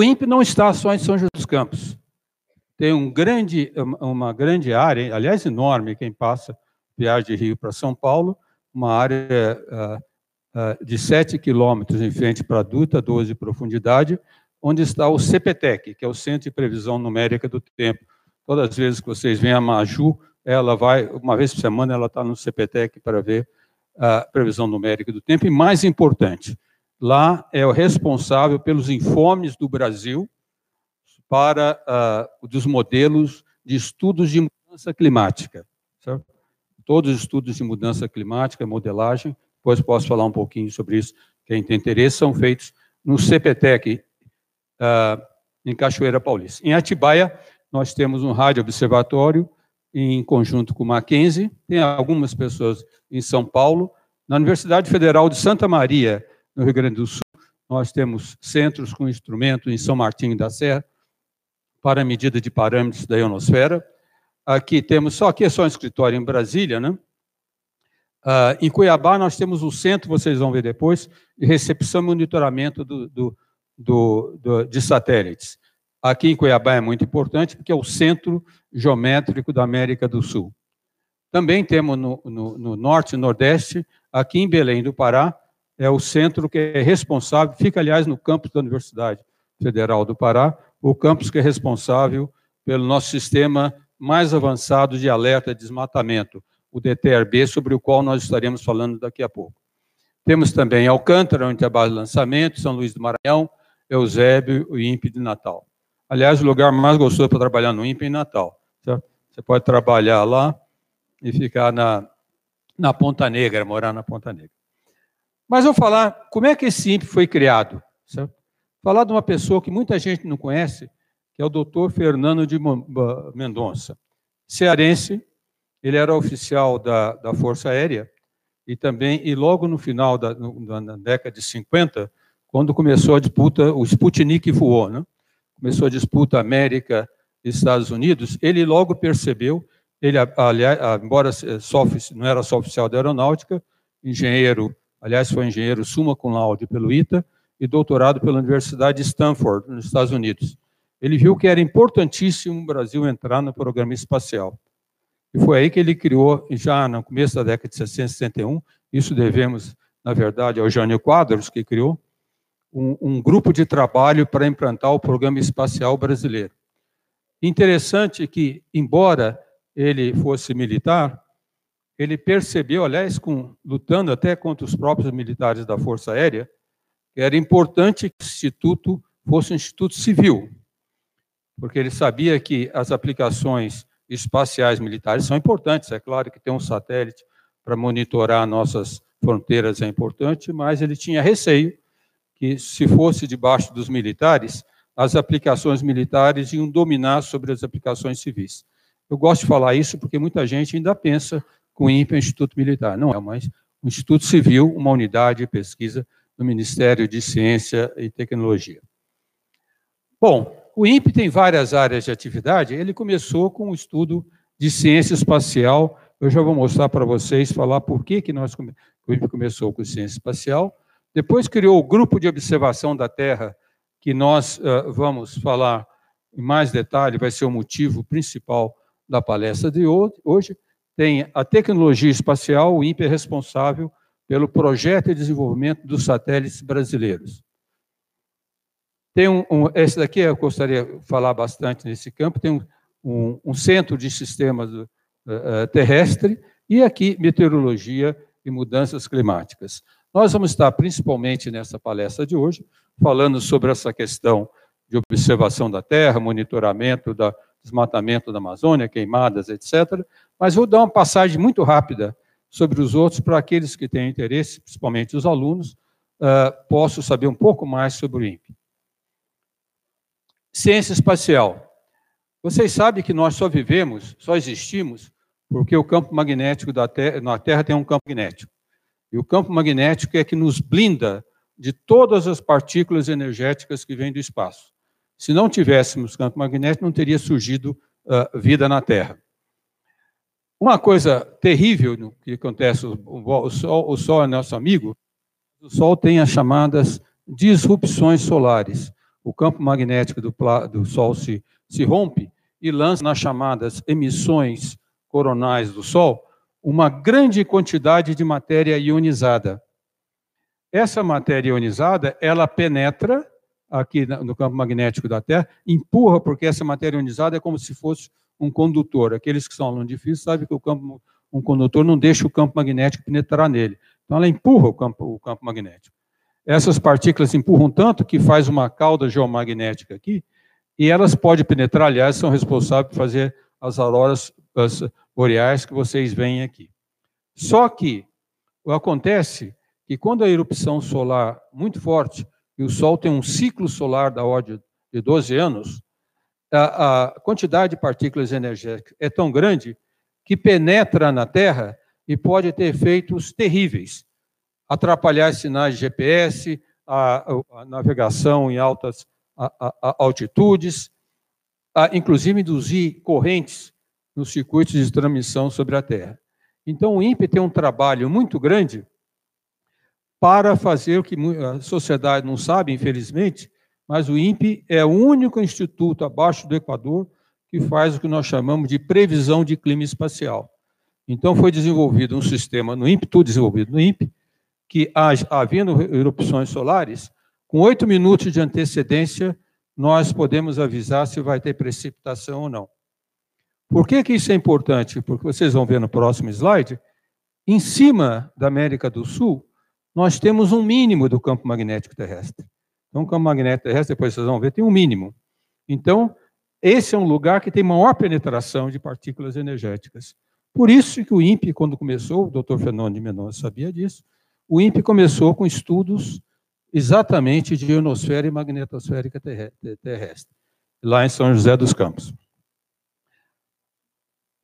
O INPE não está só em São José dos Campos. Tem um grande, uma grande área, aliás, enorme, quem passa viagem de Rio para São Paulo, uma área uh, uh, de 7 quilômetros em frente para a Duta, 12 de profundidade, onde está o CPTEC, que é o Centro de Previsão Numérica do Tempo. Todas as vezes que vocês vêm a Maju, ela vai, uma vez por semana, ela está no CPTEC para ver a previsão numérica do tempo. E mais importante, lá é o responsável pelos informes do Brasil para uh, dos modelos de estudos de mudança climática. Certo? Todos os estudos de mudança climática, modelagem, depois posso falar um pouquinho sobre isso, quem tem interesse, são feitos no CPTEC, uh, em Cachoeira Paulista. Em Atibaia, nós temos um rádio observatório em conjunto com o Mackenzie, tem algumas pessoas em São Paulo. Na Universidade Federal de Santa Maria, no Rio Grande do Sul, nós temos centros com instrumento em São Martinho da Serra, para medida de parâmetros da ionosfera. Aqui temos, só aqui é só um escritório em Brasília, né? Uh, em Cuiabá, nós temos o centro, vocês vão ver depois, de recepção e monitoramento do, do, do, do, de satélites. Aqui em Cuiabá é muito importante, porque é o centro geométrico da América do Sul. Também temos no, no, no norte e nordeste, aqui em Belém do Pará, é o centro que é responsável, fica, aliás, no campus da Universidade Federal do Pará, o campus que é responsável pelo nosso sistema mais avançado de alerta de desmatamento, o DTRB, sobre o qual nós estaremos falando daqui a pouco. Temos também Alcântara, onde trabalha o lançamento, São Luís do Maranhão, Eusébio e INPE de Natal. Aliás, o lugar mais gostoso para trabalhar no INPE é em Natal. Certo? Você pode trabalhar lá e ficar na, na Ponta Negra, morar na Ponta Negra. Mas vou falar como é que esse INPE foi criado. Certo? Falar de uma pessoa que muita gente não conhece, que é o doutor Fernando de Mendonça. Cearense, ele era oficial da, da Força Aérea, e também, e logo no final da década de 50, quando começou a disputa, o Sputnik voou, né? começou a disputa América Estados Unidos, ele logo percebeu, ele, aliás, embora só, não era só oficial da aeronáutica, engenheiro, aliás, foi engenheiro summa cum laude pelo ITA e doutorado pela Universidade de Stanford, nos Estados Unidos. Ele viu que era importantíssimo o Brasil entrar no programa espacial. E foi aí que ele criou, já no começo da década de 60, 61, isso devemos, na verdade, ao Jânio Quadros, que criou, um, um grupo de trabalho para implantar o programa espacial brasileiro. Interessante que, embora ele fosse militar, ele percebeu, aliás, com, lutando até contra os próprios militares da Força Aérea, que era importante que o Instituto fosse um instituto civil, porque ele sabia que as aplicações espaciais militares são importantes. É claro que ter um satélite para monitorar nossas fronteiras é importante, mas ele tinha receio que, se fosse debaixo dos militares, as aplicações militares iam dominar sobre as aplicações civis. Eu gosto de falar isso porque muita gente ainda pensa o INPE é um instituto militar. Não é, mas um instituto civil, uma unidade de pesquisa do Ministério de Ciência e Tecnologia. Bom, o INPE tem várias áreas de atividade. Ele começou com o estudo de ciência espacial. Eu já vou mostrar para vocês, falar por que, que nós, o INPE começou com ciência espacial. Depois criou o grupo de observação da Terra, que nós uh, vamos falar em mais detalhe, vai ser o motivo principal da palestra de hoje. Tem a tecnologia espacial, o INPE é responsável pelo projeto de desenvolvimento dos satélites brasileiros. Tem um, um, esse daqui eu gostaria de falar bastante nesse campo, tem um, um, um centro de sistemas uh, terrestre e aqui meteorologia e mudanças climáticas. Nós vamos estar, principalmente nessa palestra de hoje, falando sobre essa questão de observação da Terra, monitoramento do desmatamento da Amazônia, queimadas, etc. Mas vou dar uma passagem muito rápida sobre os outros para aqueles que têm interesse, principalmente os alunos, uh, possam saber um pouco mais sobre o INPE. Ciência espacial. Vocês sabem que nós só vivemos, só existimos, porque o campo magnético da Terra, na Terra tem um campo magnético. E o campo magnético é que nos blinda de todas as partículas energéticas que vêm do espaço. Se não tivéssemos campo magnético, não teria surgido uh, vida na Terra. Uma coisa terrível que acontece, o, Sol, o Sol é nosso amigo, o Sol tem as chamadas disrupções solares. o campo magnético do, do Sol se, se rompe e lança nas chamadas emissões coronais do Sol uma grande quantidade de matéria ionizada. Essa matéria ionizada, ela penetra aqui no campo magnético da Terra, empurra, porque essa matéria ionizada é como se fosse um condutor. Aqueles que são alunos de física sabem que o campo, um condutor não deixa o campo magnético penetrar nele. Então, ela empurra o campo, o campo magnético. Essas partículas empurram tanto que faz uma cauda geomagnética aqui, e elas podem penetrar, aliás, são responsáveis por fazer as auroras as boreais que vocês veem aqui. Só que acontece que quando a erupção solar muito forte, e o Sol tem um ciclo solar da ordem de 12 anos, a, a quantidade de partículas energéticas é tão grande que penetra na Terra e pode ter efeitos terríveis, atrapalhar sinais de GPS, a, a navegação em altas a, altitudes, inclusive induzir correntes nos circuitos de transmissão sobre a Terra. Então, o INPE tem um trabalho muito grande para fazer o que a sociedade não sabe, infelizmente, mas o INPE é o único instituto abaixo do Equador que faz o que nós chamamos de previsão de clima espacial. Então, foi desenvolvido um sistema no INPE, tudo desenvolvido no INPE, que, havendo erupções solares, com oito minutos de antecedência, nós podemos avisar se vai ter precipitação ou não. Por que, que isso é importante? Porque vocês vão ver no próximo slide, em cima da América do Sul, nós temos um mínimo do campo magnético terrestre. Então, o campo magnético terrestre, depois vocês vão ver, tem um mínimo. Então, esse é um lugar que tem maior penetração de partículas energéticas. Por isso que o INPE, quando começou, o doutor Fernando de Mendonça sabia disso, o INPE começou com estudos exatamente de ionosfera e magnetosférica terrestre, lá em São José dos Campos.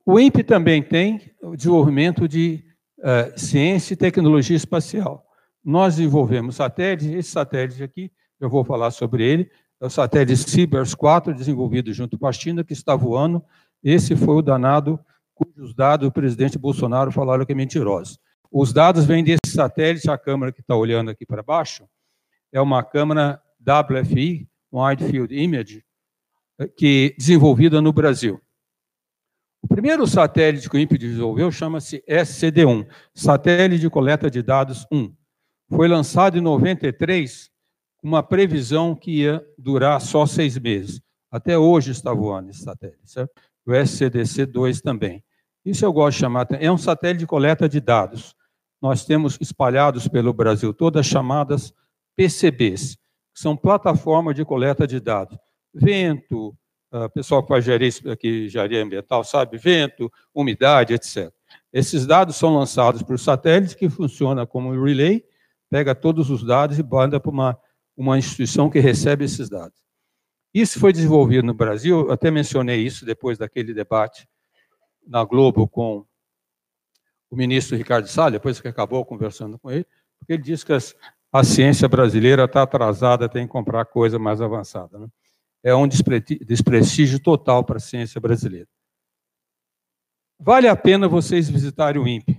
O INPE também tem o desenvolvimento de uh, ciência e tecnologia espacial. Nós desenvolvemos satélites, esse satélite aqui eu vou falar sobre ele. É o satélite Cibers 4, desenvolvido junto com a China, que está voando. Esse foi o danado cujos dados o presidente Bolsonaro falaram que é mentiroso. Os dados vêm desse satélite, a câmera que está olhando aqui para baixo, é uma câmera WFI, Wide Field Image, que desenvolvida no Brasil. O primeiro satélite que o INPE desenvolveu chama-se SCD-1, Satélite de Coleta de Dados 1. Foi lançado em 93 uma previsão que ia durar só seis meses. Até hoje está voando esse satélite, certo? O SCDC-2 também. Isso eu gosto de chamar, é um satélite de coleta de dados. Nós temos espalhados pelo Brasil todas chamadas PCBs, que são plataformas de coleta de dados. Vento, uh, pessoal que faz engenharia, aqui, engenharia ambiental sabe, vento, umidade, etc. Esses dados são lançados por satélites que funciona como relay, pega todos os dados e manda para uma uma instituição que recebe esses dados. Isso foi desenvolvido no Brasil, até mencionei isso depois daquele debate na Globo com o ministro Ricardo Salles, depois que acabou conversando com ele, porque ele disse que as, a ciência brasileira está atrasada, tem que comprar coisa mais avançada. Né? É um desprestígio total para a ciência brasileira. Vale a pena vocês visitarem o INPE.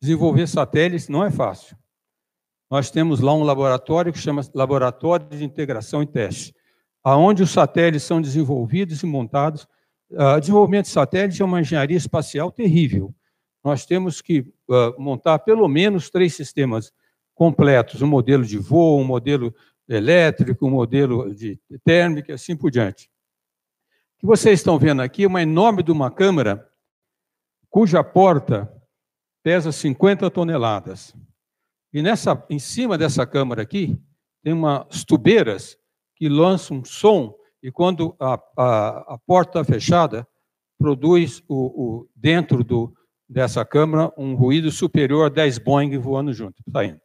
Desenvolver satélites não é fácil nós temos lá um laboratório que chama Laboratório de Integração e Teste, aonde os satélites são desenvolvidos e montados. Uh, desenvolvimento de satélite é uma engenharia espacial terrível. Nós temos que uh, montar pelo menos três sistemas completos, um modelo de voo, um modelo elétrico, um modelo de térmica e assim por diante. O que vocês estão vendo aqui é uma enorme de uma câmara cuja porta pesa 50 toneladas. E nessa, em cima dessa câmara aqui, tem umas tubeiras que lançam um som, e quando a, a, a porta está fechada, produz o, o, dentro do, dessa câmara um ruído superior a 10 Boeing voando junto, saindo.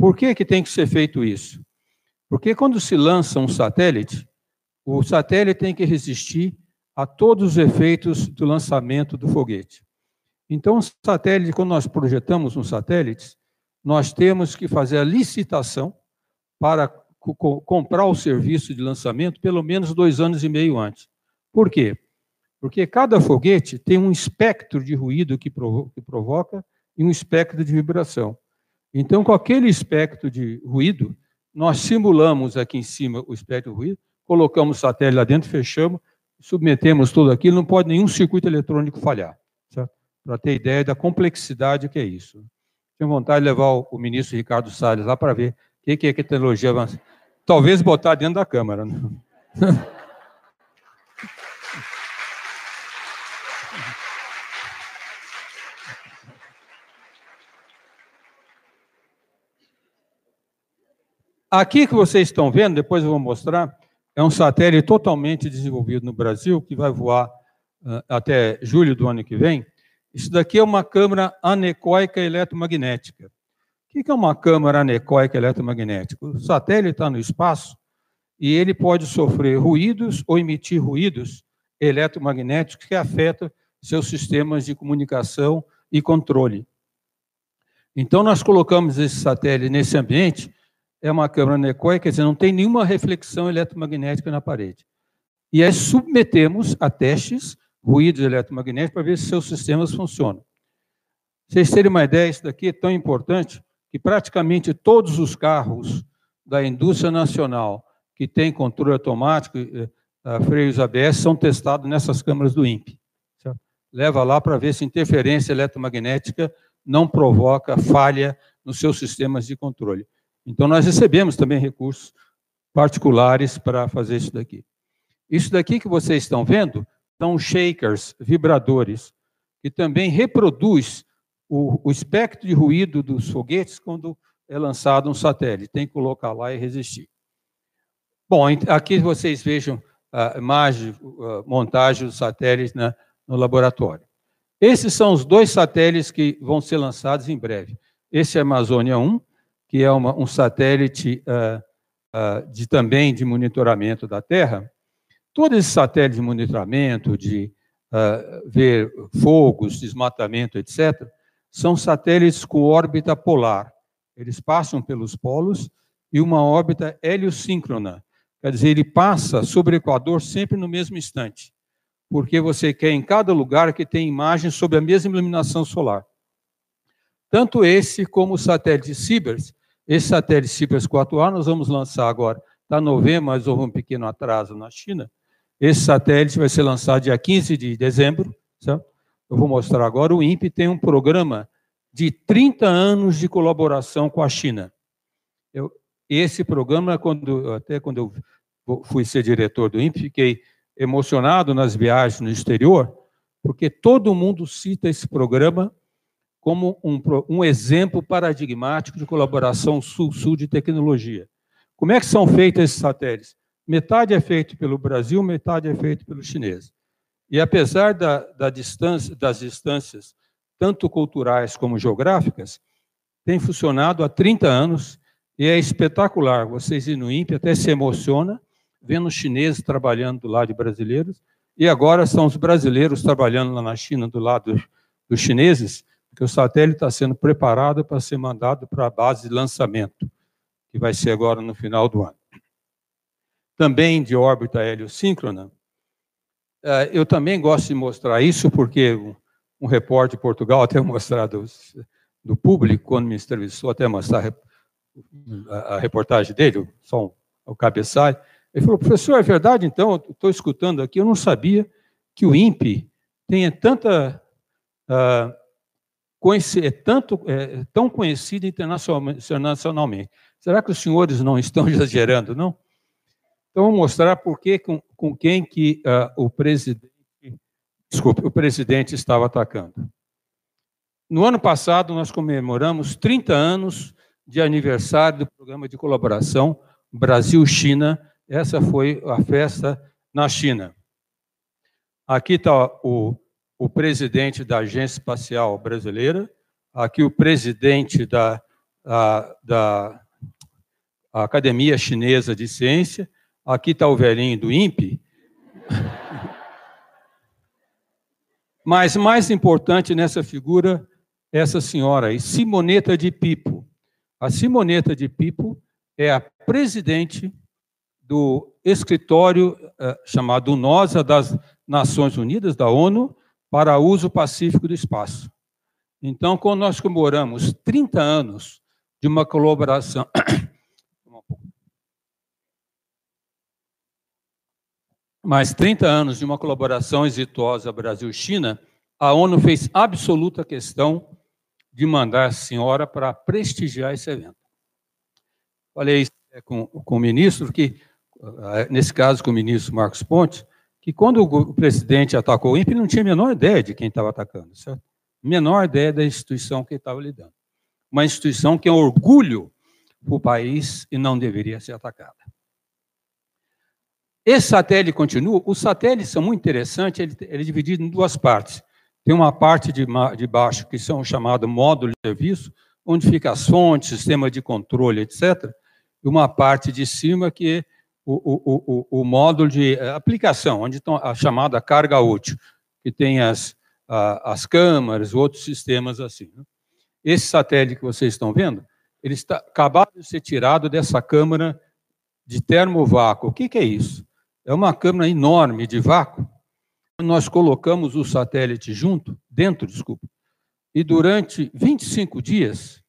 Por que, que tem que ser feito isso? Porque quando se lança um satélite, o satélite tem que resistir a todos os efeitos do lançamento do foguete. Então, satélite, quando nós projetamos um satélite, nós temos que fazer a licitação para co comprar o serviço de lançamento pelo menos dois anos e meio antes. Por quê? Porque cada foguete tem um espectro de ruído que, provo que provoca e um espectro de vibração. Então, com aquele espectro de ruído, nós simulamos aqui em cima o espectro de ruído, colocamos o satélite lá dentro, fechamos, submetemos tudo aquilo, não pode nenhum circuito eletrônico falhar, para ter ideia da complexidade que é isso. Tenho vontade de levar o, ministro Ricardo Salles lá para ver o que, é que é tecnologia avançada. Talvez botar dentro da Câmara. Né? Aqui que vocês estão vendo, depois eu vou mostrar, é um satélite totalmente desenvolvido no Brasil, que vai voar uh, até julho do ano que vem. Isso daqui é uma câmara anecoica eletromagnética. O que é uma câmara anecoica eletromagnética? O satélite está no espaço e ele pode sofrer ruídos ou emitir ruídos eletromagnéticos que afetam seus sistemas de comunicação e controle. Então, nós colocamos esse satélite nesse ambiente é uma câmara anecoica, quer dizer, não tem nenhuma reflexão eletromagnética na parede. E aí submetemos a testes ruídos eletromagnéticos para ver se seus sistemas funcionam. Vocês terem uma ideia, isso daqui é tão importante que praticamente todos os carros da indústria nacional que tem controle automático, uh, freios ABS, são testados nessas câmaras do INPE. Leva lá para ver se interferência eletromagnética não provoca falha nos seus sistemas de controle. Então, nós recebemos também recursos particulares para fazer isso daqui. Isso daqui que vocês estão vendo são shakers, vibradores, que também reproduz o, o espectro de ruído dos foguetes quando é lançado um satélite. Tem que colocar lá e resistir. Bom, aqui vocês vejam a imagem, a montagem do satélite na, no laboratório. Esses são os dois satélites que vão ser lançados em breve. Esse é Amazônia 1 que é uma, um satélite uh, uh, de, também de monitoramento da Terra, todos esses satélites de monitoramento, de uh, ver fogos, desmatamento, etc., são satélites com órbita polar. Eles passam pelos polos e uma órbita heliosíncrona. Quer dizer, ele passa sobre o Equador sempre no mesmo instante, porque você quer em cada lugar que tem imagem sobre a mesma iluminação solar. Tanto esse como o satélite Cibers, esse satélite Cipras 4A nós vamos lançar agora. Está novembro, mas houve um pequeno atraso na China. Esse satélite vai ser lançado dia 15 de dezembro. Certo? Eu vou mostrar agora. O INPE tem um programa de 30 anos de colaboração com a China. Eu, esse programa, quando, até quando eu fui ser diretor do INPE, fiquei emocionado nas viagens no exterior, porque todo mundo cita esse programa como um, um exemplo paradigmático de colaboração sul-sul de tecnologia. Como é que são feitos esses satélites? Metade é feito pelo Brasil, metade é feito pelos chineses. E apesar da, da distância, das distâncias, tanto culturais como geográficas, tem funcionado há 30 anos e é espetacular. Vocês ir no INPE até se emociona vendo os chineses trabalhando do lado de brasileiros, e agora são os brasileiros trabalhando lá na China do lado dos chineses, que o satélite está sendo preparado para ser mandado para a base de lançamento, que vai ser agora no final do ano. Também de órbita heliosíncrona. Eh, eu também gosto de mostrar isso, porque um repórter de Portugal até mostrado do público, quando me entrevistou, até mostrar a reportagem dele, só o cabeçalho. Ele falou, professor, é verdade então? Estou escutando aqui, eu não sabia que o INPE tenha tanta uh, é, tanto, é, tão conhecida internacionalmente. Será que os senhores não estão exagerando, não? Então, vou mostrar por que, com, com quem que uh, o presidente, desculpe, o presidente estava atacando. No ano passado, nós comemoramos 30 anos de aniversário do programa de colaboração Brasil-China. Essa foi a festa na China. Aqui está o o presidente da Agência Espacial Brasileira, aqui o presidente da, a, da Academia Chinesa de Ciência, aqui está o velhinho do INPE. Mas mais importante nessa figura, essa senhora aí, Simoneta de Pipo. A Simoneta de Pipo é a presidente do escritório uh, chamado NOSA das Nações Unidas, da ONU, para uso pacífico do espaço. Então, quando nós comemoramos 30 anos de uma colaboração. Mais 30 anos de uma colaboração exitosa Brasil-China, a ONU fez absoluta questão de mandar a senhora para prestigiar esse evento. Falei é, com, com o ministro que, ah, nesse caso com o ministro Marcos Pontes, que quando o presidente atacou o INPE, não tinha a menor ideia de quem estava atacando, certo? Menor ideia da instituição que estava lidando. Uma instituição que é um orgulho para o país e não deveria ser atacada. Esse satélite continua. Os satélites são muito interessantes, ele, ele é dividido em duas partes. Tem uma parte de, de baixo que são chamado módulo de serviço, onde ficam as fontes, sistema de controle, etc. E uma parte de cima que é o, o, o, o módulo de eh, aplicação, onde estão a chamada carga útil, que tem as, a, as câmaras, outros sistemas assim. Né? Esse satélite que vocês estão vendo, ele está acabado de ser tirado dessa câmara de termovácuo. O que, que é isso? É uma câmara enorme de vácuo. Nós colocamos o satélite junto, dentro, desculpa, e durante 25 dias,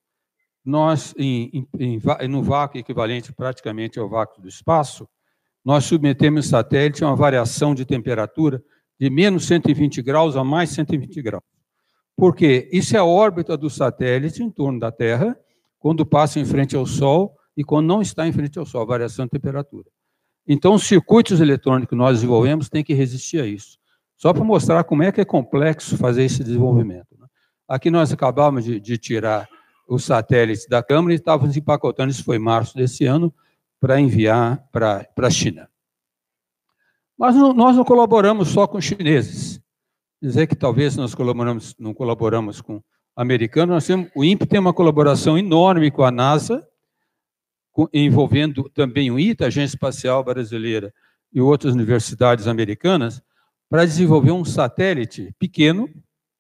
nós, em, em, em, no vácuo equivalente praticamente ao vácuo do espaço, nós submetemos o satélite a uma variação de temperatura de menos 120 graus a mais 120 graus. Por quê? Isso é a órbita do satélite em torno da Terra, quando passa em frente ao Sol e quando não está em frente ao Sol, variação de temperatura. Então, os circuitos eletrônicos que nós desenvolvemos têm que resistir a isso. Só para mostrar como é que é complexo fazer esse desenvolvimento. Né? Aqui nós acabamos de, de tirar os satélites da Câmara e estávamos empacotando, isso foi em março desse ano, para enviar para a China. Mas não, nós não colaboramos só com chineses. Dizer que talvez nós colaboramos, não colaboramos com americanos, nós temos, o INPE tem uma colaboração enorme com a NASA, envolvendo também o ITA, Agência Espacial Brasileira, e outras universidades americanas, para desenvolver um satélite pequeno,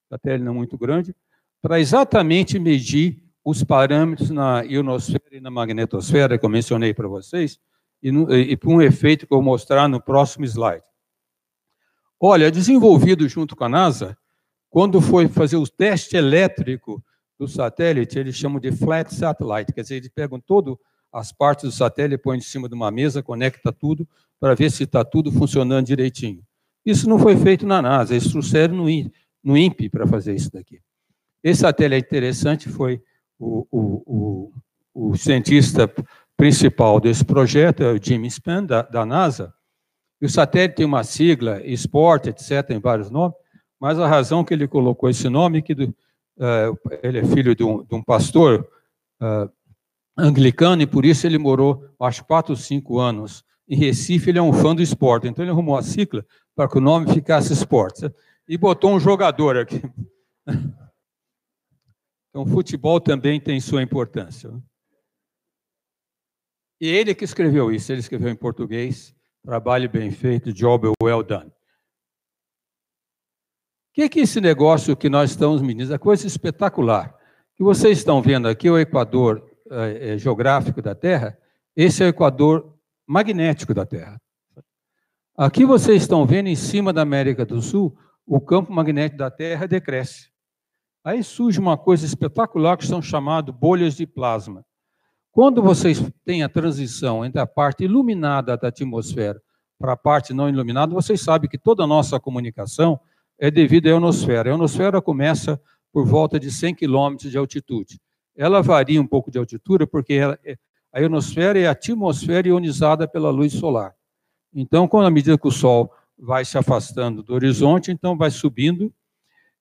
satélite não muito grande, para exatamente medir os parâmetros na ionosfera e na magnetosfera, que eu mencionei para vocês, e, no, e, e para um efeito que eu vou mostrar no próximo slide. Olha, desenvolvido junto com a NASA, quando foi fazer o teste elétrico do satélite, eles chamam de flat satellite, quer dizer, eles pegam todas as partes do satélite, põem em cima de uma mesa, conecta tudo, para ver se está tudo funcionando direitinho. Isso não foi feito na NASA, eles trouxeram no, no INPE para fazer isso daqui. Esse satélite interessante foi o, o, o, o, cientista principal desse projeto, é o Jim Span, da, da NASA. E o satélite tem uma sigla, Sport, etc., em vários nomes, mas a razão que ele colocou esse nome é que do, uh, ele é filho de um, de um pastor uh, anglicano e por isso ele morou, acho, quatro ou cinco anos em Recife. Ele é um fã do esporte, então ele arrumou a sigla para que o nome ficasse esporte. E botou um jogador aqui. Então, futebol também tem sua importância. E ele que escreveu isso, ele escreveu em português, trabalho bem feito, job well done. O que é que esse negócio que nós estamos medindo? A coisa espetacular. que vocês estão vendo aqui, o Equador é, geográfico da Terra, esse é o Equador magnético da Terra. Aqui vocês estão vendo em cima da América do Sul, o campo magnético da Terra decresce. Aí surge uma coisa espetacular que são chamadas bolhas de plasma. Quando vocês têm a transição entre a parte iluminada da atmosfera para a parte não iluminada, vocês sabem que toda a nossa comunicação é devido à ionosfera. A ionosfera começa por volta de 100 quilômetros de altitude. Ela varia um pouco de altitude porque ela, é, a ionosfera é a atmosfera ionizada pela luz solar. Então, quando à medida que o Sol vai se afastando do horizonte, então vai subindo,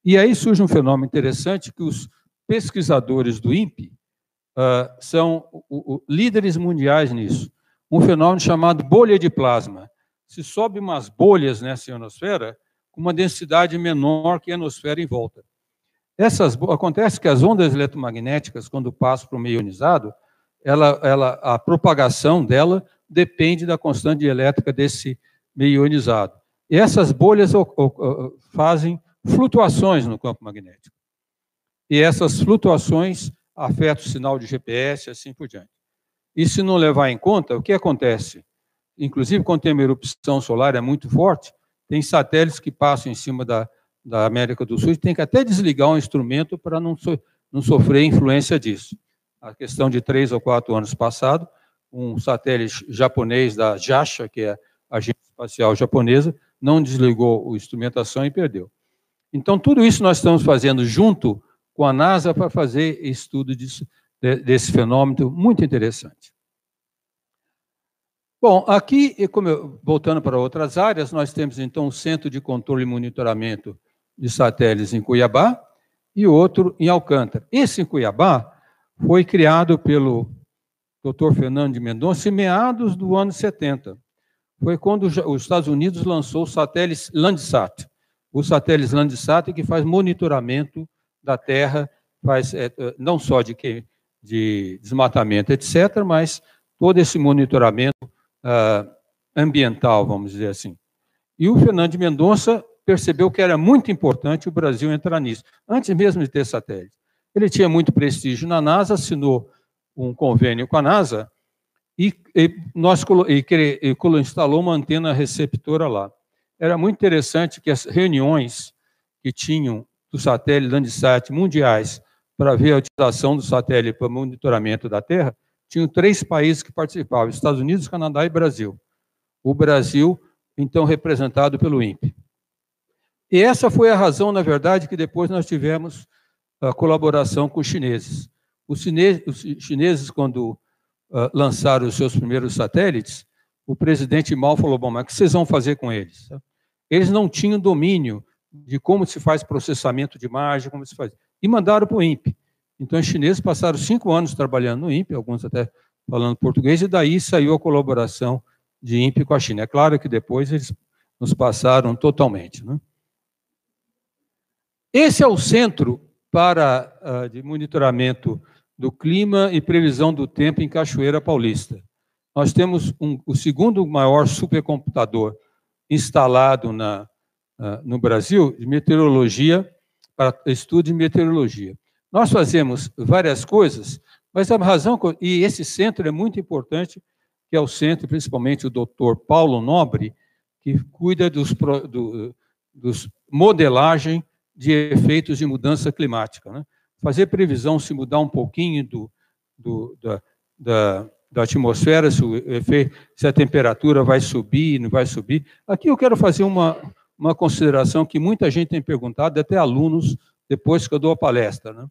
e aí surge um fenômeno interessante que os pesquisadores do INPE uh, são o, o, líderes mundiais nisso. Um fenômeno chamado bolha de plasma. Se sobe umas bolhas nessa ionosfera com uma densidade menor que a ionosfera em volta. Essas, acontece que as ondas eletromagnéticas, quando passam para o meio ionizado, ela, ela, a propagação dela depende da constante elétrica desse meio ionizado. E essas bolhas fazem flutuações no campo magnético. E essas flutuações afetam o sinal de GPS e assim por diante. E se não levar em conta, o que acontece? Inclusive, quando tem uma erupção solar é muito forte, tem satélites que passam em cima da, da América do Sul tem que até desligar um instrumento para não, so, não sofrer influência disso. A questão de três ou quatro anos passado, um satélite japonês da JAXA, que é agência espacial japonesa, não desligou a instrumentação e perdeu. Então, tudo isso nós estamos fazendo junto com a NASA para fazer estudo disso, desse fenômeno muito interessante. Bom, aqui, eu, voltando para outras áreas, nós temos então o Centro de Controle e Monitoramento de Satélites em Cuiabá e outro em Alcântara. Esse em Cuiabá foi criado pelo Dr. Fernando de Mendonça em meados do ano 70. Foi quando os Estados Unidos lançou o satélite Landsat. O satélite Landsat que faz monitoramento da Terra, faz é, não só de, de desmatamento, etc., mas todo esse monitoramento uh, ambiental, vamos dizer assim. E o Fernando de Mendonça percebeu que era muito importante o Brasil entrar nisso, antes mesmo de ter satélite. Ele tinha muito prestígio na NASA, assinou um convênio com a NASA e, e nós e, e, instalou uma antena receptora lá. Era muito interessante que as reuniões que tinham do satélite Landsat mundiais para ver a utilização do satélite para monitoramento da Terra, tinham três países que participavam: Estados Unidos, Canadá e Brasil. O Brasil, então, representado pelo INPE. E essa foi a razão, na verdade, que depois nós tivemos a colaboração com os chineses. Os chineses, os chineses quando uh, lançaram os seus primeiros satélites, o presidente Mao falou: bom, mas o que vocês vão fazer com eles? Eles não tinham domínio de como se faz processamento de imagem, como se faz. E mandaram para o INPE. Então, os chineses passaram cinco anos trabalhando no INPE, alguns até falando português, e daí saiu a colaboração de INPE com a China. É claro que depois eles nos passaram totalmente. Né? Esse é o centro para uh, de monitoramento do clima e previsão do tempo em Cachoeira Paulista. Nós temos um, o segundo maior supercomputador instalado na, uh, no Brasil de meteorologia, para estudo de meteorologia. Nós fazemos várias coisas, mas a razão, e esse centro é muito importante, que é o centro, principalmente o doutor Paulo Nobre, que cuida dos, do, dos modelagem de efeitos de mudança climática. Né? Fazer previsão se mudar um pouquinho do, do, da, da, da, atmosfera, se, efeito, se a temperatura vai subir, não vai subir. Aqui eu quero fazer uma, uma consideração que muita gente tem perguntado, até alunos, depois que eu dou a palestra. Né?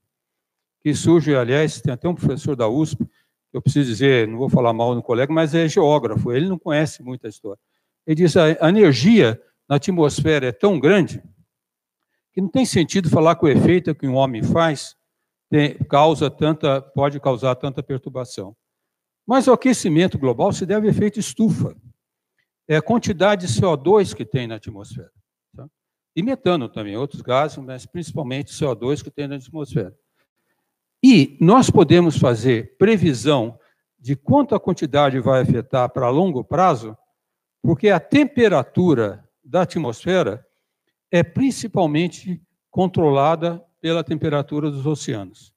Que surge, aliás, tem até um professor da USP, eu preciso dizer, não vou falar mal no colega, mas é geógrafo, ele não conhece muita história. Ele diz a energia na atmosfera é tão grande que não tem sentido falar que o efeito que um homem faz tem, causa tanta, pode causar tanta perturbação. Mas o aquecimento global se deve ao efeito estufa. É a quantidade de CO2 que tem na atmosfera. Tá? E metano também, outros gases, mas principalmente CO2 que tem na atmosfera. E nós podemos fazer previsão de quanto a quantidade vai afetar para longo prazo, porque a temperatura da atmosfera é principalmente controlada pela temperatura dos oceanos.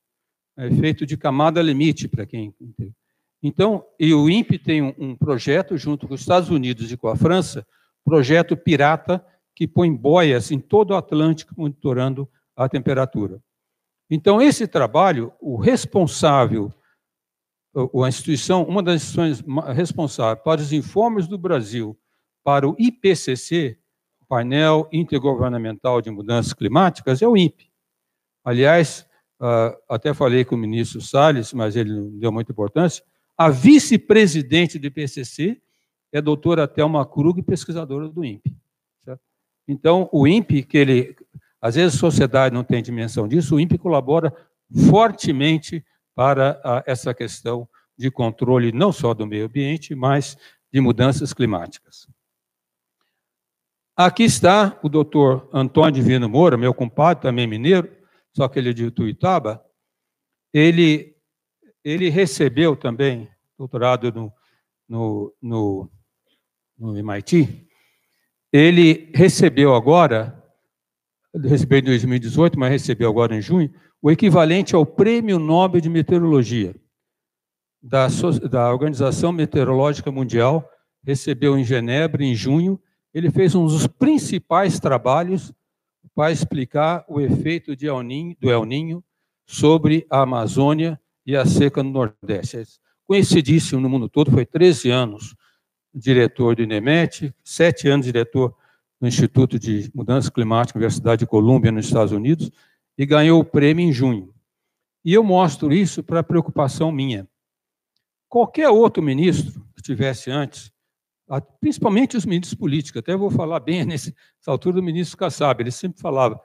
É feito de camada limite, para quem entende. Então, e o INPE tem um, projeto, junto com os Estados Unidos e com a França, projeto Pirata, que põe boias em todo o Atlântico monitorando a temperatura. Então, esse trabalho, o responsável, a instituição, uma das instituições responsáveis para os informes do Brasil para o IPCC, painel intergovernamental de mudanças climáticas é o INPE. Aliás, ah, até falei com o ministro Salles, mas ele não deu muita importância. A vice-presidente do IPCC é a doutora Thelma Krug, pesquisadora do INPE. Então, o INPE, que ele, às vezes a sociedade não tem dimensão disso, o INPE colabora fortemente para a, essa questão de controle não só do meio ambiente, mas de mudanças climáticas. Aqui está o doutor Antônio Divino Moura, meu compadre, também mineiro, só que ele é de Tuitaba. Ele, ele recebeu também doutorado no, no, no, no MIT. Ele recebeu agora, recebeu em 2018, mas recebeu agora em junho, o equivalente ao Prêmio Nobel de Meteorologia da, da Organização Meteorológica Mundial, recebeu em Genebra em junho, ele fez um dos principais trabalhos para explicar o efeito El Ninho, do El Ninho sobre a Amazônia e a seca no Nordeste. Conhecidíssimo no mundo todo, foi 13 anos diretor do INEMET, sete anos diretor no Instituto de Mudança Climática, Universidade de Colômbia, nos Estados Unidos, e ganhou o prêmio em junho. E eu mostro isso para preocupação minha. Qualquer outro ministro que tivesse antes, principalmente os ministros políticos, até vou falar bem nessa altura do ministro Kassab, ele sempre falava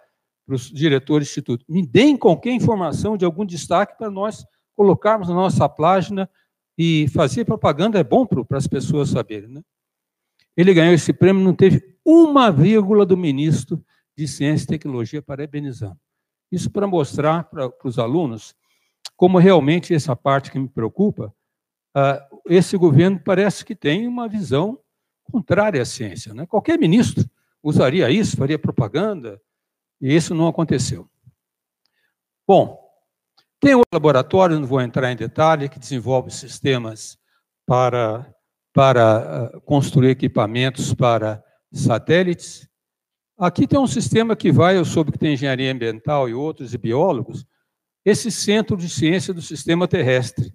para os diretores do Instituto, me deem qualquer informação de algum destaque para nós colocarmos na nossa página e fazer propaganda é bom para as pessoas saberem. Né? Ele ganhou esse prêmio, não teve uma vírgula do ministro de Ciência e Tecnologia parabenizando. Isso para mostrar para, para os alunos como realmente essa parte que me preocupa, esse governo parece que tem uma visão contrária à ciência. Né? Qualquer ministro usaria isso, faria propaganda, e isso não aconteceu. Bom, tem um laboratório, não vou entrar em detalhe, que desenvolve sistemas para para ah, construir equipamentos para satélites. Aqui tem um sistema que vai, eu soube que tem engenharia ambiental e outros, e biólogos, esse centro de ciência do sistema terrestre.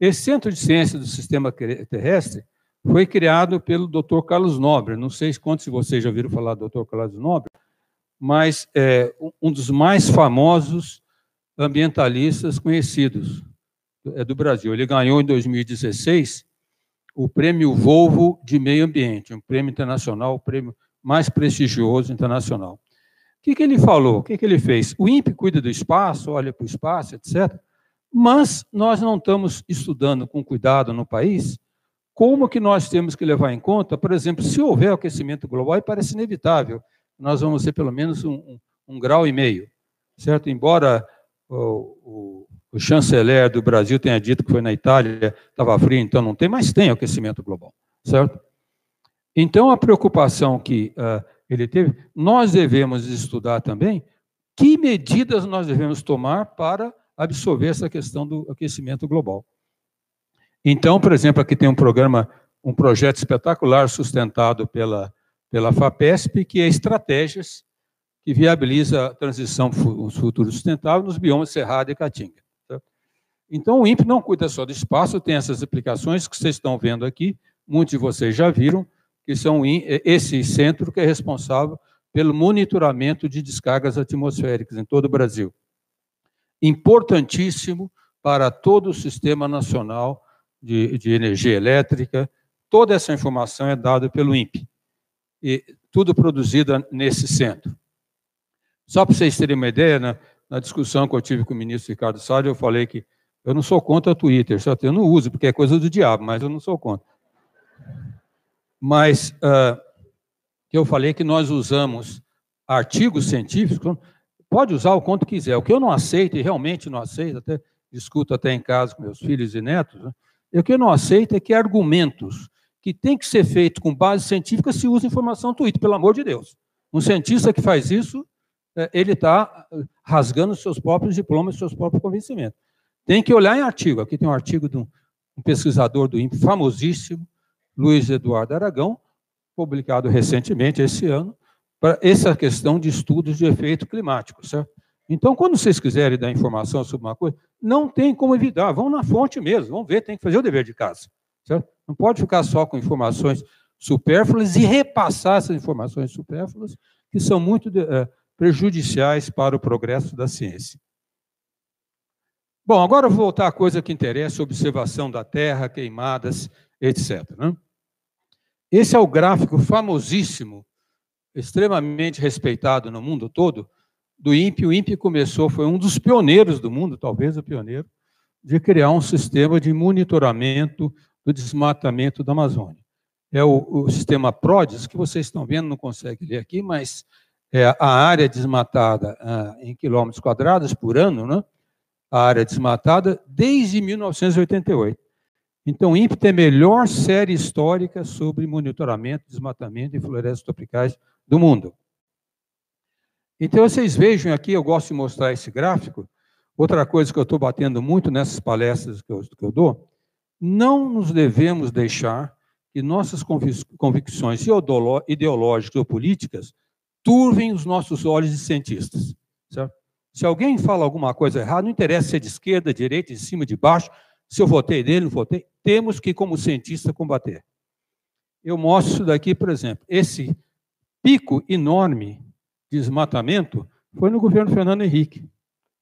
Esse centro de ciência do sistema terrestre foi criado pelo Dr. Carlos Nobre. Não sei quantos de vocês já ouviram falar do Dr. Carlos Nobre, mas é um dos mais famosos ambientalistas conhecidos é do Brasil. Ele ganhou em 2016 o prêmio Volvo de Meio Ambiente, um prêmio internacional, o prêmio mais prestigioso internacional. O que, que ele falou? O que, que ele fez? O INPE cuida do espaço, olha para o espaço, etc. Mas nós não estamos estudando com cuidado no país como que nós temos que levar em conta, por exemplo, se houver aquecimento global, e parece inevitável, nós vamos ter pelo menos um, um, um grau e meio, certo? Embora o, o o chanceler do Brasil tenha dito que foi na Itália, estava frio, então não tem, mas tem aquecimento global, certo? Então, a preocupação que uh, ele teve, nós devemos estudar também que medidas nós devemos tomar para absorver essa questão do aquecimento global. Então, por exemplo, aqui tem um programa, um projeto espetacular sustentado pela, pela FAPESP, que é estratégias que viabiliza a transição futuro sustentável nos biomas Cerrado e Caatinga. Então, o INPE não cuida só do espaço, tem essas aplicações que vocês estão vendo aqui, muitos de vocês já viram, que são esse centro que é responsável pelo monitoramento de descargas atmosféricas em todo o Brasil. Importantíssimo para todo o sistema nacional de, de energia elétrica, toda essa informação é dada pelo INPE, e tudo produzido nesse centro. Só para vocês terem uma ideia, na, na discussão que eu tive com o ministro Ricardo Salles, eu falei que eu não sou contra o Twitter, só eu não uso, porque é coisa do diabo, mas eu não sou contra. Mas uh, que eu falei que nós usamos artigos científicos, pode usar o quanto quiser. O que eu não aceito, e realmente não aceito, até discuto até em casa com meus filhos e netos, né, o que eu não aceito é que argumentos que têm que ser feitos com base científica se usam informação Twitter, pelo amor de Deus. Um cientista que faz isso, é, ele está rasgando seus próprios diplomas, seus próprios convencimentos. Tem que olhar em artigo. Aqui tem um artigo de um pesquisador do INPE famosíssimo, Luiz Eduardo Aragão, publicado recentemente, esse ano, para essa questão de estudos de efeito climático, certo? Então, quando vocês quiserem dar informação sobre uma coisa, não tem como evitar, vão na fonte mesmo, vão ver, tem que fazer o dever de casa, certo? Não pode ficar só com informações supérfluas e repassar essas informações supérfluas, que são muito é, prejudiciais para o progresso da ciência. Bom, agora vou voltar à coisa que interessa, observação da Terra, queimadas, etc. Né? Esse é o gráfico famosíssimo, extremamente respeitado no mundo todo, do INPE. O INPE começou, foi um dos pioneiros do mundo, talvez o pioneiro, de criar um sistema de monitoramento do desmatamento da Amazônia. É o, o sistema PRODES, que vocês estão vendo, não consegue ler aqui, mas é a área desmatada ah, em quilômetros quadrados por ano, né? a área desmatada desde 1988. Então, o INPE tem a melhor série histórica sobre monitoramento, desmatamento e florestas tropicais do mundo. Então, vocês vejam aqui, eu gosto de mostrar esse gráfico. Outra coisa que eu estou batendo muito nessas palestras que eu, que eu dou, não nos devemos deixar que nossas convicções ideológicas ou políticas turvem os nossos olhos de cientistas. Certo? Se alguém fala alguma coisa errada, não interessa se é de esquerda, de direita, de cima, de baixo, se eu votei nele, não votei, temos que, como cientista, combater. Eu mostro isso daqui, por exemplo. Esse pico enorme de desmatamento foi no governo Fernando Henrique.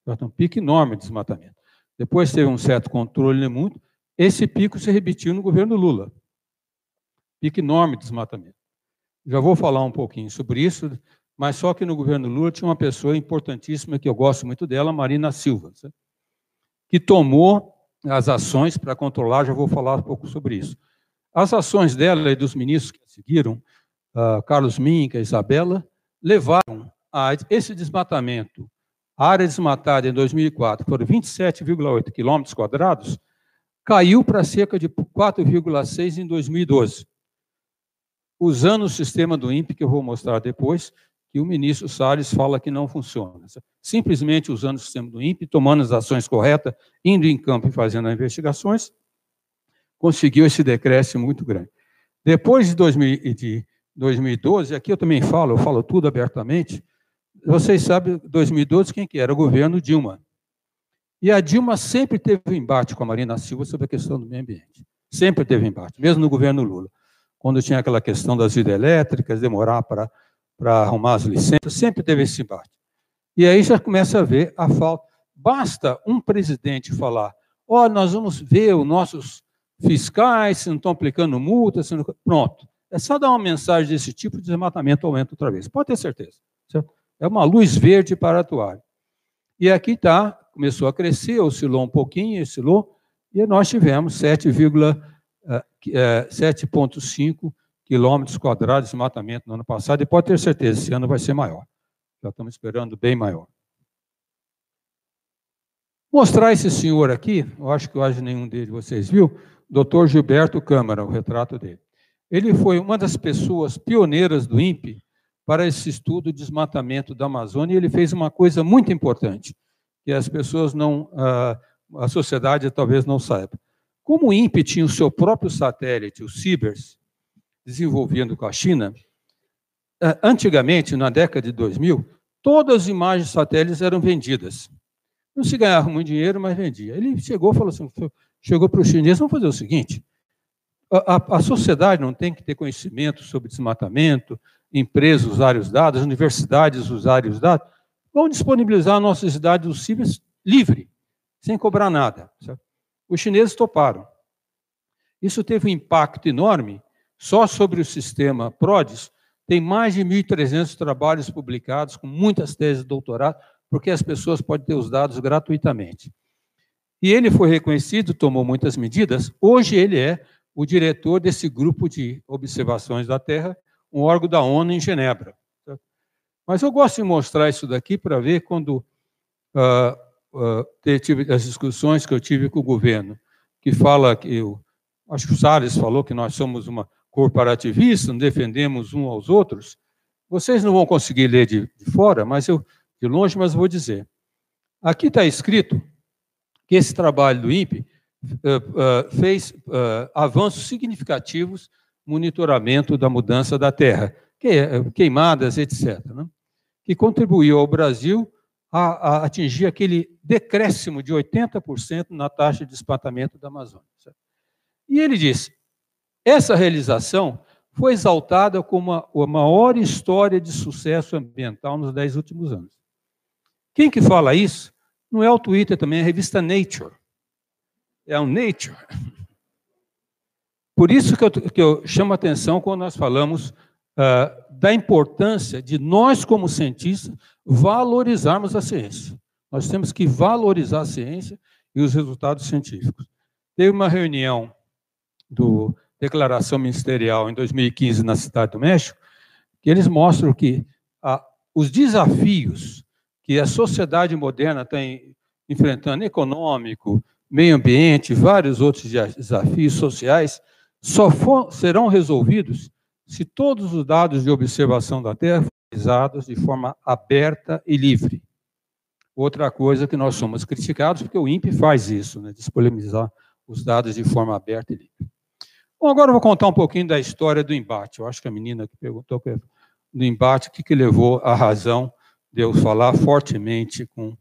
Um pico enorme de desmatamento. Depois teve um certo controle no mundo. Esse pico se repetiu no governo Lula. Pico enorme de desmatamento. Já vou falar um pouquinho sobre isso, mas só que no governo Lula tinha uma pessoa importantíssima que eu gosto muito dela, Marina Silva, que tomou as ações para controlar, já vou falar um pouco sobre isso. As ações dela e dos ministros que seguiram, uh, Carlos Minca, Isabela, levaram a esse desmatamento. A área desmatada em 2004 foram 27,8 quilômetros quadrados, caiu para cerca de 4,6 em 2012. Usando o sistema do INPE, que eu vou mostrar depois, que o ministro Salles fala que não funciona. Simplesmente usando o sistema do INPE, tomando as ações corretas, indo em campo e fazendo as investigações, conseguiu esse decréscimo muito grande. Depois de, 2000, de 2012, aqui eu também falo, eu falo tudo abertamente, vocês sabem, 2012, quem que era? O governo Dilma. E a Dilma sempre teve um embate com a Marina Silva sobre a questão do meio ambiente. Sempre teve embate, mesmo no governo Lula. Quando tinha aquela questão das hidrelétricas, demorar para arrumar as licenças, sempre teve esse embate. E aí já começa a ver a falta. Basta um presidente falar: ó, oh, nós vamos ver os nossos fiscais se não estão aplicando multas, não... pronto. É só dar uma mensagem desse tipo, de desmatamento aumenta outra vez. Pode ter certeza. Certo? É uma luz verde para atuar. E aqui está, começou a crescer, oscilou um pouquinho, oscilou, e nós tivemos 7,5 quilômetros quadrados de desmatamento no ano passado, e pode ter certeza, esse ano vai ser maior. Já estamos esperando bem maior. Mostrar esse senhor aqui, eu acho que hoje nenhum de vocês viu, Dr. Gilberto Câmara, o retrato dele. Ele foi uma das pessoas pioneiras do INPE para esse estudo de desmatamento da Amazônia, e ele fez uma coisa muito importante, que as pessoas não, a sociedade talvez não saiba. Como o INPE tinha o seu próprio satélite, o CIBERS, desenvolvendo com a China, eh, antigamente, na década de 2000, todas as imagens satélites eram vendidas. Não se ganhava muito dinheiro, mas vendia. Ele chegou falou assim, chegou para os chineses, vamos fazer o seguinte, a, a, a, sociedade não tem que ter conhecimento sobre desmatamento, empresas usarem os dados, universidades usarem os dados, vamos disponibilizar a nossa cidade dos CIVES livre, sem cobrar nada. Certo? Os chineses toparam. Isso teve um impacto enorme só sobre o sistema PRODES, tem mais de 1.300 trabalhos publicados, com muitas teses de doutorado, porque as pessoas podem ter os dados gratuitamente. E ele foi reconhecido, tomou muitas medidas. Hoje ele é o diretor desse grupo de observações da Terra, um órgão da ONU em Genebra. Mas eu gosto de mostrar isso daqui para ver quando uh, uh, tive as discussões que eu tive com o governo, que fala que eu, acho que o Salles falou que nós somos uma corporativista, não defendemos um aos outros, vocês não vão conseguir ler de, de fora, mas eu, de longe, mas vou dizer. Aqui está escrito que esse trabalho do INPE fez uh, avanços significativos no monitoramento da mudança da terra, que, queimadas, etc., né? que contribuiu ao Brasil a, atingir aquele decréscimo de 80% na taxa de desmatamento da Amazônia. E ele disse: essa realização foi exaltada como a, a maior história de sucesso ambiental nos dez últimos anos. Quem que fala isso? Não é o Twitter também, é a revista Nature. É o Nature. Por isso que eu, que eu chamo a atenção quando nós falamos uh, da importância de nós, como cientistas, valorizarmos a ciência. Nós temos que valorizar a ciência e os resultados científicos. Teve uma reunião do declaração ministerial em 2015 na Cidade do México, que eles mostram que ah, os desafios que a sociedade moderna está enfrentando, econômico, meio ambiente, vários outros desafios sociais, só for, serão resolvidos se todos os dados de observação da Terra forem utilizados de forma aberta e livre. Outra coisa que nós somos criticados, porque o INPE faz isso, né, disponibilizar os dados de forma aberta e livre. Bom, agora eu vou contar um pouquinho da história do embate. Eu acho que a menina que perguntou do embate, o que, que levou a razão de eu falar fortemente com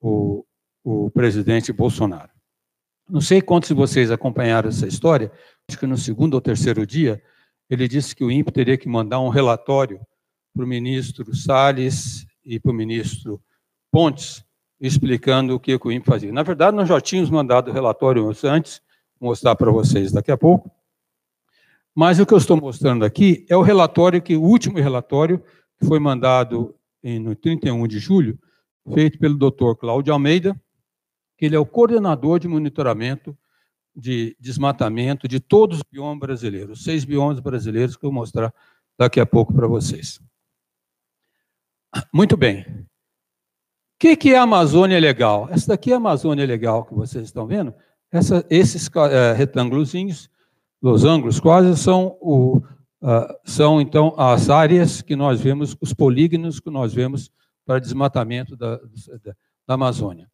o, o presidente Bolsonaro. Não sei quantos de vocês acompanharam essa história, acho que no segundo ou terceiro dia, ele disse que o INPE teria que mandar um relatório para o ministro Salles e para o ministro Pontes, explicando o que o INPE fazia. Na verdade, nós já tínhamos mandado o relatório antes, vou mostrar para vocês daqui a pouco. Mas o que eu estou mostrando aqui é o relatório que o último relatório que foi mandado em, no 31 de julho, feito pelo Dr. Cláudio Almeida, ele é o coordenador de monitoramento de desmatamento de todos os biomas brasileiros, seis biomas brasileiros que eu vou mostrar daqui a pouco para vocês. Muito bem. O que, que é a Amazônia Legal? Essa daqui é a Amazônia Legal que vocês estão vendo. Essa, esses é, retângulozinhos, losangos quase, são, o, uh, são então as áreas que nós vemos, os polígonos que nós vemos para desmatamento da, da, da Amazônia.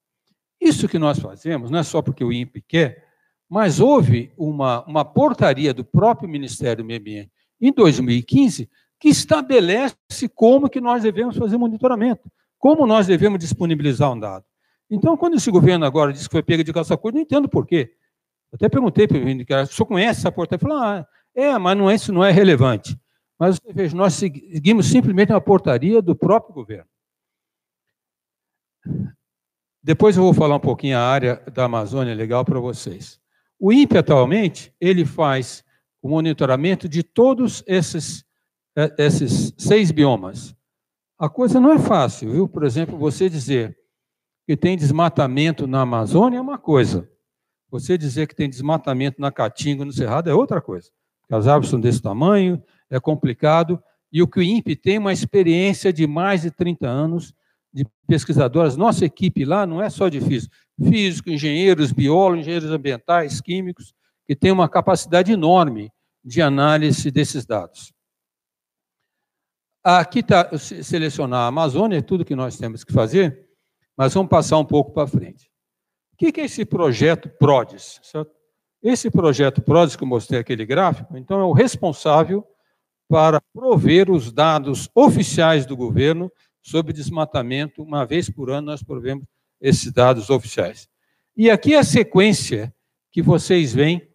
Isso que nós fazemos não é só porque o INPE quer, mas houve uma, uma portaria do próprio Ministério do Meio Ambiente em 2015 que estabelece como que nós devemos fazer monitoramento, como nós devemos disponibilizar um dado. Então, quando esse governo agora diz que foi pego de calça curta, não entendo por quê. Eu até perguntei para o o senhor conhece essa portaria? Ele falou, ah, é, mas não é, isso não é relevante. Mas, veja, nós seguimos simplesmente uma portaria do próprio governo. Depois eu vou falar um pouquinho a área da Amazônia legal para vocês. O INPE, atualmente, ele faz o monitoramento de todos esses, é, esses seis biomas. A coisa não é fácil, viu? Por exemplo, você dizer que tem desmatamento na Amazônia é uma coisa. Você dizer que tem desmatamento na Caatinga, no Cerrado, é outra coisa. As árvores são desse tamanho, é complicado. E o que o INPE tem uma experiência de mais de 30 anos de pesquisadores. Nossa equipe lá não é só de físico, físico, engenheiros, biólogos, engenheiros ambientais, químicos, que tem uma capacidade enorme de análise desses dados. Aqui está selecionar a Amazônia, é tudo que nós temos que fazer, mas vamos passar um pouco para frente. O que é esse projeto PRODES? Certo? Esse projeto PRODES, que eu mostrei aquele gráfico, então é o responsável para prover os dados oficiais do governo sobre desmatamento. Uma vez por ano nós provemos esses dados oficiais. E aqui é a sequência que vocês veem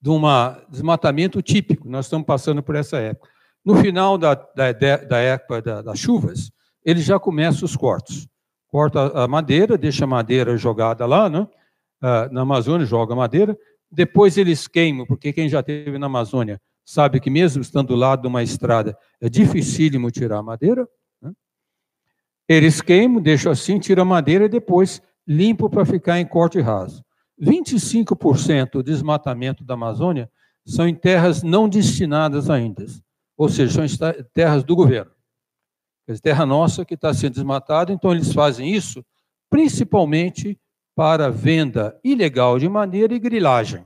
de um desmatamento típico. Nós estamos passando por essa época. No final da, da, da época da, das chuvas, ele já começa os cortes. Corta a madeira, deixa a madeira jogada lá, né? Ah, na Amazônia, joga a madeira. Depois eles queimam, porque quem já esteve na Amazônia sabe que mesmo estando do lado de uma estrada, é dificílimo tirar a madeira. Eles queimam, deixam assim, tiram a madeira e depois limpam para ficar em corte raso. 25% do desmatamento da Amazônia são em terras não destinadas ainda, ou seja, são terras do governo. É terra nossa que está sendo desmatada, então eles fazem isso principalmente para venda ilegal de madeira e grilagem.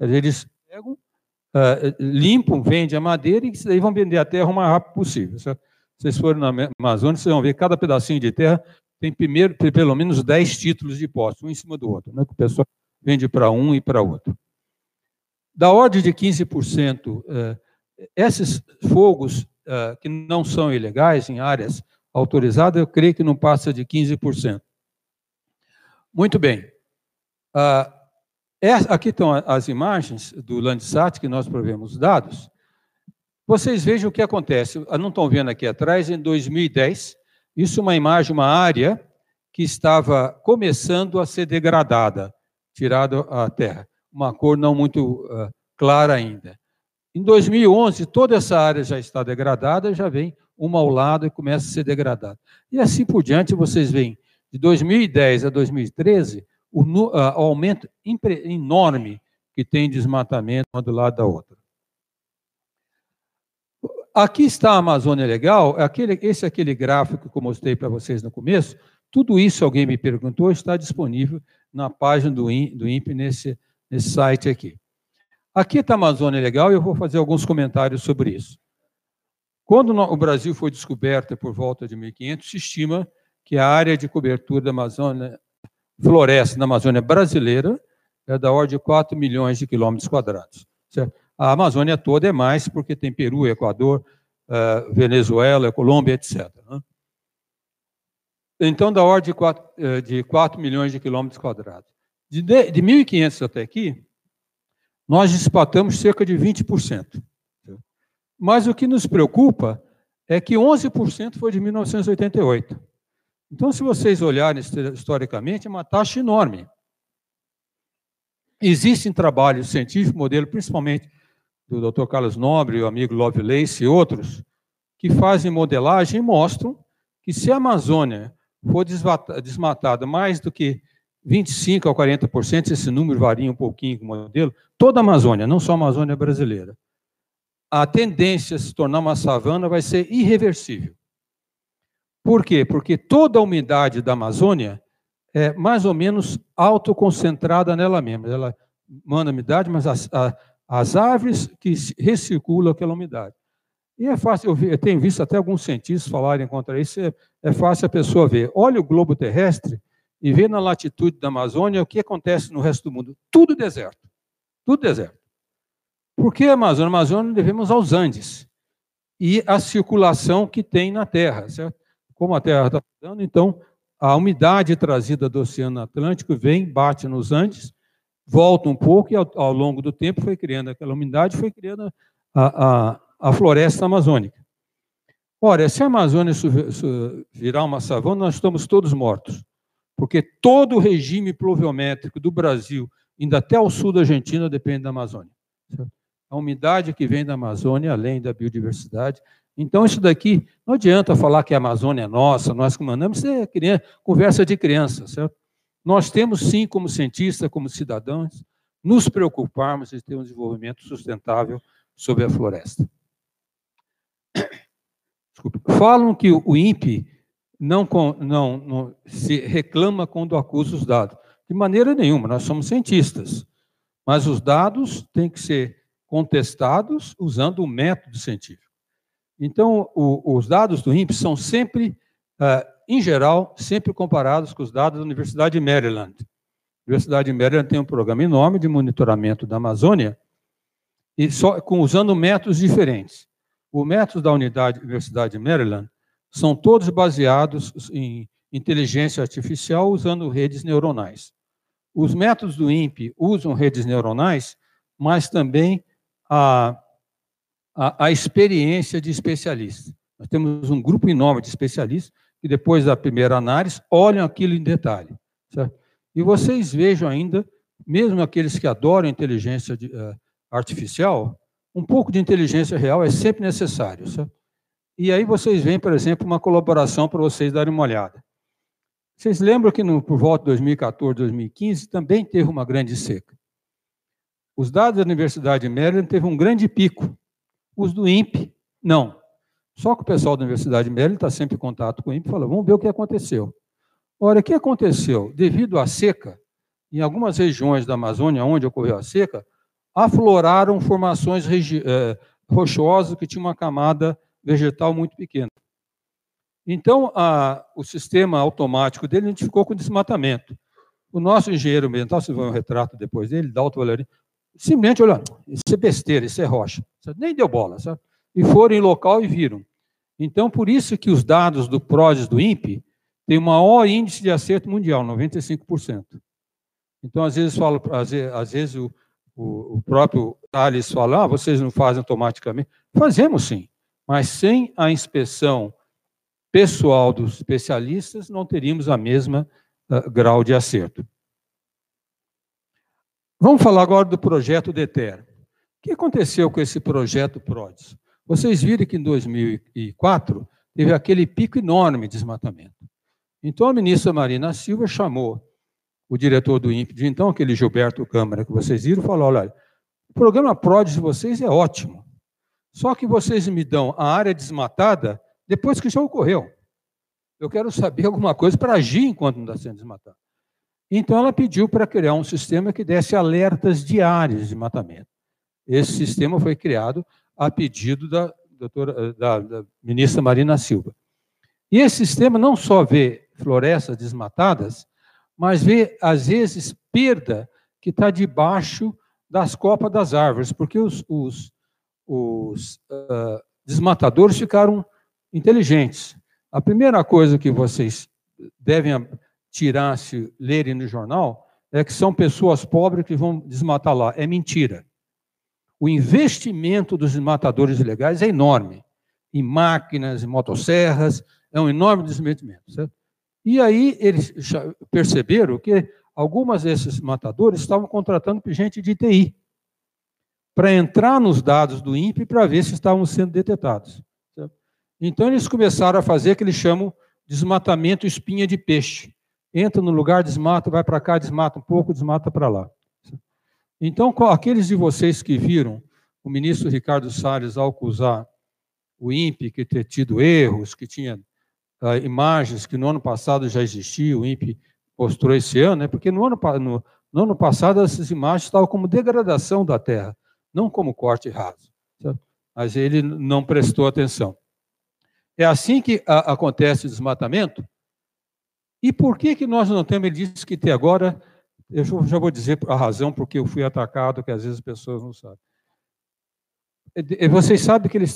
Eles pegam, uh, limpam, vendem a madeira e daí vão vender a terra o mais rápido possível. Certo? Vocês forem na Amazônia, vocês vão ver cada pedacinho de terra tem primeiro, pelo menos 10 títulos de posse, um em cima do outro, né, que o pessoal vende para um e para outro. Da ordem de 15%, eh, esses fogos eh, que não são ilegais em áreas autorizadas, eu creio que não passa de 15%. Muito bem. Ah, aqui estão as imagens do Landsat, que nós provemos dados. Vocês vejam o que acontece. Não estão vendo aqui atrás, em 2010, isso é uma imagem, uma área que estava começando a ser degradada, tirada a terra. Uma cor não muito uh, clara ainda. Em 2011, toda essa área já está degradada, já vem uma ao lado e começa a ser degradada. E assim por diante, vocês veem, de 2010 a 2013, o, uh, aumento enorme que tem desmatamento uma do lado da outra. Aqui está a Amazônia Legal, aquele, esse é aquele gráfico que eu mostrei para vocês no começo. Tudo isso, alguém me perguntou, está disponível na página do, do INPE, nesse, nesse site aqui. Aqui está a Amazônia Legal e eu vou fazer alguns comentários sobre isso. Quando o Brasil foi descoberto por volta de 1500, se estima que a área de cobertura da Amazônia, floresta na Amazônia brasileira, é da ordem de 4 milhões de quilômetros quadrados. Certo? A Amazônia toda é mais, porque tem Peru, Equador, uh, Venezuela, Colômbia, etc. Né? Então, da ordem de 4, uh, de 4 milhões de quilômetros quadrados. De, de, de 1.500 até aqui, nós despatamos cerca de 20%. Mas o que nos preocupa é que 11% foi de 1988. Então, se vocês olharem historicamente, é uma taxa enorme. Existem trabalhos científicos, modelo principalmente do Dr. Carlos Nobre, o amigo Lovelace e outros, que fazem modelagem e mostram que se a Amazônia for desmatada mais do que 25% a 40%, esse número varia um pouquinho com o modelo, toda a Amazônia, não só a Amazônia brasileira, a tendência a se tornar uma savana vai ser irreversível. Por quê? Porque toda a umidade da Amazônia é mais ou menos autoconcentrada nela mesma. Ela manda umidade, mas as, a, as árvores que recirculam aquela umidade. E é fácil, eu, vi, eu tenho visto até alguns cientistas falarem contra isso, é, é fácil a pessoa ver. Olha o globo terrestre e vê na latitude da Amazônia o que acontece no resto do mundo. Tudo deserto. Tudo deserto. Por que a Amazônia? A Amazônia devemos aos Andes e a circulação que tem na Terra, certo? Como a Terra está mudando, então a umidade trazida do Oceano Atlântico vem, bate nos Andes, volta um pouco e ao, ao longo do tempo foi criando aquela umidade, foi criando a, a, a floresta amazônica. Ora, se a Amazônia virar uma savana, nós estamos todos mortos, porque todo o regime pluviométrico do Brasil, indo até o sul da Argentina, depende da Amazônia. A umidade que vem da Amazônia, além da biodiversidade. Então, isso daqui, não adianta falar que a Amazônia é nossa, nós que mandamos, isso é criança, conversa de criança, certo? Nós temos, sim, como cientistas, como cidadãos, nos preocuparmos em ter um desenvolvimento sustentável sobre a floresta. Desculpe. Falam que o INPE não, não, não se reclama quando acusa os dados. De maneira nenhuma, nós somos cientistas. Mas os dados têm que ser contestados usando o método científico. Então, o, os dados do INPE são sempre, uh, em geral, sempre comparados com os dados da Universidade de Maryland. A Universidade de Maryland tem um programa enorme de monitoramento da Amazônia, e só, com, usando métodos diferentes. O método da unidade, Universidade de Maryland são todos baseados em inteligência artificial usando redes neuronais. Os métodos do INPE usam redes neuronais, mas também a, a, a experiência de especialistas. Nós temos um grupo enorme de especialistas que, depois da primeira análise, olham aquilo em detalhe. Certo? E vocês vejam ainda, mesmo aqueles que adoram inteligência de, uh, artificial, um pouco de inteligência real é sempre necessário. Certo? E aí vocês veem, por exemplo, uma colaboração para vocês darem uma olhada. Vocês lembram que no, por volta de 2014, 2015, também teve uma grande seca. Os dados da Universidade de Maryland teve um grande pico. Os do INPE, não. Só que o pessoal da Universidade de Maryland está sempre em contato com o e fala, vamos ver o que aconteceu. Ora, o que aconteceu? Devido à seca, em algumas regiões da Amazônia onde ocorreu a seca, afloraram formações eh, rochosas que tinham uma camada vegetal muito pequena. Então, a, o sistema automático dele identificou com desmatamento. O nosso engenheiro ambiental, se vai um retrato depois dele, Dalton Valerino, simplesmente olhando, isso é besteira, isso é rocha. Nem deu bola, sabe? E foram em local e viram. Então, por isso que os dados do PRODES do INPE têm o maior índice de acerto mundial, 95%. Então, às vezes, falo, às vezes, às vezes o, o, o, próprio Thales fala, ah, vocês não fazem automaticamente. Fazemos sim, mas sem a inspeção pessoal dos especialistas, não teríamos a mesma uh, grau de acerto. Vamos falar agora do projeto DETER. O que aconteceu com esse projeto PRODES? Vocês viram que em 2004 teve aquele pico enorme de desmatamento. Então a ministra Marina Silva chamou o diretor do INPE de então, aquele Gilberto Câmara que vocês viram, falou: olha, o programa PRODES de vocês é ótimo. Só que vocês me dão a área desmatada depois que já ocorreu. Eu quero saber alguma coisa para agir enquanto não está sendo desmatado. Então, ela pediu para criar um sistema que desse alertas diários de matamento. Esse sistema foi criado a pedido da, doutora, da, da ministra Marina Silva. E esse sistema não só vê florestas desmatadas, mas vê, às vezes, perda que está debaixo das copas das árvores, porque os, os, os uh, desmatadores ficaram inteligentes. A primeira coisa que vocês devem tirar, se lerem no jornal, é que são pessoas pobres que vão desmatar lá. É mentira. O investimento dos desmatadores ilegais é enorme, em máquinas, em motosserras, é um enorme investimento. Certo? E aí eles perceberam que algumas desses matadores estavam contratando gente de TI para entrar nos dados do INPE para ver se estavam sendo detectados. Certo? Então eles começaram a fazer o que eles chamam de desmatamento espinha de peixe. Entra no lugar, desmata, vai para cá, desmata um pouco, desmata para lá. Então, aqueles de vocês que viram o ministro Ricardo Salles, ao acusar o INPE que ter tido erros, que tinha uh, imagens que no ano passado já existiam, o INPE mostrou esse ano, né? porque no ano, no, no ano passado essas imagens estavam como degradação da terra, não como corte raso. Certo? Mas ele não prestou atenção. É assim que a, acontece o desmatamento. E por que, que nós não temos? Ele disse que até agora eu já vou dizer a razão porque eu fui atacado, que às vezes as pessoas não sabem. Vocês sabem que ele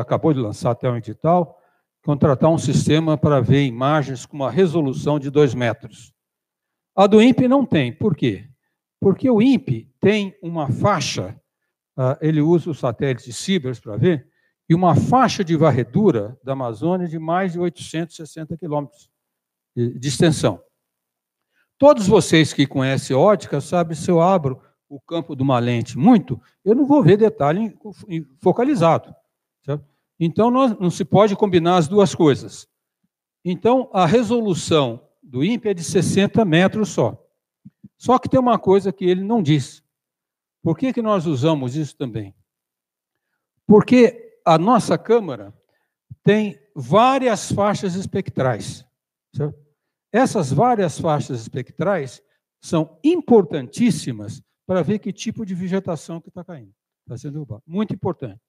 acabou de lançar até um edital, contratar um sistema para ver imagens com uma resolução de 2 metros. A do INPE não tem. Por quê? Porque o INPE tem uma faixa, ah, ele usa o satélite Cibers para ver, e uma faixa de varredura da Amazônia de mais de 860 quilômetros de extensão. Todos vocês que conhecem ótica sabem se eu abro o campo de uma lente muito, eu não vou ver detalhe focalizado. Certo? Então, não se pode combinar as duas coisas. Então, a resolução do INPE é de 60 metros só. Só que tem uma coisa que ele não diz. Por que, que nós usamos isso também? Porque a nossa câmara tem várias faixas espectrais. Certo? Essas várias faixas espectrais são importantíssimas para ver que tipo de vegetação que está caindo, está sendo. Muito importante.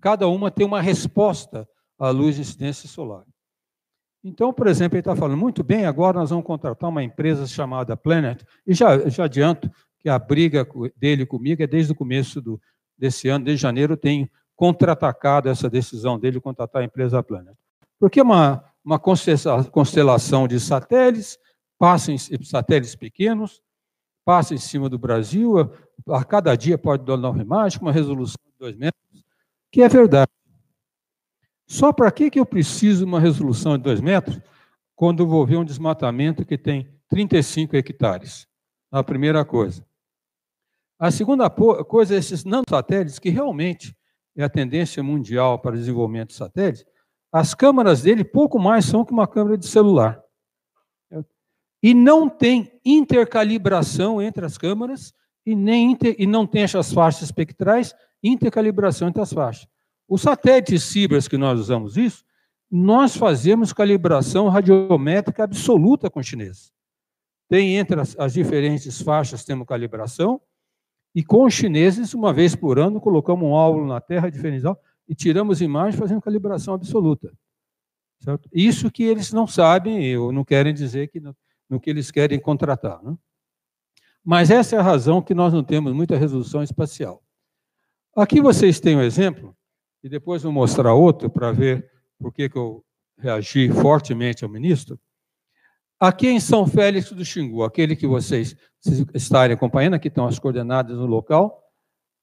Cada uma tem uma resposta à luz de incidência solar. Então, por exemplo, ele está falando, muito bem, agora nós vamos contratar uma empresa chamada Planet, e já, já adianto que a briga dele comigo é desde o começo do, desse ano, desde janeiro, tem contra-atacado essa decisão dele de contratar a empresa Planet. Porque é uma, uma constelação de satélites, passa em satélites pequenos, passa em cima do Brasil, a, a cada dia pode dar uma imagem uma resolução de 2 metros, que é verdade. Só para que, que eu preciso de uma resolução de 2 metros quando eu vou ver um desmatamento que tem 35 hectares? A primeira coisa. A segunda coisa é esses nanosatélites, que realmente é a tendência mundial para desenvolvimento de satélites, as câmaras dele pouco mais são que uma câmera de celular. E não tem intercalibração entre as câmaras e, nem inter, e não tem essas faixas espectrais, intercalibração entre as faixas. Os satélites Cibers que nós usamos isso, nós fazemos calibração radiométrica absoluta com chinês. Tem entre as, as diferentes faixas, temos calibração, e com os chineses, uma vez por ano, colocamos um álbum na Terra diferencial e tiramos imagens fazendo calibração absoluta. Certo? Isso que eles não sabem ou não querem dizer que no, no que eles querem contratar. Né? Mas essa é a razão que nós não temos muita resolução espacial. Aqui vocês têm um exemplo, e depois vou mostrar outro para ver por que, eu reagi fortemente ao ministro. Aqui em São Félix do Xingu, aquele que vocês estarem acompanhando, aqui estão as coordenadas no local,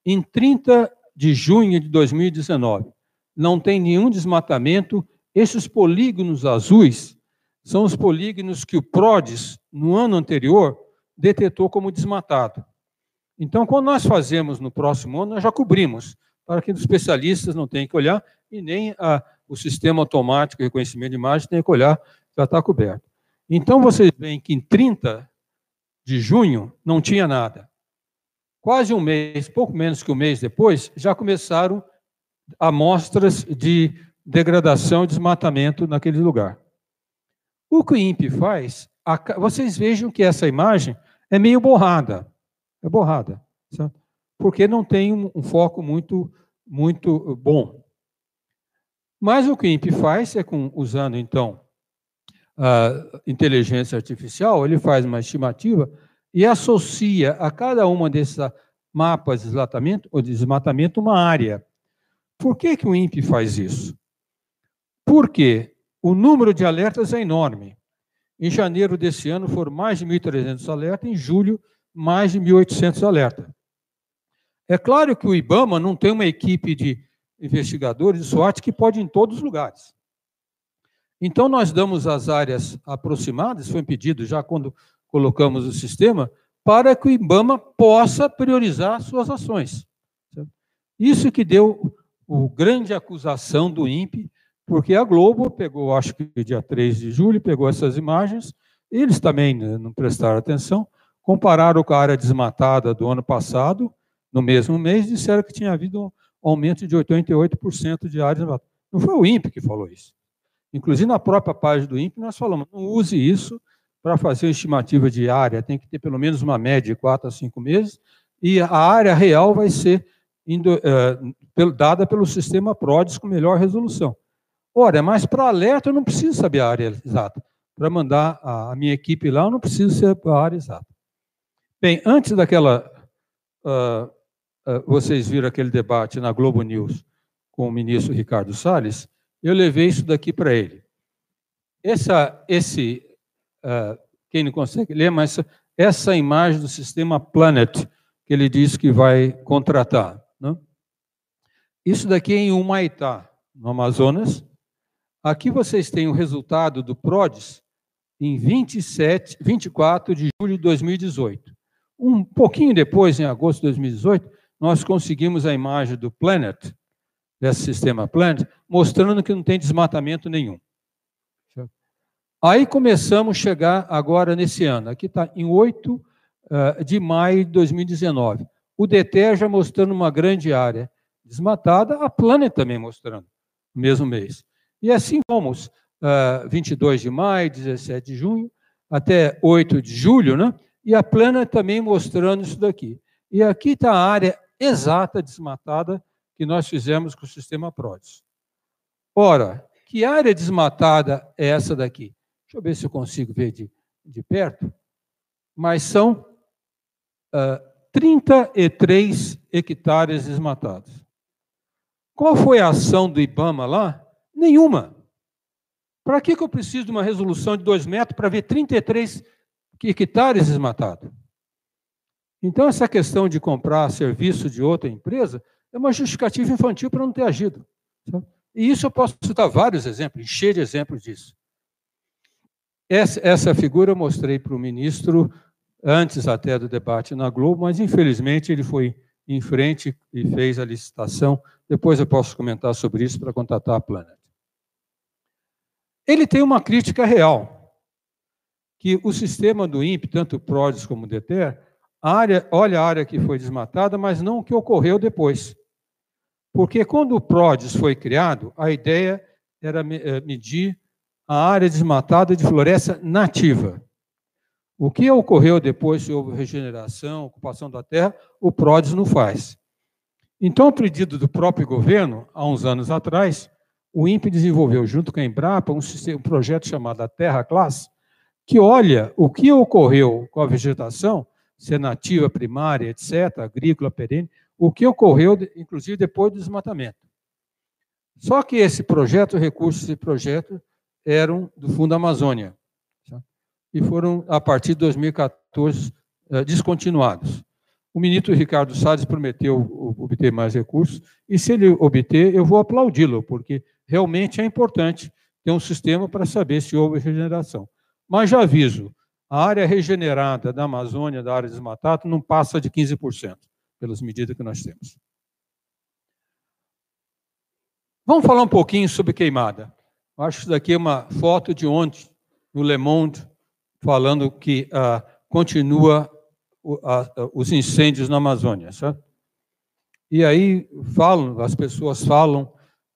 em 30 de junho de 2019. Não tem nenhum desmatamento. Esses polígonos azuis são os polígonos que o PRODES, no ano anterior, detectou como desmatado. Então, quando nós fazemos no próximo ano, nós já cobrimos, para que os especialistas não tenham que olhar e nem a, o sistema automático de reconhecimento de imagem tenha que olhar, já está coberto. Então, vocês veem que em 30 de junho não tinha nada. Quase um mês, pouco menos que um mês depois, já começaram amostras de degradação e desmatamento naquele lugar. O que o INPE faz, vocês vejam que essa imagem é meio borrada, é borrada, certo? porque não tem um, foco muito, muito bom. Mas o que o INPE faz é, com, usando então a inteligência artificial, ele faz uma estimativa e associa a cada uma desses mapas de desmatamento, ou de desmatamento uma área. Por que, que o INPE faz isso? Porque o número de alertas é enorme. Em janeiro desse ano foram mais de 1.300 alertas, em julho, mais de 1.800 alertas. É claro que o IBAMA não tem uma equipe de investigadores de SWOT que pode ir em todos os lugares. Então, nós damos as áreas aproximadas, foi pedido já quando colocamos o sistema, para que o IBAMA possa priorizar suas ações. Isso que deu o grande acusação do INPE, porque a Globo pegou, acho que dia 3 de julho, pegou essas imagens, eles também né, não prestaram atenção, compararam com a área desmatada do ano passado, no mesmo mês, disseram que tinha havido um aumento de 88% de áreas desmatadas. Não foi o INPE que falou isso. Inclusive, na própria página do INPE, nós falamos, não use isso para fazer uma estimativa de área, tem que ter pelo menos uma média de 4 a 5 meses, e a área real vai ser indo, uh, dada pelo sistema PRODES com melhor resolução. Ora, mas para alerta eu não preciso saber a área exata. Para mandar a minha equipe lá, eu não preciso saber a área exata. Bem, antes daquela. Uh, uh, vocês viram aquele debate na Globo News com o ministro Ricardo Salles, eu levei isso daqui para ele. Essa, esse, uh, quem não consegue ler, mas essa imagem do sistema Planet, que ele disse que vai contratar. Né? Isso daqui é em Humaitá, no Amazonas. Aqui vocês têm o resultado do PRODES em 27, 24 de julho de 2018. Um pouquinho depois, em agosto de 2018, nós conseguimos a imagem do Planet, desse sistema Planet, mostrando que não tem desmatamento nenhum. Aí começamos a chegar agora nesse ano. Aqui está em 8 eh, de maio de 2019. O DETER já mostrando uma grande área desmatada, a Planet também mostrando, no mesmo mês. E assim vamos, uh, 22 de maio, 17 de junho, até 8 de julho, né? e a Planet também mostrando isso daqui. E aqui está a área exata desmatada que nós fizemos com o sistema PRODES. Ora, que área desmatada é essa daqui? Deixa eu ver se eu consigo ver de, de perto. Mas são uh, 33 hectares desmatados. Qual foi a ação do IBAMA lá? Nenhuma. Para que, que eu preciso de uma resolução de 2 metros para ver 33 hectares desmatados? Então, essa questão de comprar serviço de outra empresa é uma justificativa infantil para não ter agido. E isso eu posso citar vários exemplos, encher de exemplos disso. Essa, figura eu mostrei para o ministro antes até do debate na Globo, mas infelizmente ele foi em frente e fez a licitação. Depois eu posso comentar sobre isso para contatar a Planet. Ele tem uma crítica real, que o sistema do INPE, tanto PRODES como DETER, área, olha a área que foi desmatada, mas não o que ocorreu depois. Porque quando o PRODES foi criado, a ideia era eh, medir a área desmatada de floresta nativa. O que ocorreu depois, se houve regeneração, ocupação da terra, o PRODES não faz. Então, a pedido do próprio governo, há uns anos atrás, o INPE desenvolveu, junto com a Embrapa, um, um projeto chamado Terra Class, que olha o que ocorreu com a vegetação, se é nativa, primária, etc., agrícola, perene, o que ocorreu, inclusive, depois do desmatamento. Só que esse projeto, recursos e projeto, eram do Fundo Amazônia. Tá? E foram, a partir de 2014, eh, descontinuados. O ministro Ricardo Salles prometeu obter mais recursos, e se ele obter, eu vou aplaudi-lo, porque realmente é importante ter um sistema para saber se houve regeneração. Mas já aviso, a área regenerada da Amazônia, da área desmatada, não passa de 15%, pelas medidas que nós temos. Vamos falar um pouquinho sobre queimada. Acho que isso daqui é uma foto de ontem, no Le Monde, falando que ah, continua os incêndios na Amazônia. Sabe? E aí falam, as pessoas falam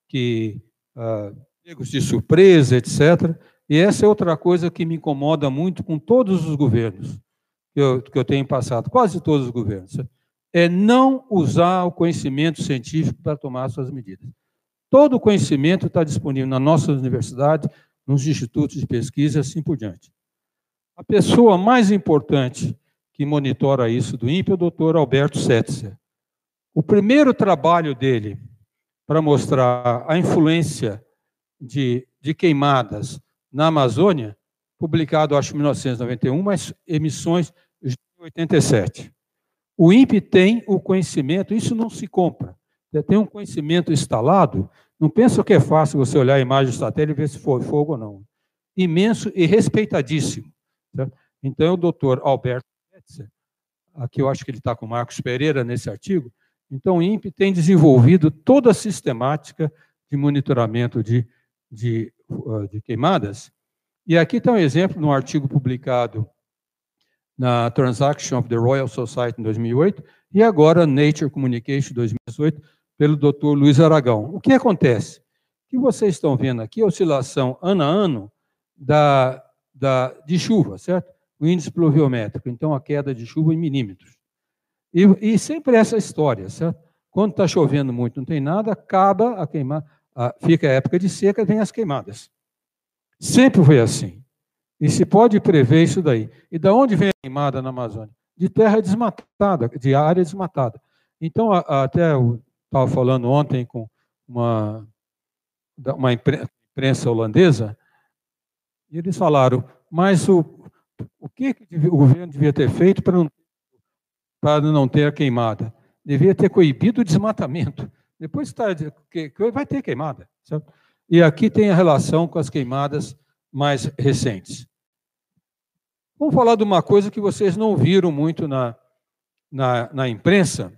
que ah, de surpresa, etc. E essa é outra coisa que me incomoda muito com todos os governos que eu, que eu tenho passado, quase todos os governos, é não usar o conhecimento científico para tomar suas medidas. Todo o conhecimento está disponível na nossa universidade, nos institutos de pesquisa e assim por diante. A pessoa mais importante que monitora isso do INPE é o doutor Alberto Setzer. O primeiro trabalho dele para mostrar a influência de, de queimadas na Amazônia, publicado, acho, em 1991, mas emissões de 87. O INPE tem o conhecimento, isso não se compra. Tem um conhecimento instalado. Não pensa que é fácil você olhar a imagem do satélite e ver se foi fogo ou não. Imenso e respeitadíssimo. Certo? Então, o doutor Alberto Metzer, aqui eu acho que ele está com o Marcos Pereira nesse artigo, então o INPE tem desenvolvido toda a sistemática de monitoramento de, de, uh, de queimadas. E aqui está um exemplo de um artigo publicado na Transaction of the Royal Society em 2008 e agora Nature Communication 2018 pelo Dr. Luiz Aragão. O que acontece? O que vocês estão vendo aqui é a oscilação ano a ano da, da, de chuva, certo? O índice pluviométrico, então a queda de chuva em milímetros. E, e sempre essa história, certo? Quando está chovendo muito, não tem nada, acaba a queimar, fica a época de seca, vem as queimadas. Sempre foi assim. E se pode prever isso daí. E da onde vem a queimada na Amazônia? De terra desmatada, de área desmatada. Então, até eu estava falando ontem com uma, uma imprensa holandesa, e eles falaram, mas o, o que, o governo devia ter feito para não, para não ter a queimada? Devia ter coibido o desmatamento. Depois está, que, vai ter queimada. Certo? E aqui tem a relação com as queimadas mais recentes. Vamos falar de uma coisa que vocês não viram muito na, na, na imprensa,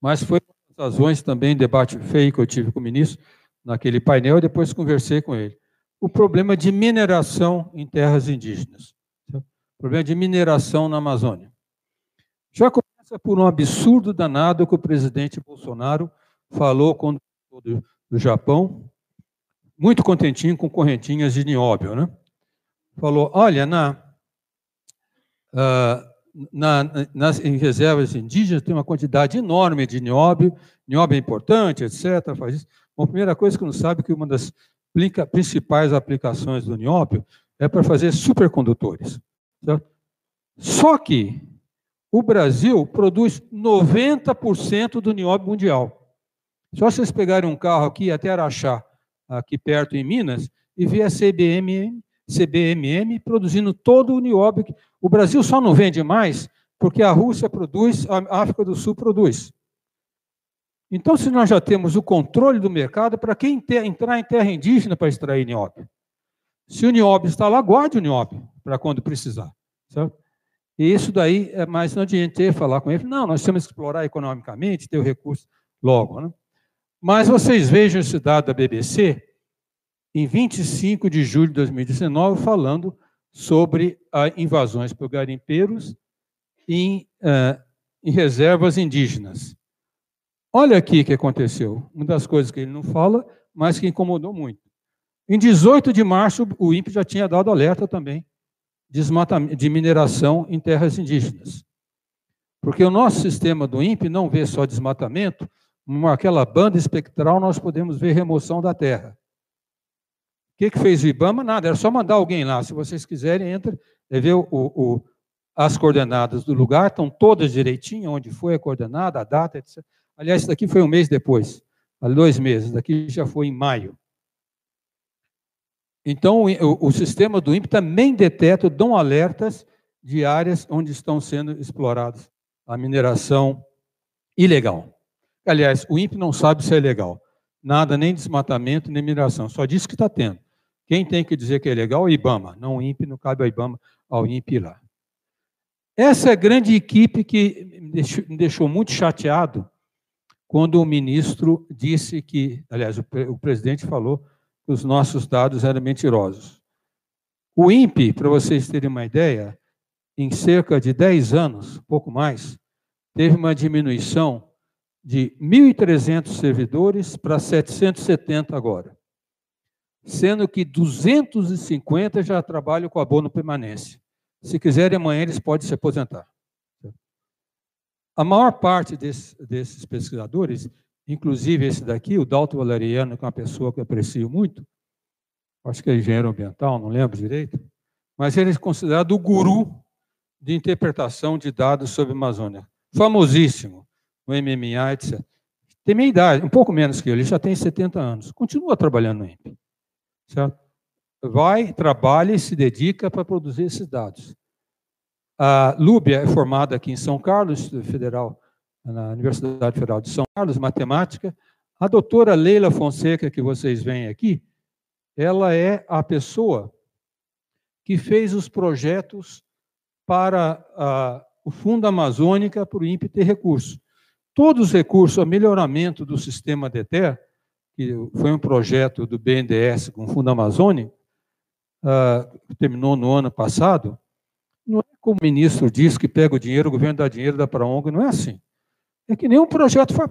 mas foi razões também, debate feio que eu tive com o ministro naquele painel, e depois conversei com ele. O problema de mineração em terras indígenas. O problema de mineração na Amazônia. Já começa por um absurdo danado que o presidente Bolsonaro falou quando do, do Japão, muito contentinho com correntinhas de nióbio, né? Falou, olha, na, uh, na, nas em reservas indígenas tem uma quantidade enorme de nióbio, nióbio é importante, etc. Faz isso. Bom, a primeira coisa que não sabe é que uma das principais aplicações do nióbio é para fazer supercondutores. Certo? Só que o Brasil produz 90% do nióbio mundial. Só vocês pegarem um carro aqui até Araxá, aqui perto em Minas, e ver a CBMM produzindo todo o nióbio. O Brasil só não vende mais porque a Rússia produz, a África do Sul produz. Então, se nós já temos o controle do mercado, para quem entrar em terra indígena para extrair nióbio? Se o nióbio está lá, guarde o nióbio para quando precisar. Certo? E isso daí, é mais não adianta falar com ele, não, nós temos que explorar economicamente, ter o recurso logo. Né? Mas vocês vejam esse dado da BBC, em 25 de julho de 2019, falando sobre invasões por garimpeiros em, uh, em reservas indígenas. Olha aqui o que aconteceu. Uma das coisas que ele não fala, mas que incomodou muito. Em 18 de março, o INPE já tinha dado alerta também de mineração em terras indígenas. Porque o nosso sistema do INPE não vê só desmatamento, aquela banda espectral, nós podemos ver remoção da terra. O que, que fez o IBAMA? Nada, era só mandar alguém lá. Se vocês quiserem, entra, ver o, o, as coordenadas do lugar, estão todas direitinho, onde foi a coordenada, a data, etc. Aliás, isso daqui foi um mês depois, dois meses, daqui já foi em maio. Então, o, o sistema do INPE também detecta, dão alertas de áreas onde estão sendo exploradas a mineração ilegal. Aliás, o INPE não sabe se é legal. Nada, nem desmatamento, nem mineração. Só diz que está tendo. Quem tem que dizer que é legal é o IBAMA. Não o INPE, não cabe ao IBAMA, ao INPE lá. Essa é grande equipe que me deixou muito chateado quando o ministro disse que, aliás, o, o presidente falou que os nossos dados eram mentirosos. O INPE, para vocês terem uma ideia, em cerca de 10 anos, pouco mais, teve uma diminuição de 1.300 servidores para 770 agora, sendo que 250 já trabalham com abono permanência. Se quiserem, amanhã eles podem se aposentar. A maior parte desses, desses pesquisadores, inclusive esse daqui, o Dalton Valeriano, que é uma pessoa que eu aprecio muito, acho que é engenheiro ambiental, não lembro direito, mas ele é considerado o guru de interpretação de dados sobre a Amazônia. Famosíssimo no MMA, etc. Tem minha idade, um pouco menos que eu, ele já tem 70 anos. Continua trabalhando no INPE. Certo? Vai, trabalha e se dedica para produzir esses dados. A Lúbia é formada aqui em São Carlos, Federal, na Universidade Federal de São Carlos, matemática. A doutora Leila Fonseca, que vocês veem aqui, ela é a pessoa que fez os projetos para a, o Fundo Amazônica para o INPE ter recursos. Todos os recursos, o melhoramento do sistema DETER, que foi um projeto do BNDES com o Fundo Amazônico, uh, que terminou no ano passado, não é como o ministro diz que pega o dinheiro, o governo dá dinheiro, dá para a ONG, não é assim. É que nenhum projeto foi.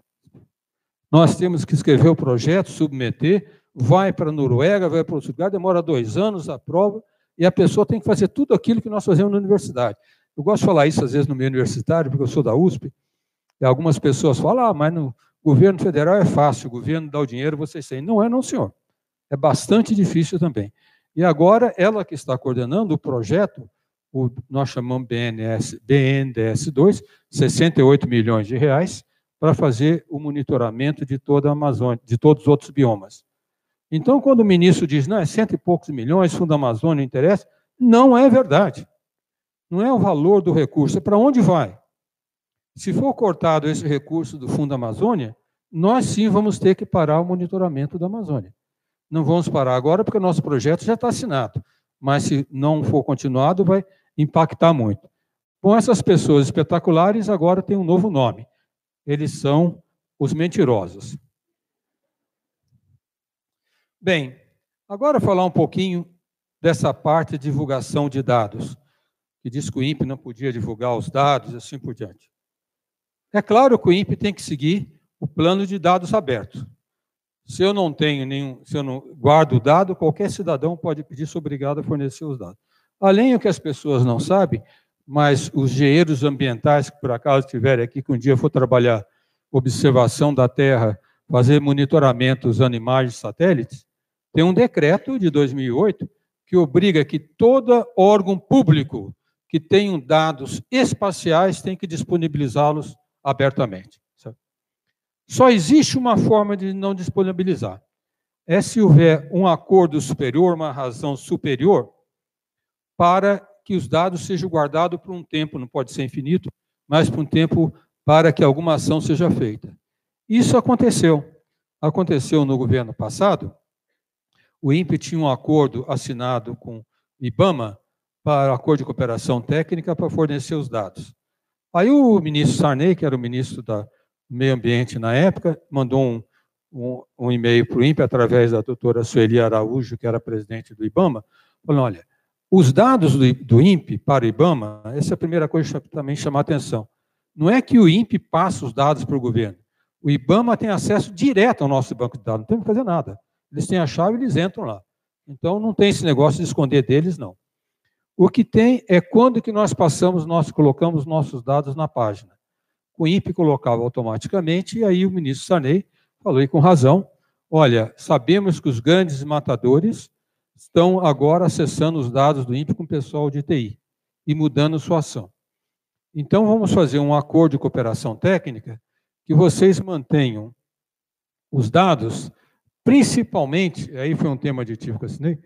Nós temos que escrever o projeto, submeter, vai para a Noruega, vai para outro lugar, demora dois anos, aprova, e a pessoa tem que fazer tudo aquilo que nós fazemos na universidade. Eu gosto de falar isso às vezes no meio universitário, porque eu sou da USP, algumas pessoas falam, ah, mas no governo federal é fácil, o governo dá o dinheiro, vocês têm. Não é, não, senhor. É bastante difícil também. E agora, ela que está coordenando o projeto, o, nós chamamos BNS, BNDS2, 68 milhões de reais, para fazer o monitoramento de toda a Amazônia, de todos os outros biomas. Então, quando o ministro diz, não, é cento e poucos milhões, Fundo Amazônia interessa, não é verdade. Não é o valor do recurso, é para onde vai. Se for cortado esse recurso do Fundo Amazônia, nós sim vamos ter que parar o monitoramento da Amazônia. Não vamos parar agora, porque o nosso projeto já está assinado. Mas se não for continuado, vai impactar muito. Bom, essas pessoas espetaculares agora têm um novo nome. Eles são os mentirosos. Bem, agora falar um pouquinho dessa parte de divulgação de dados, que diz que o INPE não podia divulgar os dados e assim por diante. É claro que o INPE tem que seguir o plano de dados abertos. Se eu não tenho nenhum, se eu não guardo o dado, qualquer cidadão pode pedir, sou obrigado a fornecer os dados. Além do que as pessoas não sabem, mas os engenheiros ambientais que por acaso estiverem aqui, que um dia for trabalhar observação da Terra, fazer monitoramento usando imagens satélites, tem um decreto de 2008 que obriga que todo órgão público que tenha dados espaciais tem que disponibilizá-los abertamente. Só existe uma forma de não disponibilizar. É se houver um acordo superior, uma razão superior, para que os dados sejam guardados por um tempo, não pode ser infinito, mas por um tempo para que alguma ação seja feita. Isso aconteceu. Aconteceu no governo passado, o INPE tinha um acordo assinado com o IBAMA para acordo de cooperação técnica para fornecer os dados. Aí o ministro Sarney, que era o ministro do Meio Ambiente na época, mandou um, um, um e-mail para o INPE através da doutora Sueli Araújo, que era presidente do IBAMA, falando, olha, os dados do, do INPE para o IBAMA, essa é a primeira coisa que também chamar a atenção. Não é que o INPE passa os dados para o governo. O IBAMA tem acesso direto ao nosso banco de dados, não tem que fazer nada. Eles têm a chave e eles entram lá. Então não tem esse negócio de esconder deles, não. O que tem é quando que nós passamos, nós colocamos nossos dados na página. O INPE colocava automaticamente, e aí o ministro Sarney falou, e com razão, olha, sabemos que os grandes matadores estão agora acessando os dados do INPE com o pessoal de TI e mudando sua ação. Então, vamos fazer um acordo de cooperação técnica que vocês mantenham os dados principalmente, aí foi um tema aditivo que eu assinei,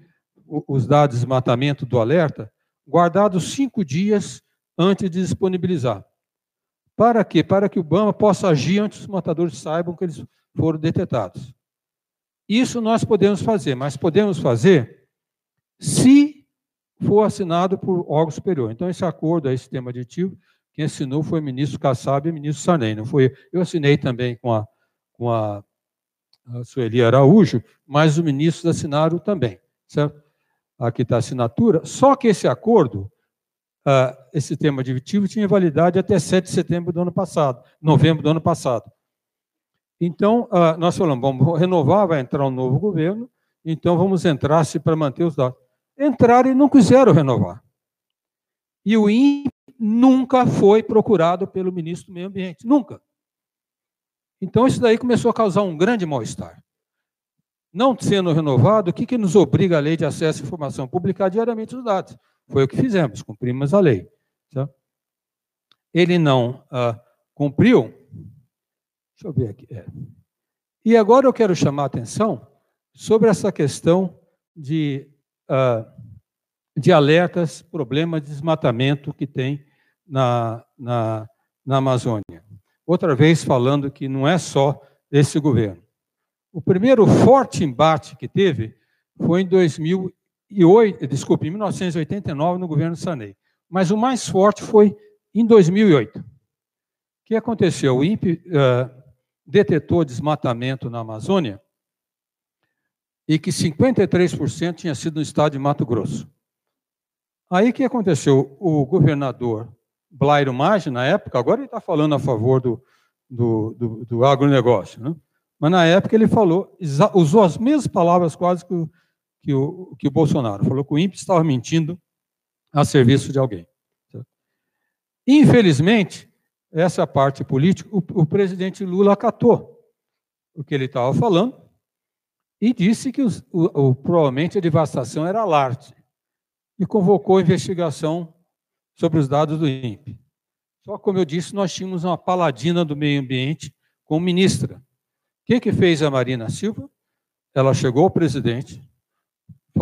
os dados de desmatamento do alerta, guardados cinco dias antes de disponibilizar. Para quê? Para que o BAMA possa agir antes que os matadores saibam que eles foram detectados. Isso nós podemos fazer, mas podemos fazer se for assinado por órgão superior. Então, esse acordo, esse tema aditivo, quem assinou foi o ministro Kassab e o ministro Sarney, não foi eu. Eu assinei também com a, com a a Sueli Araújo, mas os ministros assinaram também, certo? Aqui está a assinatura. Só que esse acordo, uh, esse tema aditivo, tinha validade até 7 de setembro do ano passado, novembro do ano passado. Então, uh, nós falamos, vamos renovar, vai entrar um novo governo, então vamos entrar-se para manter os dados. Entraram e não quiseram renovar. E o INPE nunca foi procurado pelo ministro do Meio Ambiente, nunca. Então, isso daí começou a causar um grande mal-estar. Não sendo renovado, o que, que nos obriga a lei de acesso à informação? Publicar diariamente os dados. Foi o que fizemos, cumprimos a lei. Tá? Ele não ah, cumpriu. Deixa eu ver aqui. É. E agora eu quero chamar a atenção sobre essa questão de, ah, de alertas, problemas de desmatamento que tem na, na, na Amazônia. Outra vez falando que não é só esse governo. O primeiro forte embate que teve foi em 2008, desculpe, em 1989, no governo Sanei. Mas o mais forte foi em 2008. O que aconteceu? O INPE uh, detetou desmatamento na Amazônia e que 53% tinha sido no estado de Mato Grosso. Aí o que aconteceu? O governador Blairo Maggi, na época, agora ele está falando a favor do, do, do, do agronegócio, né? Mas na época ele falou, usou as mesmas palavras quase que o, que o, que o Bolsonaro, falou que o INPE estava mentindo a serviço de alguém. Infelizmente, essa parte política, o, o presidente Lula acatou o que ele estava falando e disse que os, o, o, provavelmente a devastação era large e convocou a investigação sobre os dados do INPE. Só como eu disse, nós tínhamos uma paladina do meio ambiente como ministra. O que, que fez a Marina Silva? Ela chegou ao presidente,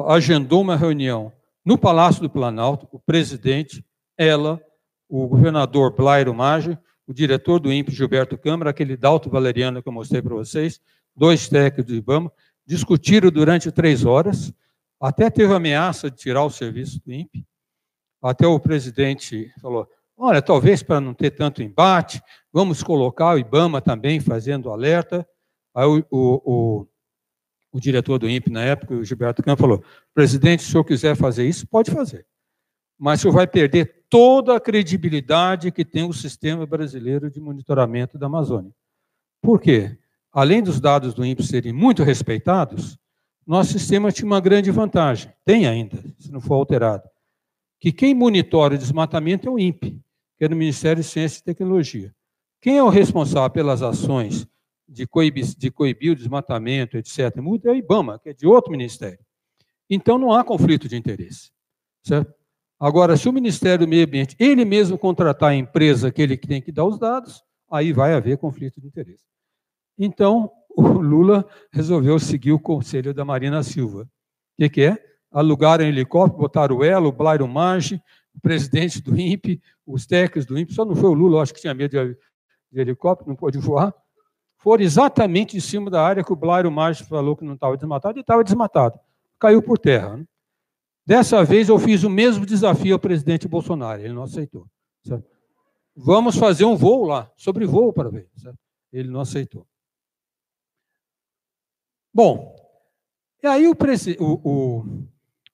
agendou uma reunião no Palácio do Planalto, o presidente, ela, o governador Blairo Maggi, o diretor do INPE, Gilberto Câmara, aquele Dalto Valeriano que eu mostrei para vocês, dois técnicos do IBAMA, discutiram durante três horas, até teve ameaça de tirar o serviço do INPE, até o presidente falou: olha, talvez para não ter tanto embate, vamos colocar o IBAMA também fazendo alerta. Aí o, o, o, o diretor do INPE na época, o Gilberto Campos, falou: presidente, se o senhor quiser fazer isso, pode fazer. Mas o senhor vai perder toda a credibilidade que tem o sistema brasileiro de monitoramento da Amazônia. Por quê? Além dos dados do INPE serem muito respeitados, nosso sistema tinha uma grande vantagem, tem ainda, se não for alterado que quem monitora o desmatamento é o INPE, que é do Ministério de Ciência e Tecnologia. Quem é o responsável pelas ações de coibir, de coibir o desmatamento, etc., é o IBAMA, que é de outro ministério. Então não há conflito de interesse. Certo? Agora, se o Ministério do Meio Ambiente, ele mesmo contratar a empresa que ele tem que dar os dados, aí vai haver conflito de interesse. Então, o Lula resolveu seguir o conselho da Marina Silva. O que, que é? alugaram helicóptero, botaram o Elo, o Blairo Maggi, o presidente do INPE, os técnicos do INPE, só não foi o Lula, acho que tinha medo de helicóptero, não pôde voar, foram exatamente em cima da área que o Blairo Maggi falou que não estava desmatado, e estava desmatado. Caiu por terra. Né? Dessa vez eu fiz o mesmo desafio ao presidente Bolsonaro, ele não aceitou. Certo? Vamos fazer um voo lá, sobre voo para ver. Certo? Ele não aceitou. Bom, e aí o, o,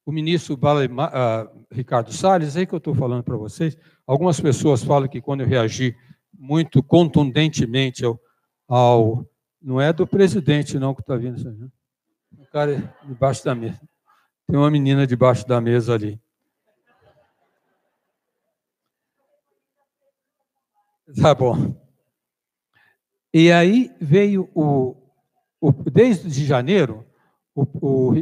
o ministro uh, Ricardo Salles, aí que eu estou falando para vocês, algumas pessoas falam que quando eu reagi muito contundentemente ao, ao não é do presidente não que está vindo, né? o cara é debaixo da mesa. Tem uma menina debaixo da mesa ali. Tá bom. E aí veio o, o desde janeiro, o, o,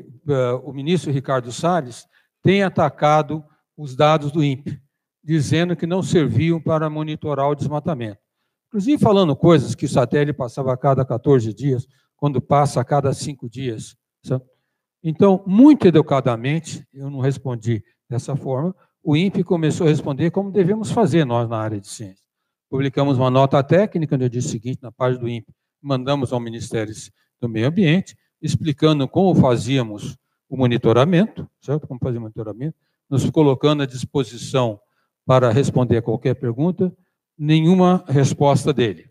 o ministro Ricardo Salles tem atacado os dados do INPE, dizendo que não serviam para monitorar o desmatamento. Inclusive falando coisas que o satélite passava a cada 14 dias, quando passa a cada cinco dias. Então, muito educadamente, eu não respondi dessa forma, o INPE começou a responder como devemos fazer nós na área de ciência. Publicamos uma nota técnica no dia seguinte, na página do INPE, mandamos ao Ministério do Meio Ambiente, explicando como fazíamos o monitoramento, certo? Como fazer monitoramento, nos colocando à disposição para responder a qualquer pergunta, nenhuma resposta dele.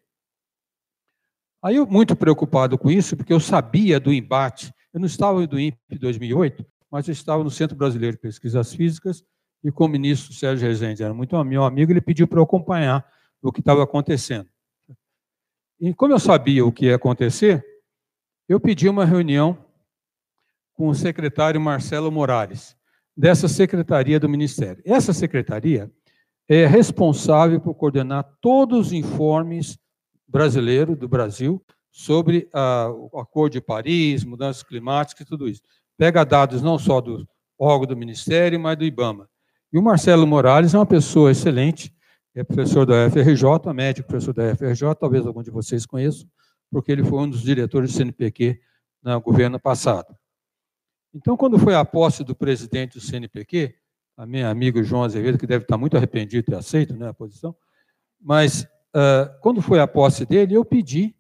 Aí eu muito preocupado com isso, porque eu sabia do embate. Eu não estava do INPE 2008, mas eu estava no Centro Brasileiro de Pesquisas Físicas e com o ministro Sérgio Rezende, era muito meu amigo, ele pediu para eu acompanhar o que estava acontecendo. E como eu sabia o que ia acontecer, eu pedi uma reunião com o secretário Marcelo Morales, dessa secretaria do Ministério. Essa secretaria é responsável por coordenar todos os informes brasileiros do Brasil sobre a, o Acordo de Paris, mudanças climáticas e tudo isso. Pega dados não só do órgão do Ministério, mas do IBAMA. E o Marcelo Morales é uma pessoa excelente, é professor da UFRJ, médico professor da UFRJ, talvez algum de vocês conheçam, porque ele foi um dos diretores do CNPq no governo passado. Então, quando foi a posse do presidente do CNPq, a minha amigo João Azevedo, que deve estar muito arrependido de ter aceito né, a posição, mas uh, quando foi a posse dele, eu pedi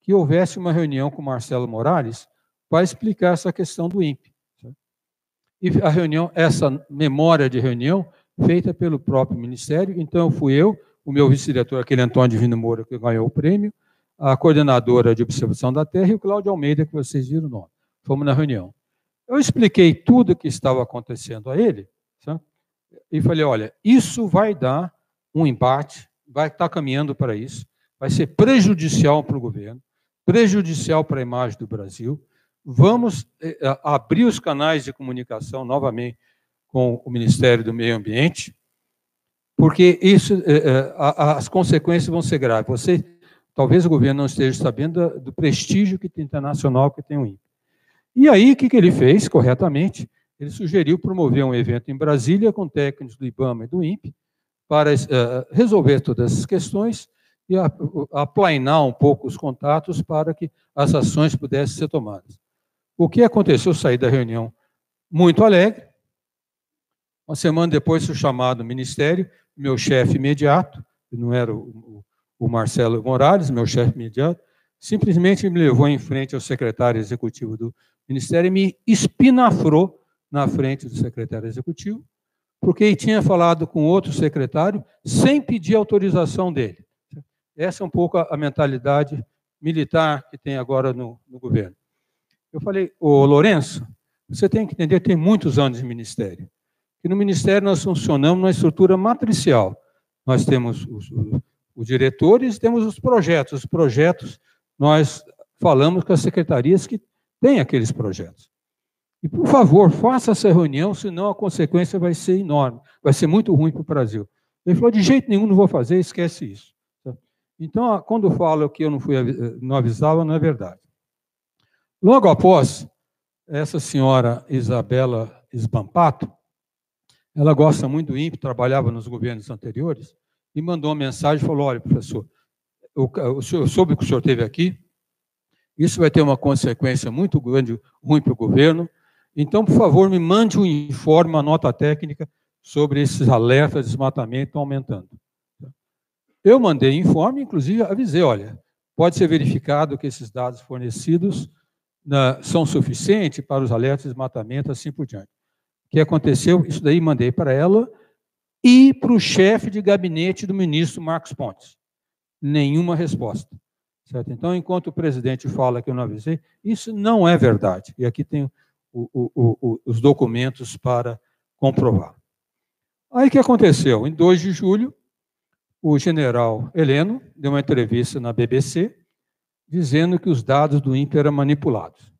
que houvesse uma reunião com Marcelo Morales para explicar essa questão do INPE. E a reunião, essa memória de reunião, feita pelo próprio Ministério, então fui eu, o meu vice-diretor, aquele Antônio Divino Moura, que ganhou o prêmio, a coordenadora de observação da Terra e o Cláudio Almeida, que vocês viram o nome. Fomos na reunião. Eu expliquei tudo o que estava acontecendo a ele? E falei: olha, isso vai dar um embate, vai estar caminhando para isso, vai ser prejudicial para o governo, prejudicial para a imagem do Brasil. Vamos eh, abrir os canais de comunicação novamente com o Ministério do Meio Ambiente, porque isso, eh, eh, as consequências vão ser graves. Você, talvez o governo não esteja sabendo do prestígio que tem internacional que tem o INPE. E aí, o que ele fez corretamente? Ele sugeriu promover um evento em Brasília com técnicos do IBAMA e do INPE para resolver todas essas questões e aplainar um pouco os contatos para que as ações pudessem ser tomadas. O que aconteceu? Eu saí da reunião muito alegre. Uma semana depois fui chamado ministério, meu chefe imediato, não era o, o Marcelo Morales, meu chefe imediato, simplesmente me levou em frente ao secretário executivo do ministério e me espinafrou na frente do secretário executivo, porque tinha falado com outro secretário sem pedir autorização dele. Essa é um pouco a mentalidade militar que tem agora no, no governo. Eu falei, ô Lourenço, você tem que entender, tem muitos anos de ministério. Que no ministério nós funcionamos numa estrutura matricial. Nós temos os, os, os diretores, temos os projetos. Os projetos, nós falamos com as secretarias que têm aqueles projetos. E, por favor, faça essa reunião, senão a consequência vai ser enorme, vai ser muito ruim para o Brasil. Ele falou: de jeito nenhum não vou fazer, esquece isso. Então, quando falo que eu não, fui, não avisava, não é verdade. Logo após, essa senhora Isabela Esbampato, ela gosta muito do INPE, trabalhava nos governos anteriores, e mandou uma mensagem e falou: olha, professor, eu, eu soube que o senhor esteve aqui, isso vai ter uma consequência muito grande, ruim para o governo, então, por favor, me mande um informe, uma nota técnica sobre esses alertas de desmatamento aumentando. Eu mandei informe, inclusive avisei, olha, pode ser verificado que esses dados fornecidos na, são suficientes para os alertas de desmatamento, assim por diante. O que aconteceu? Isso daí mandei para ela e para o chefe de gabinete do ministro Marcos Pontes. Nenhuma resposta. Certo? Então, enquanto o presidente fala que eu não avisei, isso não é verdade. E aqui tem o, o, os documentos para comprovar. Aí o que aconteceu? Em 2 de julho, o general Heleno deu uma entrevista na BBC dizendo que os dados do INPE eram manipulados.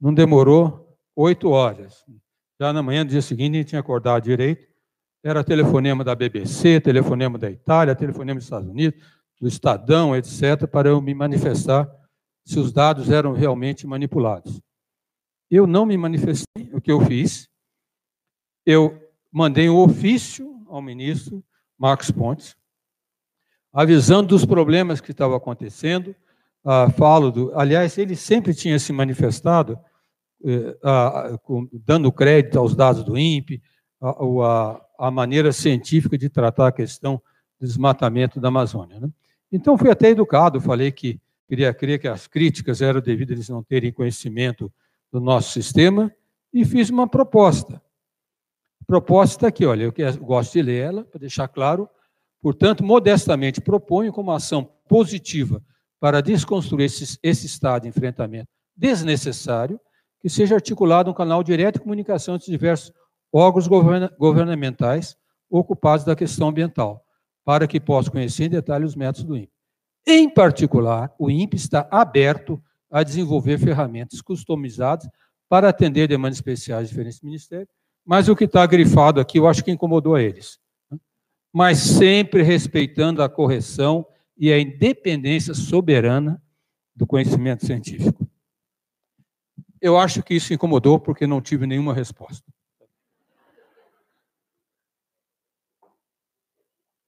Não demorou oito horas. Já na manhã do dia seguinte, gente tinha acordado direito. Era telefonema da BBC, telefonema da Itália, telefonema dos Estados Unidos, do Estadão, etc., para eu me manifestar se os dados eram realmente manipulados. Eu não me manifestei. O que eu fiz? Eu mandei um ofício ao ministro Marcos Pontes, avisando dos problemas que estavam acontecendo. Ah, falo do, aliás, ele sempre tinha se manifestado eh, ah, com, dando crédito aos dados do INPE, a, a, a, maneira científica de tratar a questão do desmatamento da Amazônia. Né? Então, fui até educado, falei que queria crer que as críticas eram devido a eles não terem conhecimento do nosso sistema e fiz uma proposta. Proposta está aqui, olha, eu gosto de ler ela, para deixar claro. Portanto, modestamente proponho como ação positiva para desconstruir esse, esse estado de enfrentamento desnecessário, que seja articulado um canal direto de comunicação entre diversos órgãos governa governamentais ocupados da questão ambiental, para que possam conhecer em detalhe os métodos do INPE. Em particular, o INPE está aberto a desenvolver ferramentas customizadas para atender demandas especiais de diferentes ministérios, mas o que está grifado aqui eu acho que incomodou a eles. Né? Mas sempre respeitando a correção e a independência soberana do conhecimento científico. Eu acho que isso incomodou porque não tive nenhuma resposta.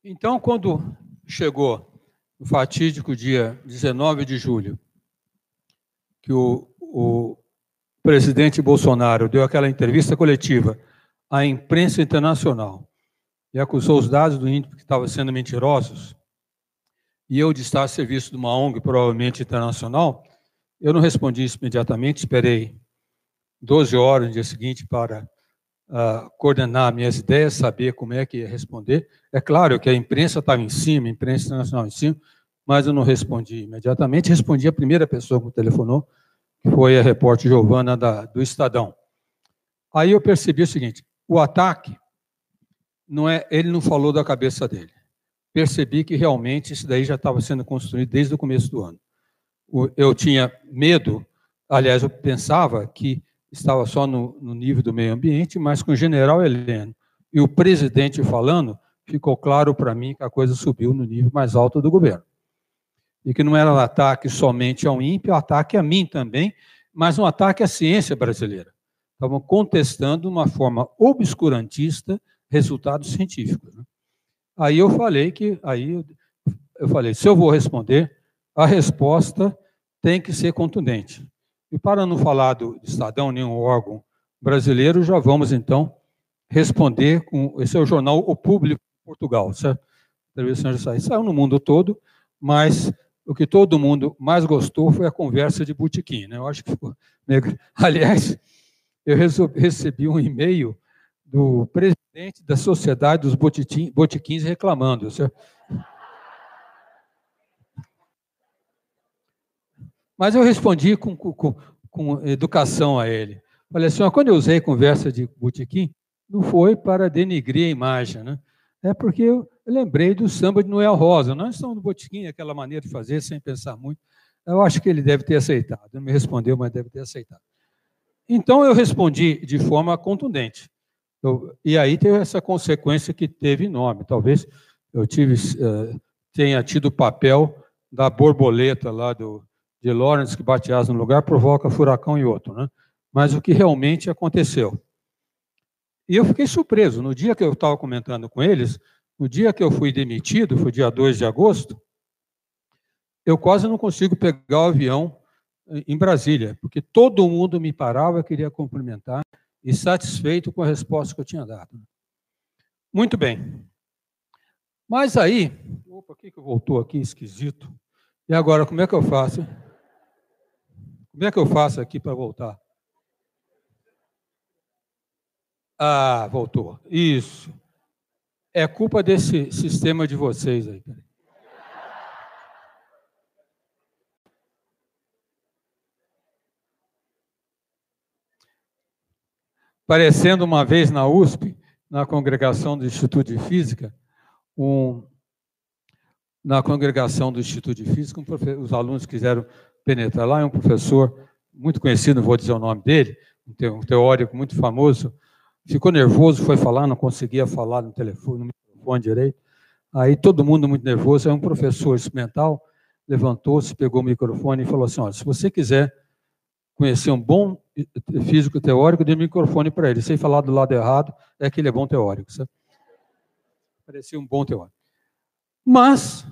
Então, quando chegou o fatídico dia 19 de julho, que o, o presidente Bolsonaro deu aquela entrevista coletiva à imprensa internacional e acusou os dados do INPE que estavam sendo mentirosos, e eu de estar a serviço de uma ONG, provavelmente internacional, eu não respondi isso imediatamente, esperei 12 horas no dia seguinte para uh, coordenar minhas ideias, saber como é que ia responder. É claro que a imprensa estava em cima, a imprensa internacional em cima, mas eu não respondi imediatamente, respondi a primeira pessoa que me telefonou, que foi a repórter Giovana da, do Estadão. Aí eu percebi o seguinte: o ataque não é, ele não falou da cabeça dele. Percebi que realmente isso daí já estava sendo construído desde o começo do ano. Eu tinha medo, aliás, eu pensava que estava só no, no nível do meio ambiente, mas com o general Heleno e o presidente falando, ficou claro para mim que a coisa subiu no nível mais alto do governo. E que não era um ataque somente ao INPE, um ataque a mim também, mas um ataque à ciência brasileira. Estavam contestando uma forma obscurantista resultados científicos. Né? Aí eu falei que, aí eu falei, se eu vou responder, a resposta tem que ser contundente. E para não falar do Estadão, nenhum órgão brasileiro, já vamos então responder com. Esse é o jornal O Público de Portugal, certo? já saiu no mundo todo, mas o que todo mundo mais gostou foi a conversa de Botequim. Né? Eu acho que ficou. Aliás, eu recebi um e-mail do presidente da Sociedade dos Botequins reclamando. Mas eu respondi com, com, com educação a ele. Falei assim, quando eu usei conversa de botequim, não foi para denigrir a imagem, né? É porque eu lembrei do samba de Noel Rosa. Nós estamos no botequim, aquela maneira de fazer sem pensar muito. Eu acho que ele deve ter aceitado. Não me respondeu, mas deve ter aceitado. Então eu respondi de forma contundente. Eu, e aí teve essa consequência que teve enorme. Talvez eu tive, uh, tenha tido o papel da borboleta lá do, de Lawrence que bate asa no lugar, provoca furacão e outro, né? Mas o que realmente aconteceu. E eu fiquei surpreso. No dia que eu estava comentando com eles, no dia que eu fui demitido, foi dia 2 de agosto, eu quase não consigo pegar o avião em Brasília, porque todo mundo me parava, queria cumprimentar e satisfeito com a resposta que eu tinha dado. Muito bem. Mas aí, opa, o que voltou aqui esquisito? E agora, como é que eu faço? Como é que eu faço aqui para voltar? Ah, voltou. Isso. É culpa desse sistema de vocês aí. Parecendo uma vez na USP, na congregação do Instituto de Física, um, na congregação do Instituto de Física, um os alunos quiseram penetrar lá, é um professor muito conhecido, vou dizer o nome dele, um teórico muito famoso, ficou nervoso, foi falar, não conseguia falar no telefone, no microfone direito. Aí todo mundo muito nervoso, aí um professor experimental levantou-se, pegou o microfone e falou assim: olha, se você quiser conhecer um bom físico teórico, dê o microfone para ele. Sem falar do lado errado, é que ele é bom teórico. Sabe? Parecia um bom teórico. Mas,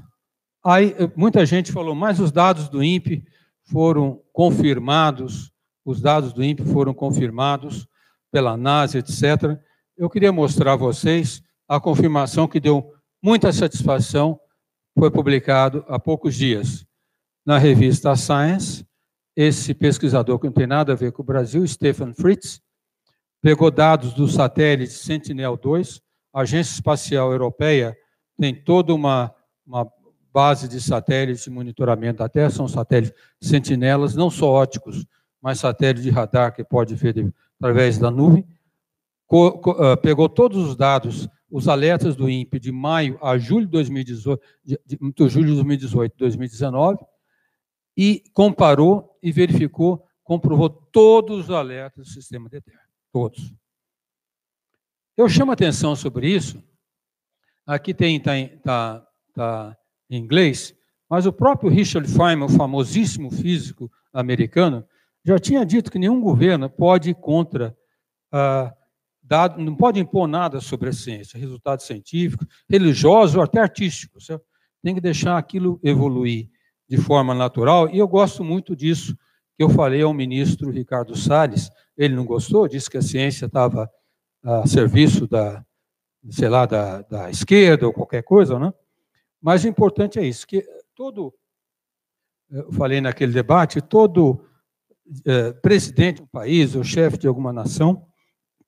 aí muita gente falou, mas os dados do INPE foram confirmados, os dados do INPE foram confirmados pela NASA, etc. Eu queria mostrar a vocês a confirmação que deu muita satisfação, foi publicado há poucos dias na revista Science. Esse pesquisador que não tem nada a ver com o Brasil, Stefan Fritz, pegou dados do satélite Sentinel-2, a Agência Espacial Europeia tem toda uma, uma base de satélites de monitoramento da Terra, são satélites sentinelas, não só óticos, mas satélites de radar que pode ver através da nuvem. Uh, pegou todos os dados, os alertas do INPE de maio a julho de 2018, de, de, de julho de 2018 2019, e comparou e verificou, comprovou todos os alertas do sistema de terra, todos. Eu chamo atenção sobre isso. Aqui tem está tá, tá em inglês, mas o próprio Richard Feynman, o famosíssimo físico americano, já tinha dito que nenhum governo pode ir contra, ah, dado, não pode impor nada sobre a ciência, resultados científicos, religiosos ou até artísticos. Tem que deixar aquilo evoluir de forma natural, e eu gosto muito disso que eu falei ao ministro Ricardo Salles. Ele não gostou, disse que a ciência estava a serviço da, sei lá, da, da esquerda ou qualquer coisa, né? Mas o importante é isso, que todo, eu falei naquele debate, todo é, presidente de um país ou chefe de alguma nação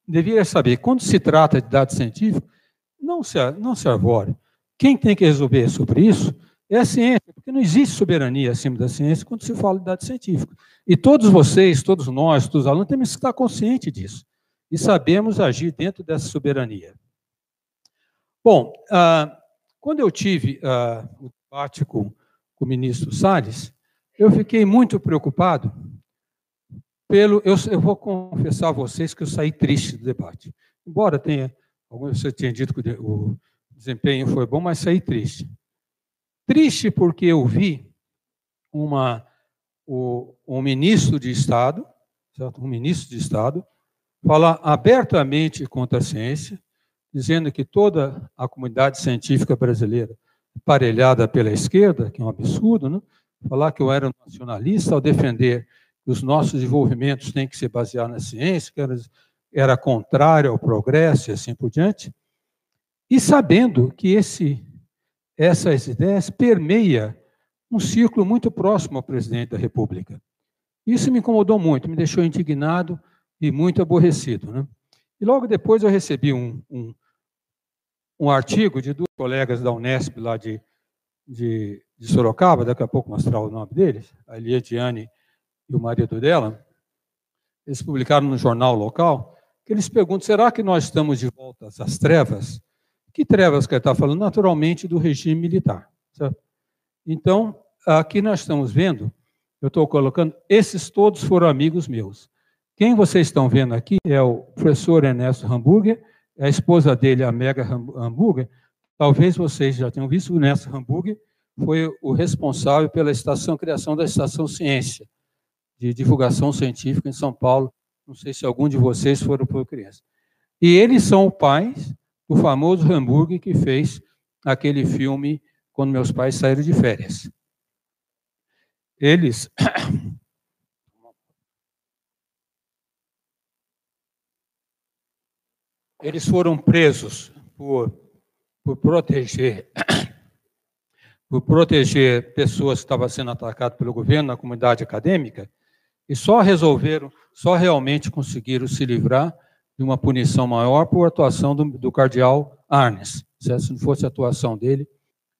deveria saber, quando se trata de dados científicos, não se, não se arvore. Quem tem que resolver sobre isso é a ciência, porque não existe soberania acima da ciência quando se fala de dados científicos. E todos vocês, todos nós, todos os alunos, temos que estar conscientes disso. E sabemos agir dentro dessa soberania. Bom, ah, quando eu tive ah, o debate com, com o ministro Salles, eu fiquei muito preocupado pelo. Eu, eu, vou confessar a vocês que eu saí triste do debate. Embora tenha. Alguns você tinha dito que o desempenho foi bom, mas saí triste. Triste porque eu vi uma, o, um ministro de Estado, certo? um ministro de Estado, falar abertamente contra a ciência, dizendo que toda a comunidade científica brasileira parelhada pela esquerda, que é um absurdo, né? falar que eu era nacionalista ao defender os nossos desenvolvimentos têm que se basear na ciência, que era, era contrário ao progresso e assim por diante, e sabendo que esse essas ideias permeia um círculo muito próximo ao presidente da República. Isso me incomodou muito, me deixou indignado e muito aborrecido. Né? E logo depois eu recebi um, um, um artigo de duas colegas da Unesp, lá de, de, de Sorocaba, daqui a pouco mostrar o nome deles, a Eliadiane e o marido dela. Eles publicaram no jornal local, que eles perguntam, será que nós estamos de volta às trevas? Que trevas que ele está falando? Naturalmente do regime militar. Certo? Então, aqui nós estamos vendo, eu estou colocando, esses todos foram amigos meus. Quem vocês estão vendo aqui é o professor Ernesto Hamburger, a esposa dele, a Mega Hamburger. Talvez vocês já tenham visto, o Ernesto Hamburger foi o responsável pela estação, criação da Estação Ciência, de divulgação científica em São Paulo. Não sei se algum de vocês foram por criança. E eles são pais o famoso Hamburg que fez aquele filme quando meus pais saíram de férias. Eles eles foram presos por, por proteger por proteger pessoas que estavam sendo atacadas pelo governo na comunidade acadêmica e só resolveram, só realmente conseguiram se livrar de uma punição maior por atuação do, do cardeal Arnes. Se não fosse a atuação dele,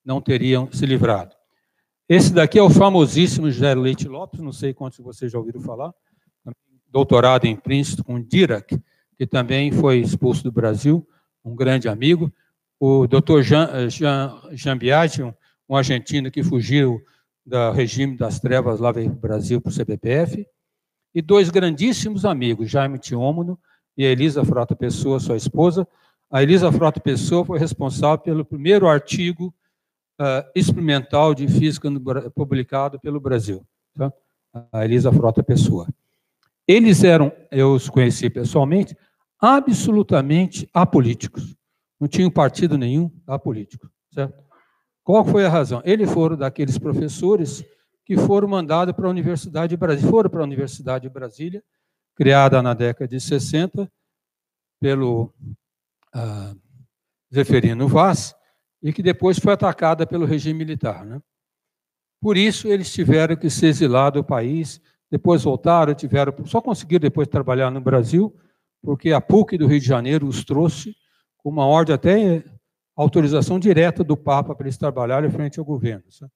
não teriam se livrado. Esse daqui é o famosíssimo José Leite Lopes, não sei quantos de vocês já ouviram falar, doutorado em Princeton com Dirac, que também foi expulso do Brasil, um grande amigo. O doutor Jean, Jean, Jean Biagi, um, um argentino que fugiu do regime das trevas lá veio para o Brasil para o CBPF. E dois grandíssimos amigos, Jaime Tiômono e Elisa Frota Pessoa, sua esposa. A Elisa Frota Pessoa foi responsável pelo primeiro artigo uh, experimental de física no, publicado pelo Brasil. Tá? A Elisa Frota Pessoa. Eles eram, eu os conheci pessoalmente, absolutamente apolíticos. Não tinham partido nenhum apolítico. Certo? Qual foi a razão? Eles foram daqueles professores que foram mandados para a Universidade de Brasília, foram para a Universidade de Brasília criada na década de 60 pelo uh, Zeferino Vaz, e que depois foi atacada pelo regime militar. Né? Por isso, eles tiveram que se exilar do país, depois voltaram, tiveram, só conseguiram depois trabalhar no Brasil, porque a PUC do Rio de Janeiro os trouxe com uma ordem até autorização direta do Papa para eles trabalharem frente ao governo, sabe?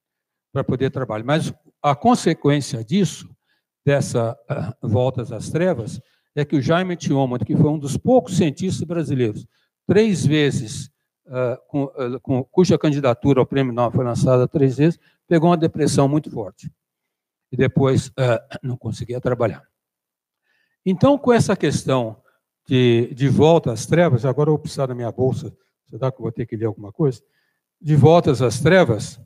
Para poder trabalhar. Mas a consequência disso dessa uh, voltas às trevas é que o Jaime Tiômono, que foi um dos poucos cientistas brasileiros, três vezes, uh, com, uh, com, cuja candidatura ao Prêmio Nobel foi lançada três vezes, pegou uma depressão muito forte. E depois não conseguia trabalhar. Então, com essa questão de, de volta às trevas, agora eu vou precisar da minha bolsa, será que eu vou ter que ler alguma coisa? De voltas às trevas,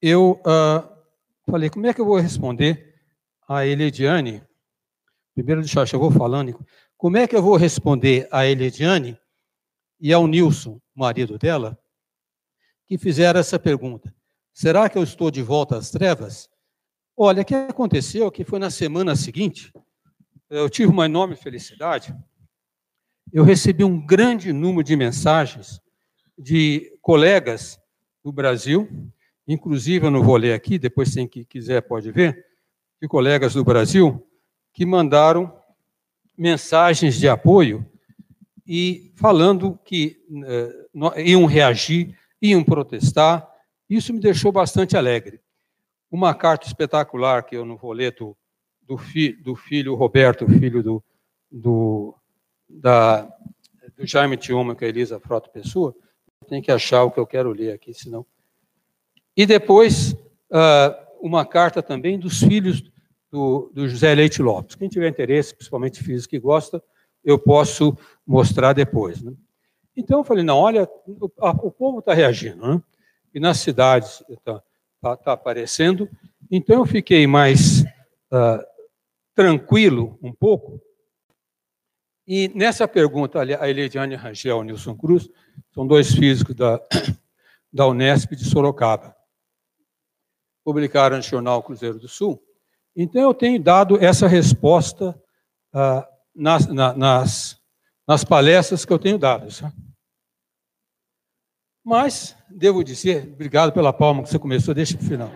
eu falei, como é que eu vou responder a Elediane, primeiro deixa eu vou falando, como é que eu vou responder a Elediane e ao Nilson, marido dela, que fizeram essa pergunta? Será que eu estou de volta às trevas? Olha, o que aconteceu que foi na semana seguinte, eu tive uma enorme felicidade, eu recebi um grande número de mensagens de colegas do Brasil, inclusive eu não vou ler aqui, depois quem quiser pode ver, de colegas do Brasil que mandaram mensagens de apoio e falando que uh, iam reagir, iam protestar. Isso me deixou bastante alegre. Uma carta espetacular que eu não vou ler do, do, fi, do filho Roberto, filho do, do, da, do Jaime Tioma com a Elisa Frota Pessoa, tem que achar o que eu quero ler aqui, senão. E depois, uh, uma carta também dos filhos do, do, José Leite Lopes. Quem tiver interesse, principalmente filhos que gostam, eu posso mostrar depois. Né? Então eu falei, não, olha, o, a, o povo está reagindo, né? e nas cidades está tá, tá aparecendo. Então eu fiquei mais uh, tranquilo um pouco. E nessa pergunta, a Elidiane Rangel e o Nilson Cruz, são dois físicos da, da Unesp de Sorocaba. Publicaram no jornal Cruzeiro do Sul. Então, eu tenho dado essa resposta ah, nas, na, nas, nas palestras que eu tenho dado. Mas, devo dizer, obrigado pela palma que você começou, deixa para o final.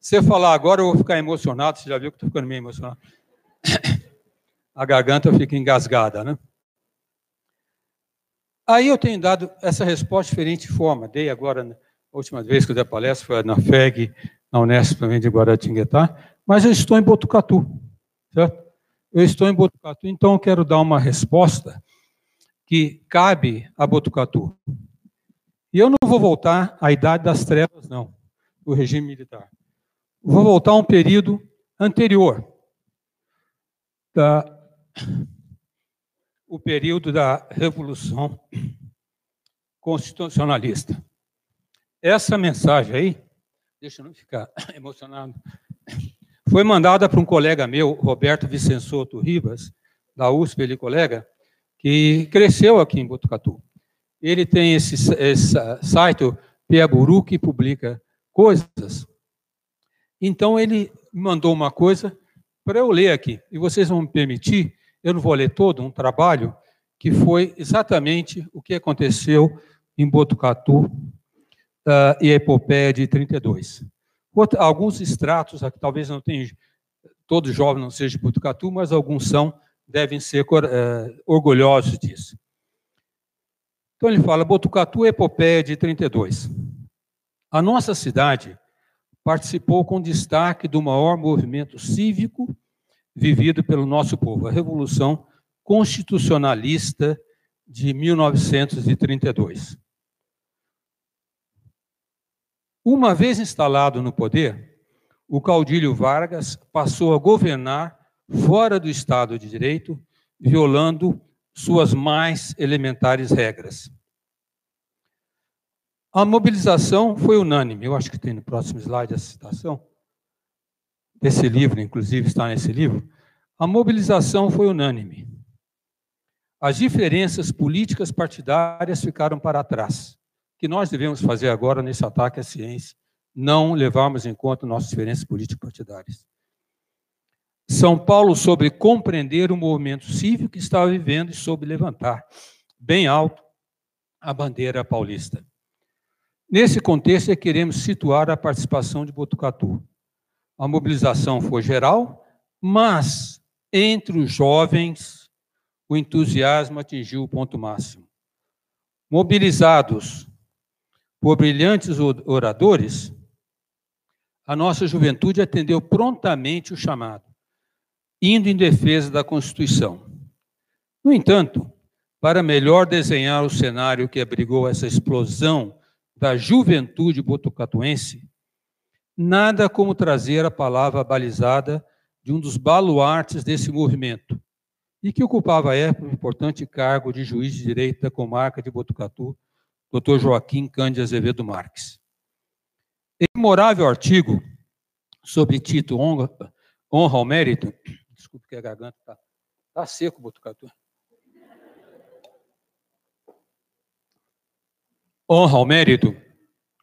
Se você falar agora, eu vou ficar emocionado, você já viu que estou ficando meio emocionado. A garganta fica engasgada, né? Aí eu tenho dado essa resposta de diferente forma. Dei agora, a última vez que eu dei palestra foi na FEG, na Unesp também de Guaratinguetá, mas eu estou em Botucatu, certo? Eu estou em Botucatu, então eu quero dar uma resposta que cabe a Botucatu. E eu não vou voltar à idade das trevas, não, do regime militar. Vou voltar a um período anterior, da o período da Revolução Constitucionalista. Essa mensagem aí, deixa eu não ficar emocionado, foi mandada para um colega meu, Roberto Vicençoto Ribas, da USP, ele colega, que cresceu aqui em Botucatu. Ele tem esse, esse site, o Piaburu, que publica coisas. Então, ele mandou uma coisa para eu ler aqui. E vocês vão me permitir eu não vou ler todo um trabalho que foi exatamente o que aconteceu em Botucatu uh, e a epopeia de 32. Outra, alguns extratos, aqui, talvez não tenha, todo jovem não seja de Botucatu, mas alguns são, devem ser uh, orgulhosos disso. Então ele fala, Botucatu, epopeia de 32. A nossa cidade participou com destaque do maior movimento cívico vivido pelo nosso povo, a Revolução Constitucionalista de 1932. Uma vez instalado no poder, o caudilho Vargas passou a governar fora do Estado de Direito, violando suas mais elementares regras. A mobilização foi unânime, eu acho que tem no próximo slide essa citação desse livro, inclusive está nesse livro, a mobilização foi unânime. As diferenças políticas partidárias ficaram para trás. Que nós devemos fazer agora nesse ataque à ciência? Não levarmos em conta nossas diferenças políticas partidárias. São Paulo soube compreender o movimento cívico que estava vivendo e soube levantar bem alto a bandeira paulista. Nesse contexto, é queremos situar a participação de Botucatu a mobilização foi geral, mas entre os jovens o entusiasmo atingiu o ponto máximo. Mobilizados por brilhantes oradores, a nossa juventude atendeu prontamente o chamado, indo em defesa da Constituição. No entanto, para melhor desenhar o cenário que abrigou essa explosão da juventude botucatuense, Nada como trazer a palavra balizada de um dos baluartes desse movimento, e que ocupava à época um importante cargo de juiz de direito da comarca de Botucatu, Dr. Joaquim Cândido Azevedo Marques. Em memorável artigo sobre Tito honra, honra ao mérito, desculpe que a garganta está tá seco, Botucatu. Honra ao mérito,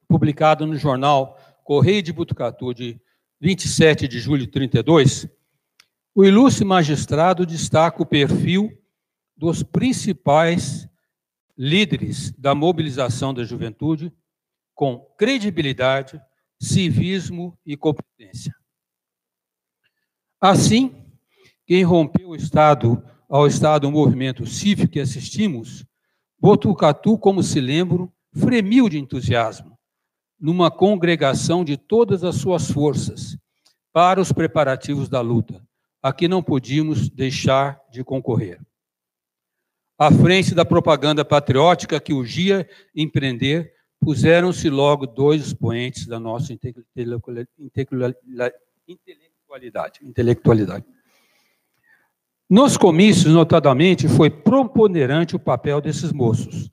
publicado no jornal Correio de Butucatu, de 27 de julho de 32, O ilustre magistrado destaca o perfil dos principais líderes da mobilização da juventude com credibilidade, civismo e competência. Assim, quem rompeu o Estado ao Estado o movimento cívico que assistimos, Botucatu, como se lembro, fremiu de entusiasmo, numa congregação de todas as suas forças para os preparativos da luta, a que não podíamos deixar de concorrer. À frente da propaganda patriótica que urgia empreender, puseram-se logo dois expoentes da nossa intelectualidade. intelectualidade. Nos comícios, notadamente, foi preponderante o papel desses moços,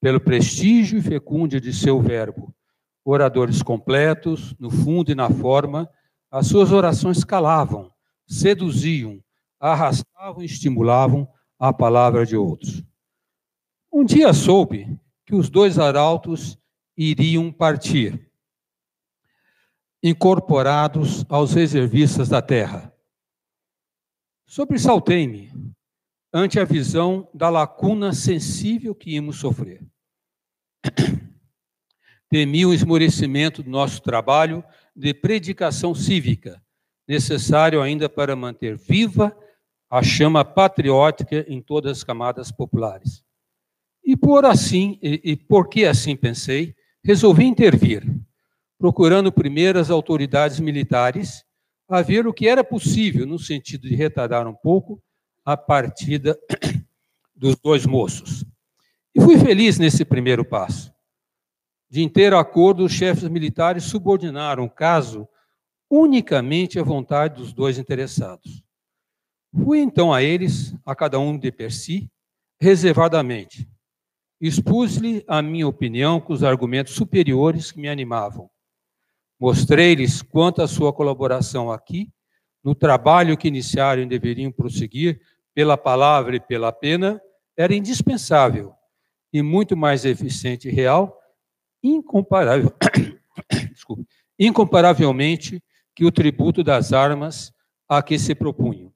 pelo prestígio e fecúndio de seu verbo. Oradores completos, no fundo e na forma, as suas orações calavam, seduziam, arrastavam e estimulavam a palavra de outros. Um dia soube que os dois arautos iriam partir, incorporados aos reservistas da terra. Sobressaltei-me ante a visão da lacuna sensível que íamos sofrer. Temi o esmorecimento do nosso trabalho de predicação cívica, necessário ainda para manter viva a chama patriótica em todas as camadas populares. E por assim, e, e porque assim pensei, resolvi intervir, procurando primeiro as autoridades militares a ver o que era possível no sentido de retardar um pouco a partida dos dois moços. E fui feliz nesse primeiro passo. De inteiro acordo, os chefes militares subordinaram o caso unicamente à vontade dos dois interessados. Fui então a eles, a cada um de per si, reservadamente. Expus-lhe a minha opinião com os argumentos superiores que me animavam. Mostrei-lhes quanto a sua colaboração aqui, no trabalho que iniciaram e deveriam prosseguir, pela palavra e pela pena, era indispensável e muito mais eficiente e real, incomparável, desculpe, incomparavelmente que o tributo das armas a que se propunham.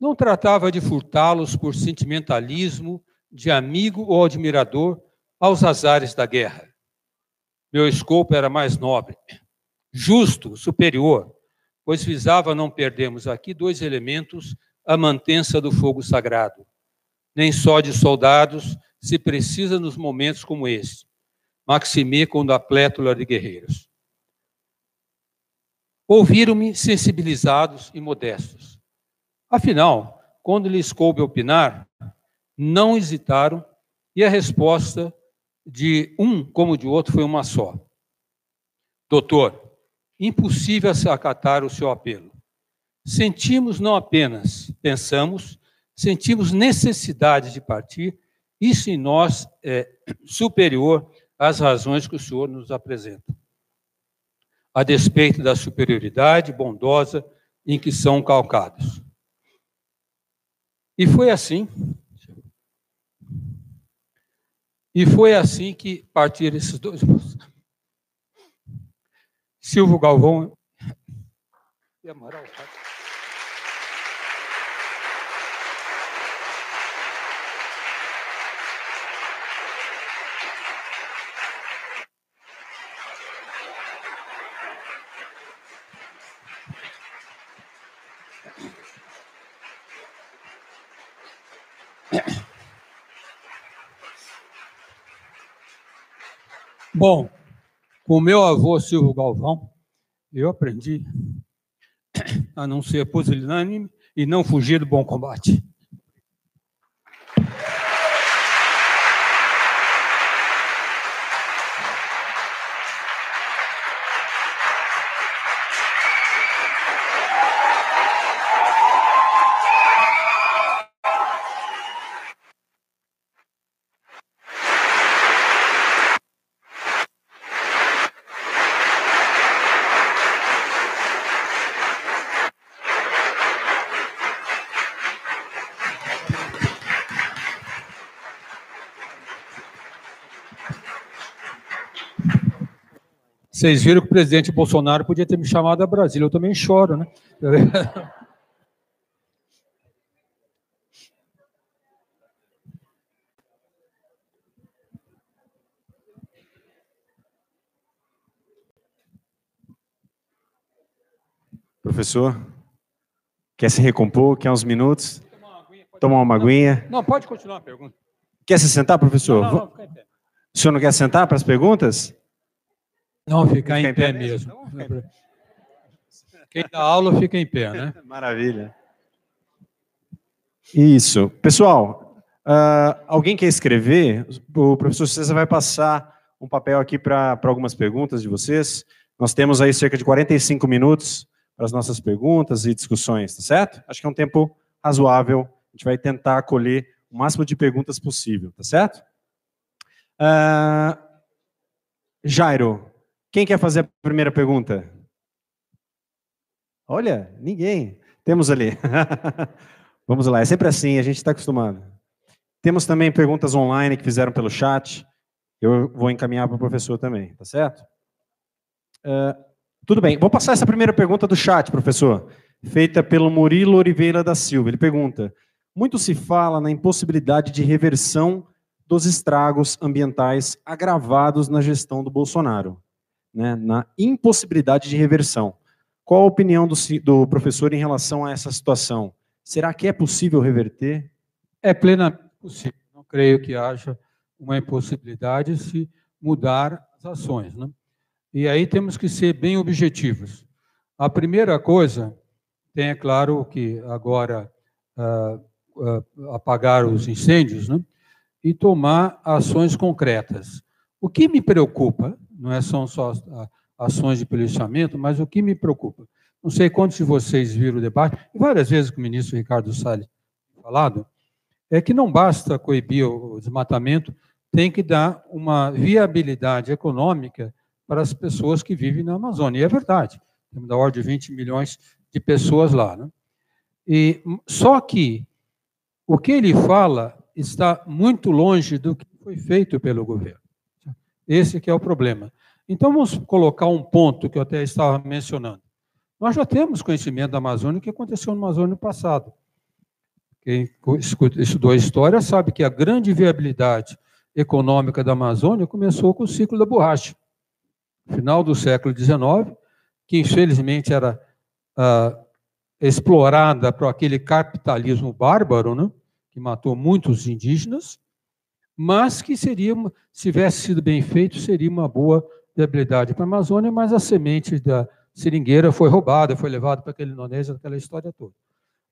Não tratava de furtá-los por sentimentalismo de amigo ou admirador aos azares da guerra. Meu escopo era mais nobre, justo, superior, pois visava não perdermos aqui dois elementos à mantença do fogo sagrado. Nem só de soldados se precisa nos momentos como este. Maxime com a plétula de guerreiros. Ouviram-me sensibilizados e modestos. Afinal, quando lhes coube opinar, não hesitaram e a resposta de um como de outro foi uma só. Doutor, impossível acatar o seu apelo. Sentimos não apenas, pensamos, sentimos necessidade de partir, isso em nós é superior às razões que o senhor nos apresenta. A despeito da superioridade bondosa em que são calcados. E foi assim E foi assim que partiram esses dois. Silvio Galvão e Amaral. Bom, com meu avô Silvio Galvão, eu aprendi a não ser pusilânime e não fugir do bom combate. Vocês viram que o presidente Bolsonaro podia ter me chamado a Brasília. Eu também choro, né? Professor, quer se recompor? Quer uns minutos? Tomar uma aguinha? Não, pode continuar a pergunta. Quer se sentar, professor? Não, não, não, o senhor não quer sentar para as perguntas? Não, ficar em, em, pé, pé mesmo. mesmo. Quem dá aula fica em pé, né? Maravilha. Isso. Pessoal, uh, alguém quer escrever? O professor César vai passar um papel aqui para algumas perguntas de vocês. Nós temos aí cerca de 45 minutos para as nossas perguntas e discussões, tá certo? Acho que é um tempo razoável. A gente vai tentar acolher o máximo de perguntas possível, tá certo? Uh, Jairo, quem quer fazer a primeira pergunta? Olha, ninguém. Temos ali. Vamos lá, é sempre assim, a gente está acostumado. Temos também perguntas online que fizeram pelo chat. Eu vou encaminhar para o professor também, tá certo? Uh, tudo bem, vou passar essa primeira pergunta do chat, professor, feita pelo Murilo Oliveira da Silva. Ele pergunta: muito se fala na impossibilidade de reversão dos estragos ambientais agravados na gestão do Bolsonaro né, na impossibilidade de reversão. Qual a opinião do, do professor em relação a essa situação? Será que é possível reverter? É plenamente possível. Não creio que haja uma impossibilidade se mudar as ações. Né? E aí temos que ser bem objetivos. A primeira coisa, tem, é claro, que agora uh, uh, apagar os incêndios né? e tomar ações concretas. O que me preocupa não é são só ações de policiamento, mas o que me preocupa. Não sei quantos de vocês viram o debate, várias vezes com o ministro Ricardo Salles falado, é que não basta coibir o desmatamento, tem que dar uma viabilidade econômica para as pessoas que vivem na Amazônia. E é verdade, temos da ordem de 20 milhões de pessoas lá. Né? E, só que o que ele fala está muito longe do que foi feito pelo governo. Esse que é o problema. Então vamos colocar um ponto que eu até estava mencionando. Nós já temos conhecimento da Amazônia, o que aconteceu no Amazônia no passado. Quem estudou a história sabe que a grande viabilidade econômica da Amazônia começou com o ciclo da borracha. Final do século XIX, que infelizmente era ah, explorada por aquele capitalismo bárbaro, né, que matou muitos indígenas, mas que seria, se tivesse sido bem feito, seria uma boa viabilidade para a Amazônia, mas a semente da seringueira foi roubada, foi levada para aquele Indonésia, aquela história toda.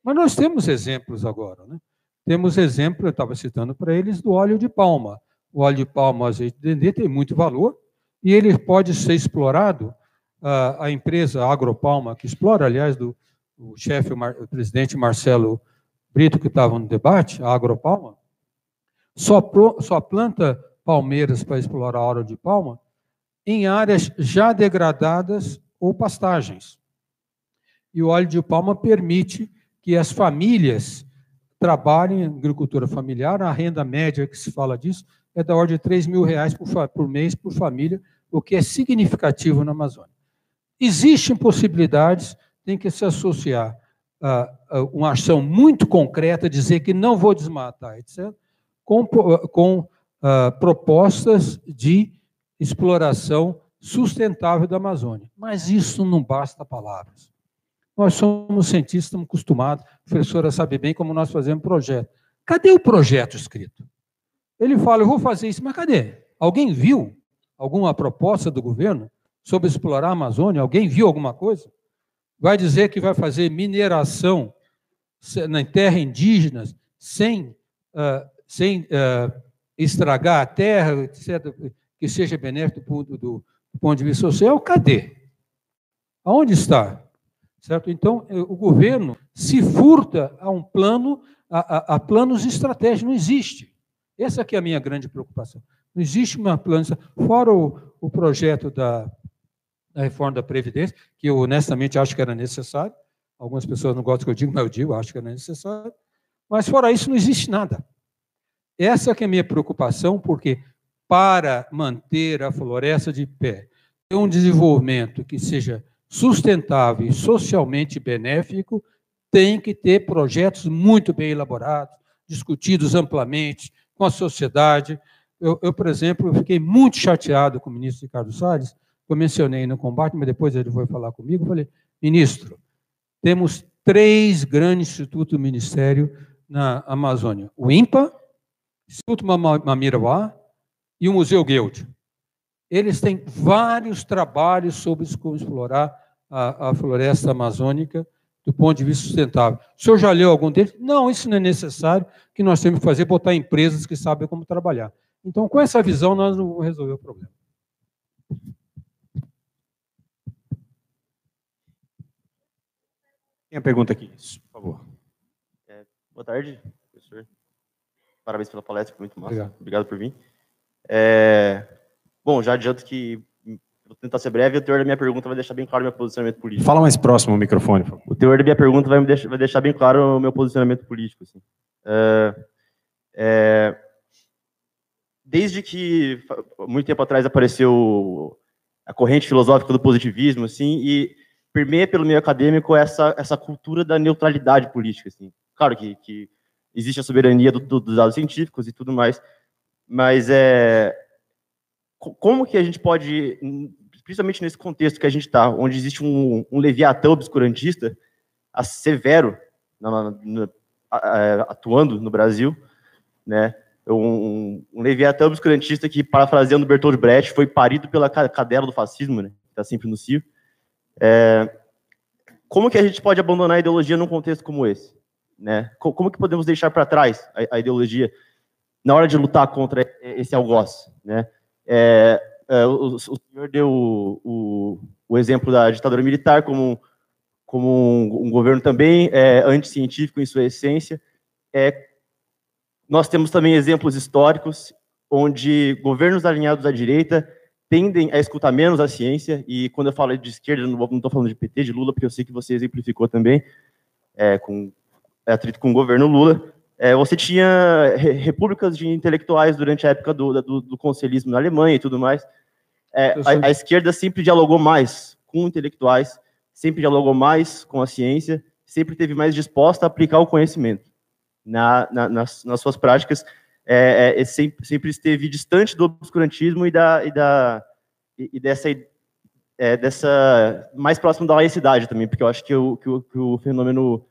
Mas nós temos exemplos agora, né? Temos exemplo, eu estava citando para eles, do óleo de palma. O óleo de palma, azeite de dendê, tem muito valor e ele pode ser explorado. A, empresa Agropalma, que explora, aliás, do chefe, o, presidente Marcelo Brito, que estava no debate, a Agropalma, só, só planta palmeiras para explorar a hora de palma em áreas já degradadas ou pastagens. E o óleo de palma permite que as famílias trabalhem em agricultura familiar, a renda média que se fala disso é da ordem de 3 mil reais por, por mês por família, o que é significativo na Amazônia. Existem possibilidades, tem que se associar a, a uma ação muito concreta, dizer que não vou desmatar, etc., com, com uh, propostas de exploração sustentável da Amazônia. Mas isso não basta palavras. Nós somos cientistas, estamos acostumados, a professora sabe bem como nós fazemos projeto. Cadê o projeto escrito? Ele fala, eu vou fazer isso, mas cadê? Alguém viu alguma proposta do governo sobre explorar a Amazônia? Alguém viu alguma coisa? Vai dizer que vai fazer mineração na terra indígenas sem uh, sem uh, estragar a terra, etc., que seja benéfico do ponto, do, do ponto de vista social, cadê? Aonde está? Certo? Então, eh, o governo se furta a um plano, a, a, a planos estratégicos, não existe. Essa aqui é a minha grande preocupação. Não existe uma plano, fora o, o projeto da, da reforma da Previdência, que eu honestamente acho que era necessário. Algumas pessoas não gostam que eu diga, mas eu digo, acho que era necessário. Mas fora isso, não existe nada. Essa que é a minha preocupação, porque para manter a floresta de pé, um desenvolvimento que seja sustentável e socialmente benéfico, tem que ter projetos muito bem elaborados, discutidos amplamente com a sociedade. Eu, eu por exemplo, fiquei muito chateado com o ministro Ricardo Salles, eu mencionei no combate, mas depois ele foi falar comigo, falei, ministro, temos três grandes institutos do Ministério na Amazônia. O INPA, Instituto Mamirauá e o Museu Guild. Eles têm vários trabalhos sobre como explorar a, a floresta amazônica do ponto de vista sustentável. O senhor já leu algum deles? Não, isso não é necessário, que nós temos que fazer, botar empresas que sabem como trabalhar. Então, com essa visão, nós não vamos resolver o problema. Tem a pergunta aqui, por favor. É, boa tarde. Parabéns pela palestra, foi muito massa. Obrigado. Obrigado por vir. É, bom, já adianto que vou tentar ser breve, o teor da minha pergunta vai deixar bem claro o meu posicionamento político. Fala mais próximo ao microfone, por favor. O teor da minha pergunta vai, me deixar, vai deixar bem claro o meu posicionamento político. Assim. É, é, desde que, muito tempo atrás, apareceu a corrente filosófica do positivismo, assim, e permeia pelo meio acadêmico essa, essa cultura da neutralidade política. Assim. Claro que, que existe a soberania do, do, dos dados científicos e tudo mais, mas é, como que a gente pode, principalmente nesse contexto que a gente está, onde existe um, um leviatão obscurantista severo na, na, atuando no Brasil, né? Um, um leviatão obscurantista que, parafraseando Bertolt Brecht, foi parido pela cadela do fascismo, né? Está sempre no cio. É, como que a gente pode abandonar a ideologia num contexto como esse? Né? Como que podemos deixar para trás a, a, ideologia na hora de lutar contra esse algoz? Né? É, é, o, o, senhor deu o, o, o, exemplo da ditadura militar como, como um, um governo também é, anticientífico em sua essência. É, nós temos também exemplos históricos onde governos alinhados à direita tendem a escutar menos a ciência, e quando eu falo de esquerda, não estou falando de PT, de Lula, porque eu sei que você exemplificou também, é, com atrito com o governo Lula, é, você tinha repúblicas de intelectuais durante a época do, do, do conselhismo na Alemanha e tudo mais. É, a, a, esquerda sempre dialogou mais com intelectuais, sempre dialogou mais com a ciência, sempre teve mais disposta a aplicar o conhecimento na, na, nas, nas suas práticas, é, é, sempre, sempre, esteve distante do obscurantismo e, da, e, da, e, e dessa, é, dessa mais próximo da laicidade também, porque eu acho que o, que o, que o fenômeno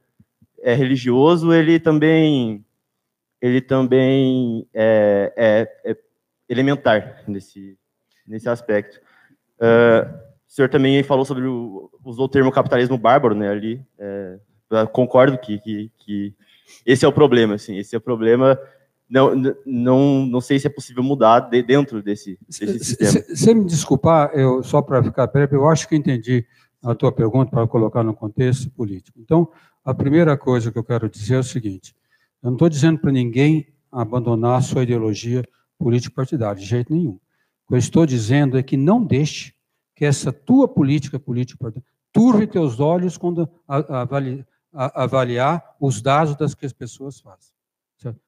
é, religioso ele também ele também é, é, é elementar nesse nesse aspecto. Uh, o senhor também falou sobre o, usou o termo capitalismo bárbaro, né? Ali, é, concordo que, que, que esse é o problema, assim, esse é o problema não, não, não sei se é possível mudar de, dentro desse, desse sistema. Você me desculpar, eu, só para ficar breve, eu acho que entendi a tua pergunta para colocar no contexto político. Então, a primeira coisa que eu quero dizer é o seguinte: eu não estou dizendo para ninguém abandonar a sua ideologia político-partidária, de jeito nenhum. O que eu estou dizendo é que não deixe que essa tua política político-partidária turve teus olhos quando avaliar os dados das que as pessoas fazem. Certo?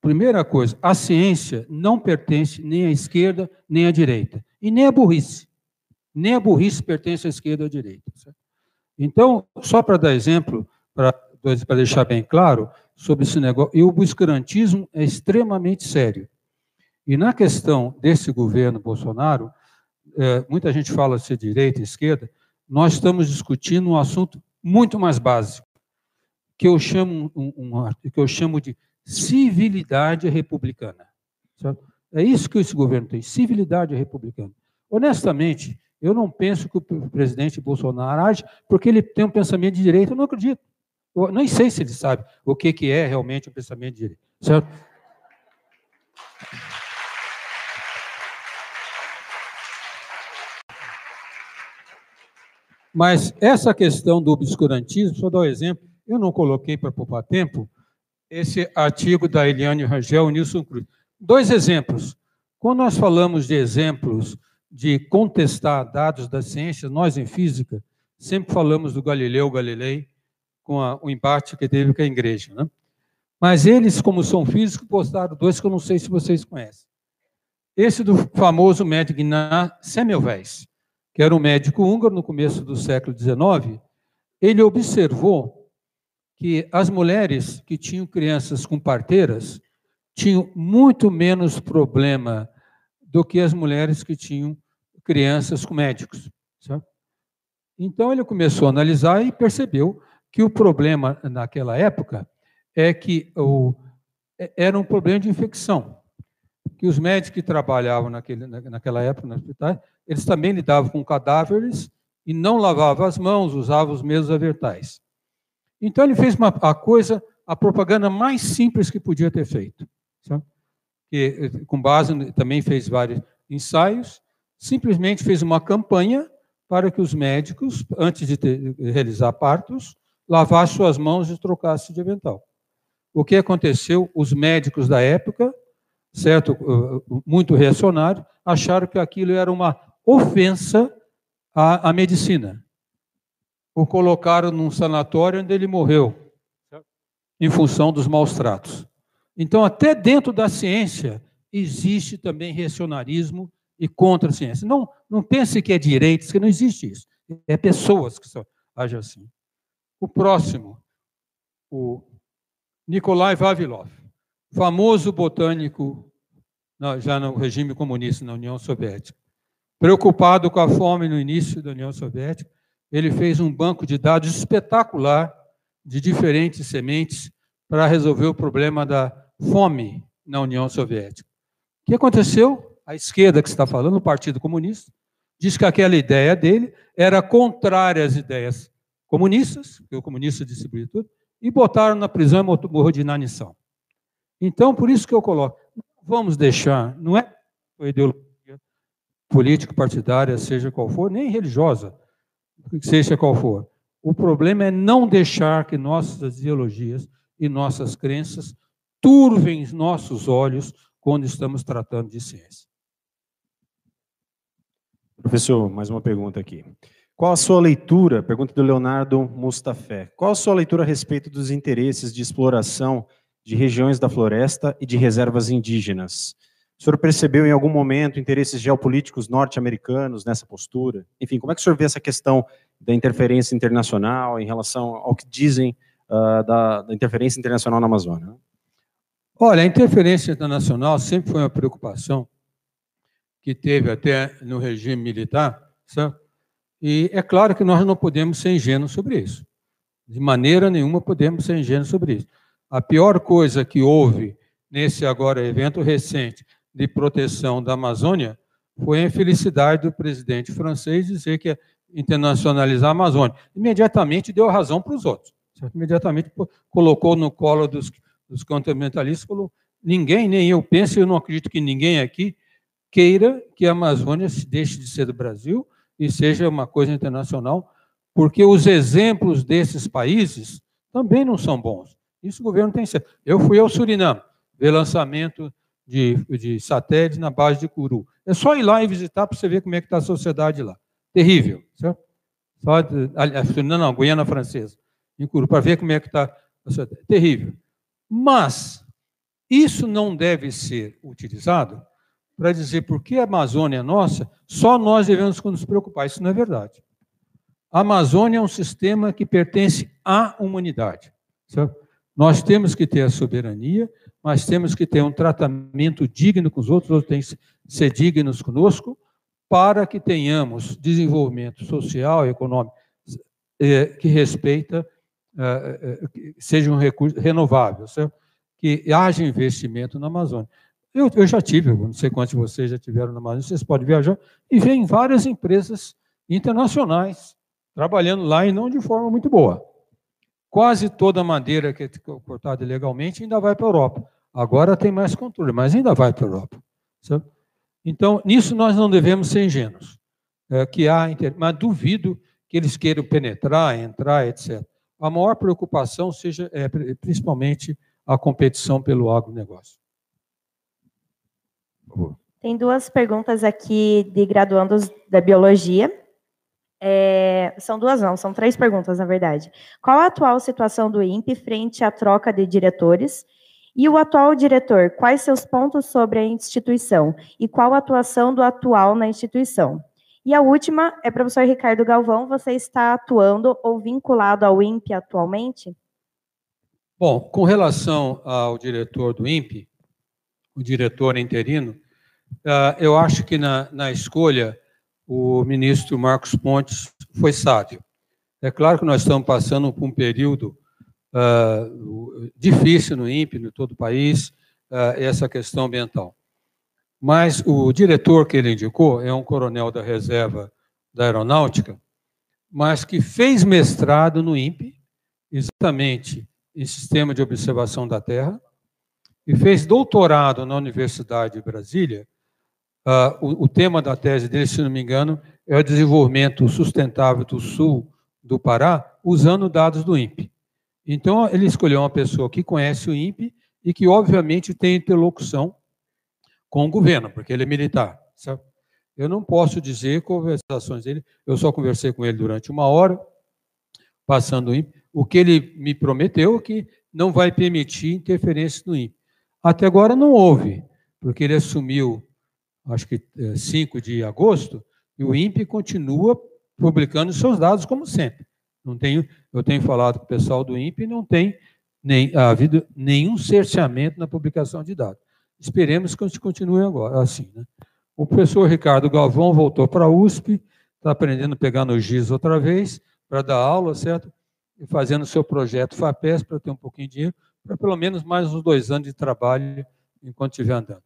Primeira coisa, a ciência não pertence nem à esquerda nem à direita, e nem à burrice. Nem a burrice pertence à esquerda ou à direita. Certo? Então, só para dar exemplo, para deixar bem claro sobre esse negócio, e o obscurantismo é extremamente sério. E na questão desse governo Bolsonaro, é, muita gente fala se direita, esquerda, nós estamos discutindo um assunto muito mais básico, que eu chamo, um, um, que eu chamo de civilidade republicana. Certo? É isso que esse governo tem, civilidade republicana. Honestamente, eu não penso que o presidente Bolsonaro age porque ele tem um pensamento de direita, eu não acredito. Eu nem sei se ele sabe o que, é realmente o pensamento de direita. Certo? Mas essa questão do obscurantismo, só dar um exemplo, eu não coloquei para poupar tempo, esse artigo da Eliane Rangel e Nilson Cruz. Dois exemplos. Quando nós falamos de exemplos de contestar dados da ciência, nós em física sempre falamos do Galileu Galilei com a, o embate que teve com a igreja. Né? Mas eles, como são físicos, postaram dois que eu não sei se vocês conhecem. Esse do famoso médico Ignaz Semmelweis. que era um médico húngaro no começo do século XIX, ele observou que as mulheres que tinham crianças com parteiras tinham muito menos problema do que as mulheres que tinham crianças com médicos. Certo? Então ele começou a analisar e percebeu que o problema naquela época é que o, era um problema de infecção. Que os médicos que trabalhavam naquele, naquela época no hospital, eles também lidavam com cadáveres e não lavavam as mãos, usavam os mesmos avertais. Então ele fez uma, a coisa, a propaganda mais simples que podia ter feito. Com base, também fez vários ensaios, simplesmente fez uma campanha para que os médicos, antes de ter, realizar partos, lavassem suas mãos e trocassem de avental. O que aconteceu? Os médicos da época, certo, muito reacionários, acharam que aquilo era uma ofensa à, à medicina. O colocaram num sanatório onde ele morreu, em função dos maus tratos. Então, até dentro da ciência, existe também reacionarismo e contra a ciência. Não, não pense que é direitos, que não existe isso. É pessoas que são, agem assim. O próximo, o Nikolai Vavilov, famoso botânico já no regime comunista na União Soviética. Preocupado com a fome no início da União Soviética, ele fez um banco de dados espetacular de diferentes sementes para resolver o problema da fome na União Soviética. O que aconteceu? A esquerda que está falando, o Partido Comunista, diz que aquela ideia dele era contrária às ideias comunistas, que o comunista distribuía tudo, e botaram na prisão e morreu de inanição. Então, por isso que eu coloco, vamos deixar, não é ideologia política partidária, seja qual for, nem religiosa, seja qual for. O problema é não deixar que nossas ideologias e nossas crenças turvem nossos olhos quando estamos tratando de ciência. Professor, mais uma pergunta aqui. Qual a sua leitura, pergunta do Leonardo Mustafé, qual a sua leitura a respeito dos interesses de exploração de regiões da floresta e de reservas indígenas? O senhor percebeu em algum momento interesses geopolíticos norte-americanos nessa postura? Enfim, como é que o senhor vê essa questão da interferência internacional em relação ao que dizem uh, da, da, interferência internacional na Amazônia? Olha, a interferência internacional sempre foi uma preocupação que teve até no regime militar, certo? E é claro que nós não podemos ser ingênuos sobre isso. De maneira nenhuma podemos ser ingênuos sobre isso. A pior coisa que houve nesse agora evento recente de proteção da Amazônia foi a infelicidade do presidente francês dizer que ia internacionalizar a Amazônia. Imediatamente deu razão para os outros. Certo? Imediatamente colocou no colo dos, dos falou, ninguém, nem eu penso, eu não acredito que ninguém aqui queira que a Amazônia deixe de ser do Brasil e seja uma coisa internacional, porque os exemplos desses países também não são bons. Isso o governo tem certo. Eu fui ao Suriname, ver lançamento de, de satélite na base de Curu. É só ir lá e visitar para você ver como é que está a sociedade lá. Terrível, certo? Só não, não, Guiana Francesa, em Curu, para ver como é que está a sociedade. Terrível. Mas isso não deve ser utilizado para dizer por que a Amazônia é nossa, só nós devemos nos preocupar. Isso não é verdade. A Amazônia é um sistema que pertence à humanidade. Certo? Nós temos que ter a soberania, mas temos que ter um tratamento digno com os outros, outros têm que ser dignos conosco, para que tenhamos desenvolvimento social e econômico eh, que respeita, eh, eh, seja um recurso renovável, certo? que haja investimento na Amazônia. Eu, eu já tive, não sei quantos de vocês já tiveram na Amazônia, vocês podem viajar e ver em várias empresas internacionais trabalhando lá e não de forma muito boa. Quase toda a madeira que é cortada ilegalmente ainda vai para a Europa. Agora tem mais controle, mas ainda vai para a Europa. Então, nisso nós não devemos ser ingênuos. É, que há, mas duvido que eles queiram penetrar, entrar, etc. A maior preocupação seja é, principalmente a competição pelo agronegócio. Tem duas perguntas aqui de graduandos da biologia. É, são duas, não, são três perguntas, na verdade. Qual a atual situação do INPE frente à troca de diretores? E o atual diretor, quais seus pontos sobre a instituição? E qual a atuação do atual na instituição? E a última é, professor Ricardo Galvão, você está atuando ou vinculado ao INPE atualmente? Bom, com relação ao diretor do INPE, o diretor interino, ah, eu acho que na, na escolha o ministro Marcos Pontes foi sábio. É claro que nós estamos passando por um período uh, difícil no INPE, no todo o país, uh, essa questão ambiental. Mas o diretor que ele indicou é um coronel da reserva da aeronáutica, mas que fez mestrado no INPE, exatamente em sistema de observação da Terra, e fez doutorado na Universidade de Brasília. Uh, o, o, tema da tese dele, se não me engano, é o desenvolvimento sustentável do sul do Pará, usando dados do INPE. Então, ele escolheu uma pessoa que conhece o INPE e que, obviamente, tem interlocução com o governo, porque ele é militar. Certo? Eu não posso dizer conversações dele, eu só conversei com ele durante uma hora, passando o INPE. O que ele me prometeu é que não vai permitir interferência no INPE. Até agora não houve, porque ele assumiu, acho que 5 eh, de agosto, e o INPE continua publicando seus dados como sempre. Não tenho, eu tenho falado com o pessoal do INPE não tem nem, havido nenhum cerceamento na publicação de dados. Esperemos que continue agora assim. Né? O professor Ricardo Galvão voltou para a USP, está aprendendo a pegar no GIS outra vez, para dar aula, certo? E fazendo seu projeto FAPES para ter um pouquinho de dinheiro, para pelo menos mais uns dois anos de trabalho enquanto estiver andando.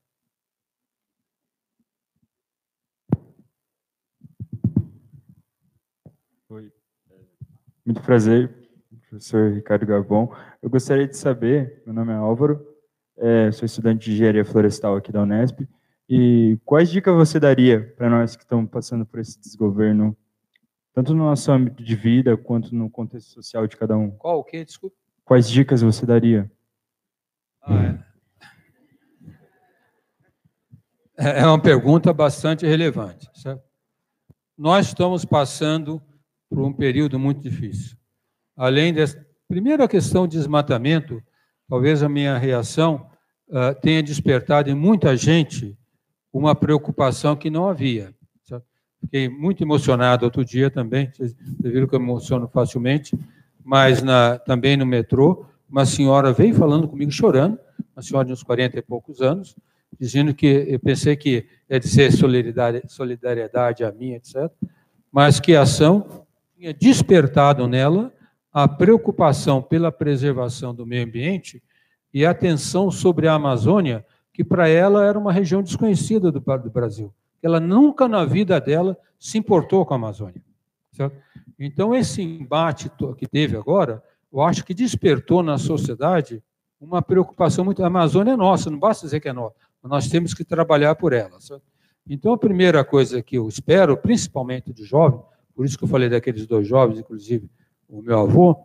Oi. Muito prazer, professor Ricardo Galvão. Eu gostaria de saber, meu nome é Álvaro, é, sou estudante de engenharia florestal aqui da Unesp. E quais dicas você daria para nós que estamos passando por esse desgoverno, tanto no nosso âmbito de vida quanto no contexto social de cada um? Qual o quê? Desculpa. Quais dicas você daria? Ah, é. é uma pergunta bastante relevante. Certo? Nós estamos passando por um período muito difícil. Além dessa primeira questão de desmatamento, talvez a minha reação uh, tenha despertado em muita gente uma preocupação que não havia. Sabe? Fiquei muito emocionado outro dia também, vocês viram que eu emociono facilmente, mas na, também no metrô, uma senhora veio falando comigo chorando, uma senhora de uns 40 e poucos anos, dizendo que eu pensei que é de ser solidariedade, a mim, etc., mas que a ação tinha despertado nela a preocupação pela preservação do meio ambiente e a atenção sobre a Amazônia, que para ela era uma região desconhecida do, Brasil. Ela nunca na vida dela se importou com a Amazônia. Certo? Então, esse embate que teve agora, eu acho que despertou na sociedade uma preocupação muito. A Amazônia é nossa, não basta dizer que é nossa, nós temos que trabalhar por ela. Então, a primeira coisa que eu espero, principalmente de jovem, por isso que eu falei daqueles dois jovens, inclusive o meu avô,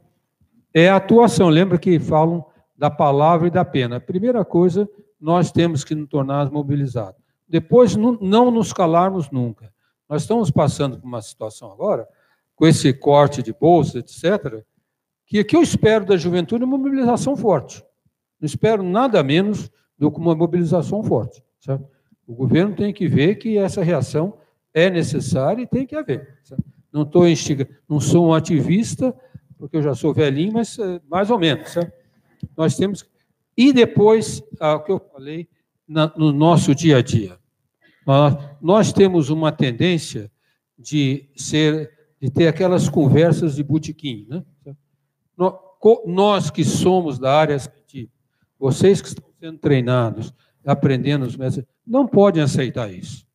é a atuação. Lembra que falam da palavra e da pena. A primeira coisa, nós temos que nos tornar mobilizados. Depois, não nos calarmos nunca. Nós estamos passando por uma situação agora, com esse corte de bolsa, etc., que o que eu espero da juventude uma mobilização forte. Não espero nada menos do que uma mobilização forte. Certo? O governo tem que ver que essa reação é necessária e tem que haver. Certo? Não, estou instiga... não sou um ativista, porque eu já sou velhinho, mas eh, mais ou menos. Certo? Nós temos. E depois, ah, o que eu falei, na, no nosso dia a dia. Nós, nós temos uma tendência de ser de ter aquelas conversas de botequim. Né? Nós que somos da área científica, vocês que estão sendo treinados, aprendendo os mestres, não podem aceitar isso.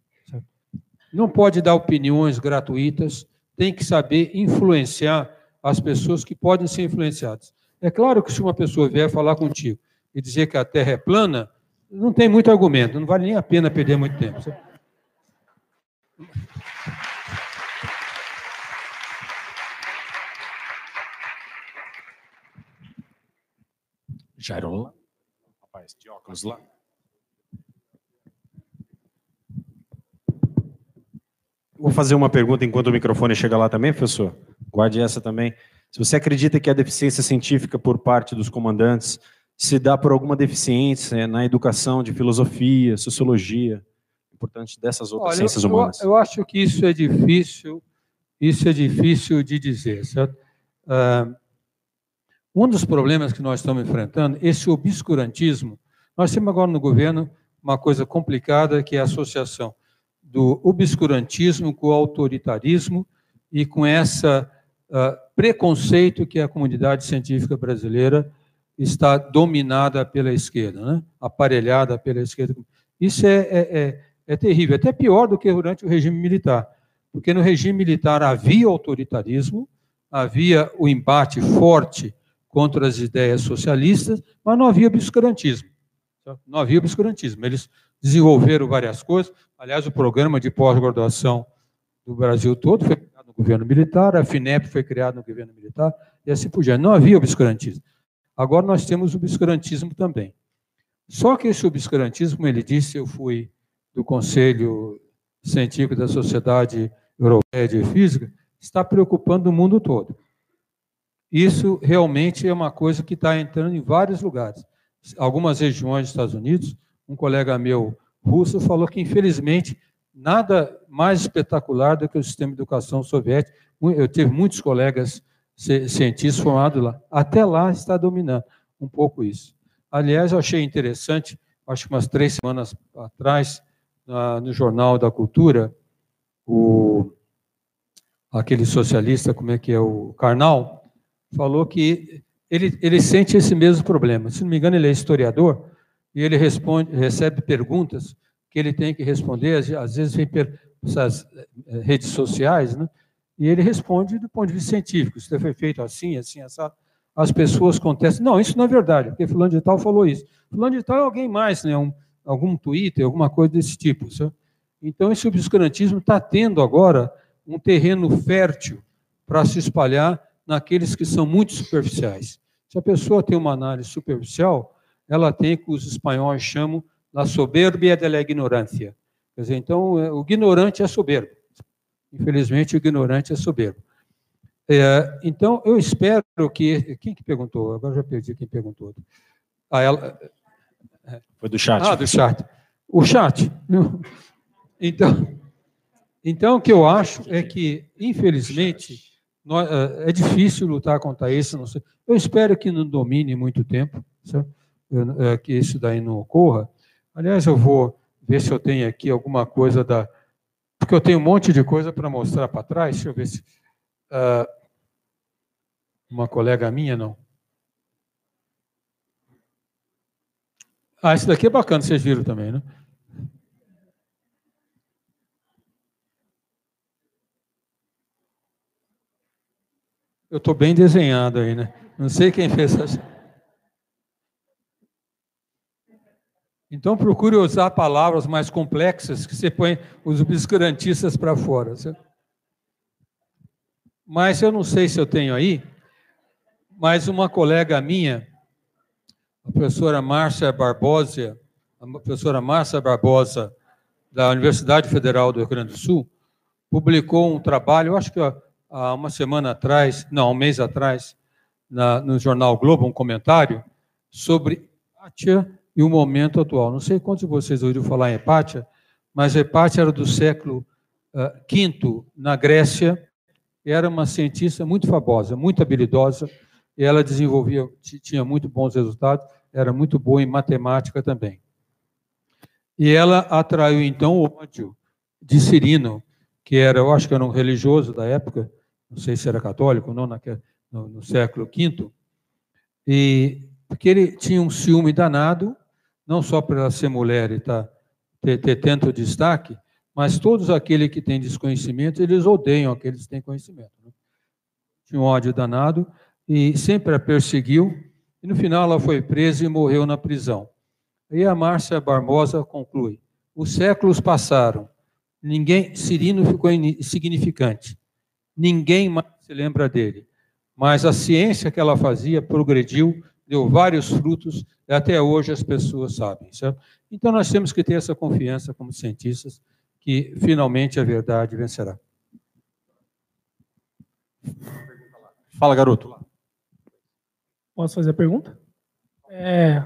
Não pode dar opiniões gratuitas, tem que saber influenciar as pessoas que podem ser influenciadas. É claro que se uma pessoa vier falar contigo e dizer que a Terra é plana, não tem muito argumento, não vale nem a pena perder muito tempo. Jairo Rapaz, de óculos lá. Vou fazer uma pergunta enquanto o microfone chega lá também, professor. Guarde essa também. Se você acredita que a deficiência científica por parte dos comandantes se dá por alguma deficiência na educação de filosofia, sociologia, importante dessas outras Olha, ciências eu, humanas? Eu, eu acho que isso é difícil, isso é difícil de dizer, certo? Ah, um dos problemas que nós estamos enfrentando, esse obscurantismo, nós temos agora no governo uma coisa complicada que é a associação do obscurantismo com o autoritarismo e com essa uh, preconceito que a comunidade científica brasileira está dominada pela esquerda, né? aparelhada pela esquerda. Isso é, é, é, é terrível, até pior do que durante o regime militar, porque no regime militar havia autoritarismo, havia o embate forte contra as ideias socialistas, mas não havia obscurantismo. Não havia obscurantismo. Eles desenvolveram várias coisas. Aliás, o programa de pós-graduação do Brasil todo foi criado no governo militar, a FINEP foi criada no governo militar, e assim por diante. Não havia obscurantismo. Agora nós temos o obscurantismo também. Só que esse obscurantismo, como ele disse, eu fui do Conselho Científico da Sociedade Europeia de Física, está preocupando o mundo todo. Isso realmente é uma coisa que está entrando em vários lugares. Algumas regiões dos Estados Unidos, um colega meu russo falou que, infelizmente, nada mais espetacular do que o sistema de educação soviético. Eu tive muitos colegas cientistas formados lá. Até lá está dominando um pouco isso. Aliás, eu achei interessante, acho que umas três semanas atrás, no Jornal da Cultura, o, aquele socialista, como é que é, o Karnal, falou que ele, ele sente esse mesmo problema. Se não me engano, ele é historiador, e ele responde, recebe perguntas que ele tem que responder, às vezes vem essas eh, redes sociais, né? e ele responde do ponto de vista científico. Isso foi feito assim, assim, assado. As pessoas contestam. Não, isso não é verdade, porque fulano de tal falou isso. Fulano de tal é alguém mais, né? Um, algum Twitter, alguma coisa desse tipo. Sabe? Então, esse obscurantismo está tendo agora um terreno fértil para se espalhar naqueles que são muito superficiais. Se a pessoa tem uma análise superficial, ela tem o que os espanhóis chamam la soberbia de la ignorância. Quer dizer, então, é, o ignorante é soberbo. Infelizmente, o ignorante é soberbo. É, então, eu espero que. Quem que perguntou? Agora já perdi quem perguntou. Ah, ela... Foi do chat. Ah, do chat. O chat. Então, então, o que eu acho é que, infelizmente, é, é difícil lutar contra isso. Eu espero que não domine muito tempo. É, que isso daí não ocorra. Aliás, eu vou ver se eu tenho aqui alguma coisa da. Porque eu tenho um monte de coisa para mostrar para trás. Deixa eu ver se. Uh, uma colega minha, não. Ah, esse daqui é bacana, vocês viram também, né? Eu estou bem desenhado aí, né? Não sei quem fez essa. Então, procure usar palavras mais complexas que você põe os obscurantistas para fora. Certo? Mas eu não sei se eu tenho aí, mas uma colega minha, a professora Márcia Barbosa, a professora Márcia Barbosa, da Universidade Federal do Rio Grande do Sul, publicou um trabalho, eu acho que há uma semana atrás, não, um mês atrás, na, no jornal Globo, um comentário sobre Atia e o momento atual. Não sei quantos de vocês ouviram falar em Hepátia, mas Hepátia era do século V uh, na Grécia, era uma cientista muito famosa, muito habilidosa, e ela desenvolvia, tinha muito bons resultados, era muito boa em matemática também. E ela atraiu, então, o ódio de Cirino, que era, eu acho que era um religioso da época, não sei se era católico ou não, no, no século V, e porque ele tinha um ciúme danado não só por ela ser mulher e tá, ter, ter tanto destaque, mas todos aqueles que têm desconhecimento, eles odeiam aqueles que têm conhecimento. Né? Tinha um ódio danado e sempre a perseguiu, e no final ela foi presa e morreu na prisão. E a Márcia Barbosa conclui: os séculos passaram, ninguém, Cirino ficou insignificante, ninguém mais se lembra dele, mas a ciência que ela fazia progrediu deu vários frutos, e até hoje as pessoas sabem. Certo? Então nós temos que ter essa confiança como cientistas que finalmente a verdade vencerá. Fala, garoto. Posso fazer a pergunta? É,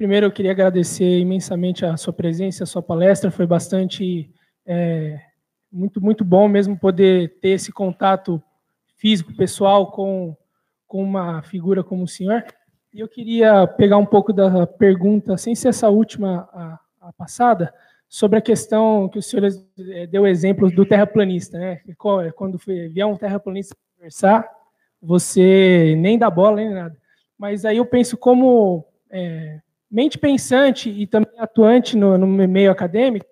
Primeiro, eu queria agradecer imensamente a sua presença, a sua palestra. Foi bastante, é, muito, muito bom mesmo poder ter esse contato físico, pessoal, com, com uma figura como o senhor. E eu queria pegar um pouco da pergunta, sem ser essa última, a, a passada, sobre a questão que o senhor é, deu exemplo do terraplanista. Né? Quando vier um terraplanista conversar, você nem dá bola, nem nada. Mas aí eu penso como é, mente pensante e também atuante no, no, meio acadêmico,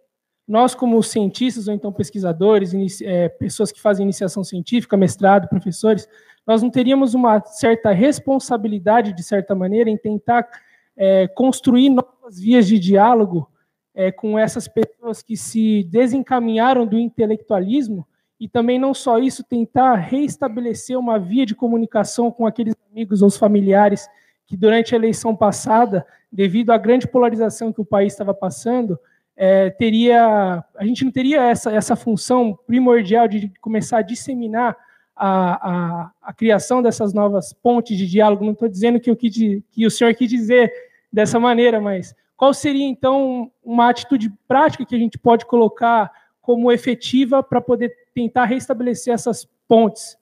nós como cientistas ou então pesquisadores, é, pessoas que fazem iniciação científica, mestrado, professores, nós não teríamos uma certa responsabilidade, de certa maneira, em tentar é, construir novas vias de diálogo é, com essas pessoas que se desencaminharam do intelectualismo e também não só isso, tentar reestabelecer uma via de comunicação com aqueles amigos ou familiares que durante a eleição passada, devido à grande polarização que o país estava passando, é, teria a gente não teria essa, essa função primordial de começar a disseminar a, a, a criação dessas novas pontes de diálogo. Não estou dizendo que, quis, que o senhor quis dizer dessa maneira, mas qual seria então uma atitude prática que a gente pode colocar como efetiva para poder tentar restabelecer essas pontes?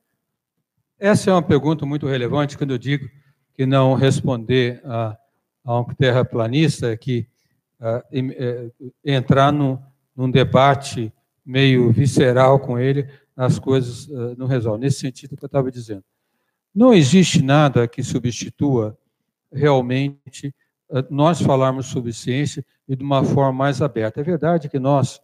Essa é uma pergunta muito relevante quando eu digo que não responder a, a um terraplanista é que entrar num, num, debate meio visceral com ele, as coisas uh, não resolvem. Nesse sentido que eu estava dizendo. Não existe nada que substitua realmente uh, nós falarmos sobre ciência e de uma forma mais aberta. É verdade que nós,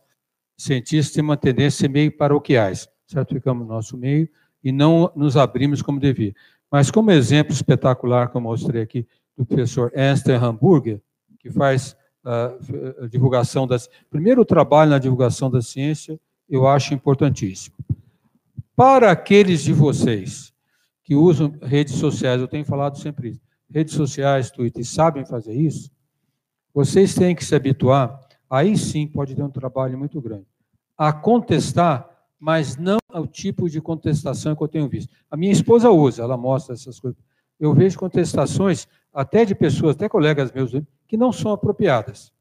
cientistas temos uma tendência meio paroquiais, certo? Ficamos no nosso meio e não nos abrimos como devia. Mas como exemplo espetacular que eu mostrei aqui do professor Esther Hamburger, que faz divulgação das primeiro trabalho na divulgação da ciência, eu acho importantíssimo. Para aqueles de vocês que usam redes sociais, eu tenho falado sempre isso, redes sociais, Twitter, sabem fazer isso, vocês têm que se habituar, aí sim pode ter um trabalho muito grande a contestar, mas não ao tipo de contestação que eu tenho visto. A minha esposa usa, ela mostra essas coisas. Eu vejo contestações até de pessoas, até colegas meus, que não são apropriadas.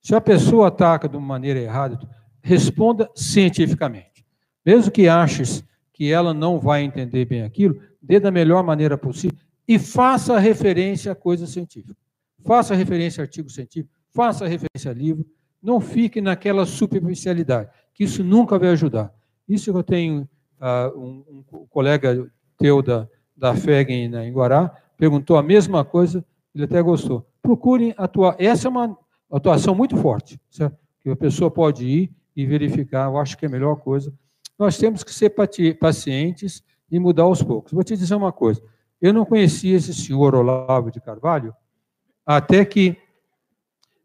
Se a pessoa ataca de uma maneira errada, responda cientificamente. Mesmo que aches que ela não vai entender bem aquilo, dê da melhor maneira possível e faça referência a coisa científica. Faça referência a artigo científico, faça referência a livro, não fique naquela superficialidade, que isso nunca vai ajudar. Isso eu tenho uh, um, um, colega teu da, da FEG em, em Guará, perguntou a mesma coisa, ele até gostou. Procurem atuar. Essa é uma atuação muito forte, certo? que a pessoa pode ir e verificar, eu acho que é a melhor coisa. Nós temos que ser pacientes e mudar aos poucos. Vou te dizer uma coisa, eu não conhecia esse senhor Olavo de Carvalho, até que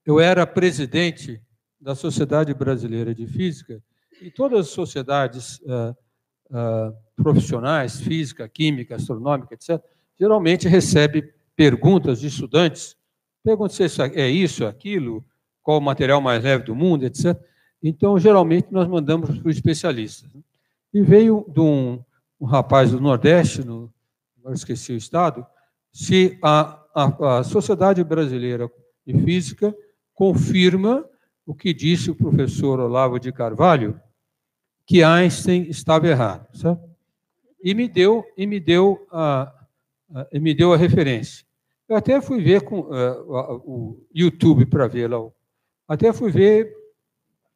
eu era presidente da Sociedade Brasileira de Física, e todas as sociedades uh, uh, profissionais, física, química, astronômica, etc., geralmente recebe perguntas de estudantes, perguntam se é isso, aquilo, qual o material mais leve do mundo, etc. Então, geralmente, nós mandamos para o especialista. E veio de um, um rapaz do Nordeste, no, agora esqueci o estado, se a, a, a Sociedade Brasileira de Física confirma o que disse o professor Olavo de Carvalho, que Einstein estava errado, certo? E me deu e me deu a, a e me deu a referência. Eu até fui ver com uh, o YouTube para ver lá, até fui ver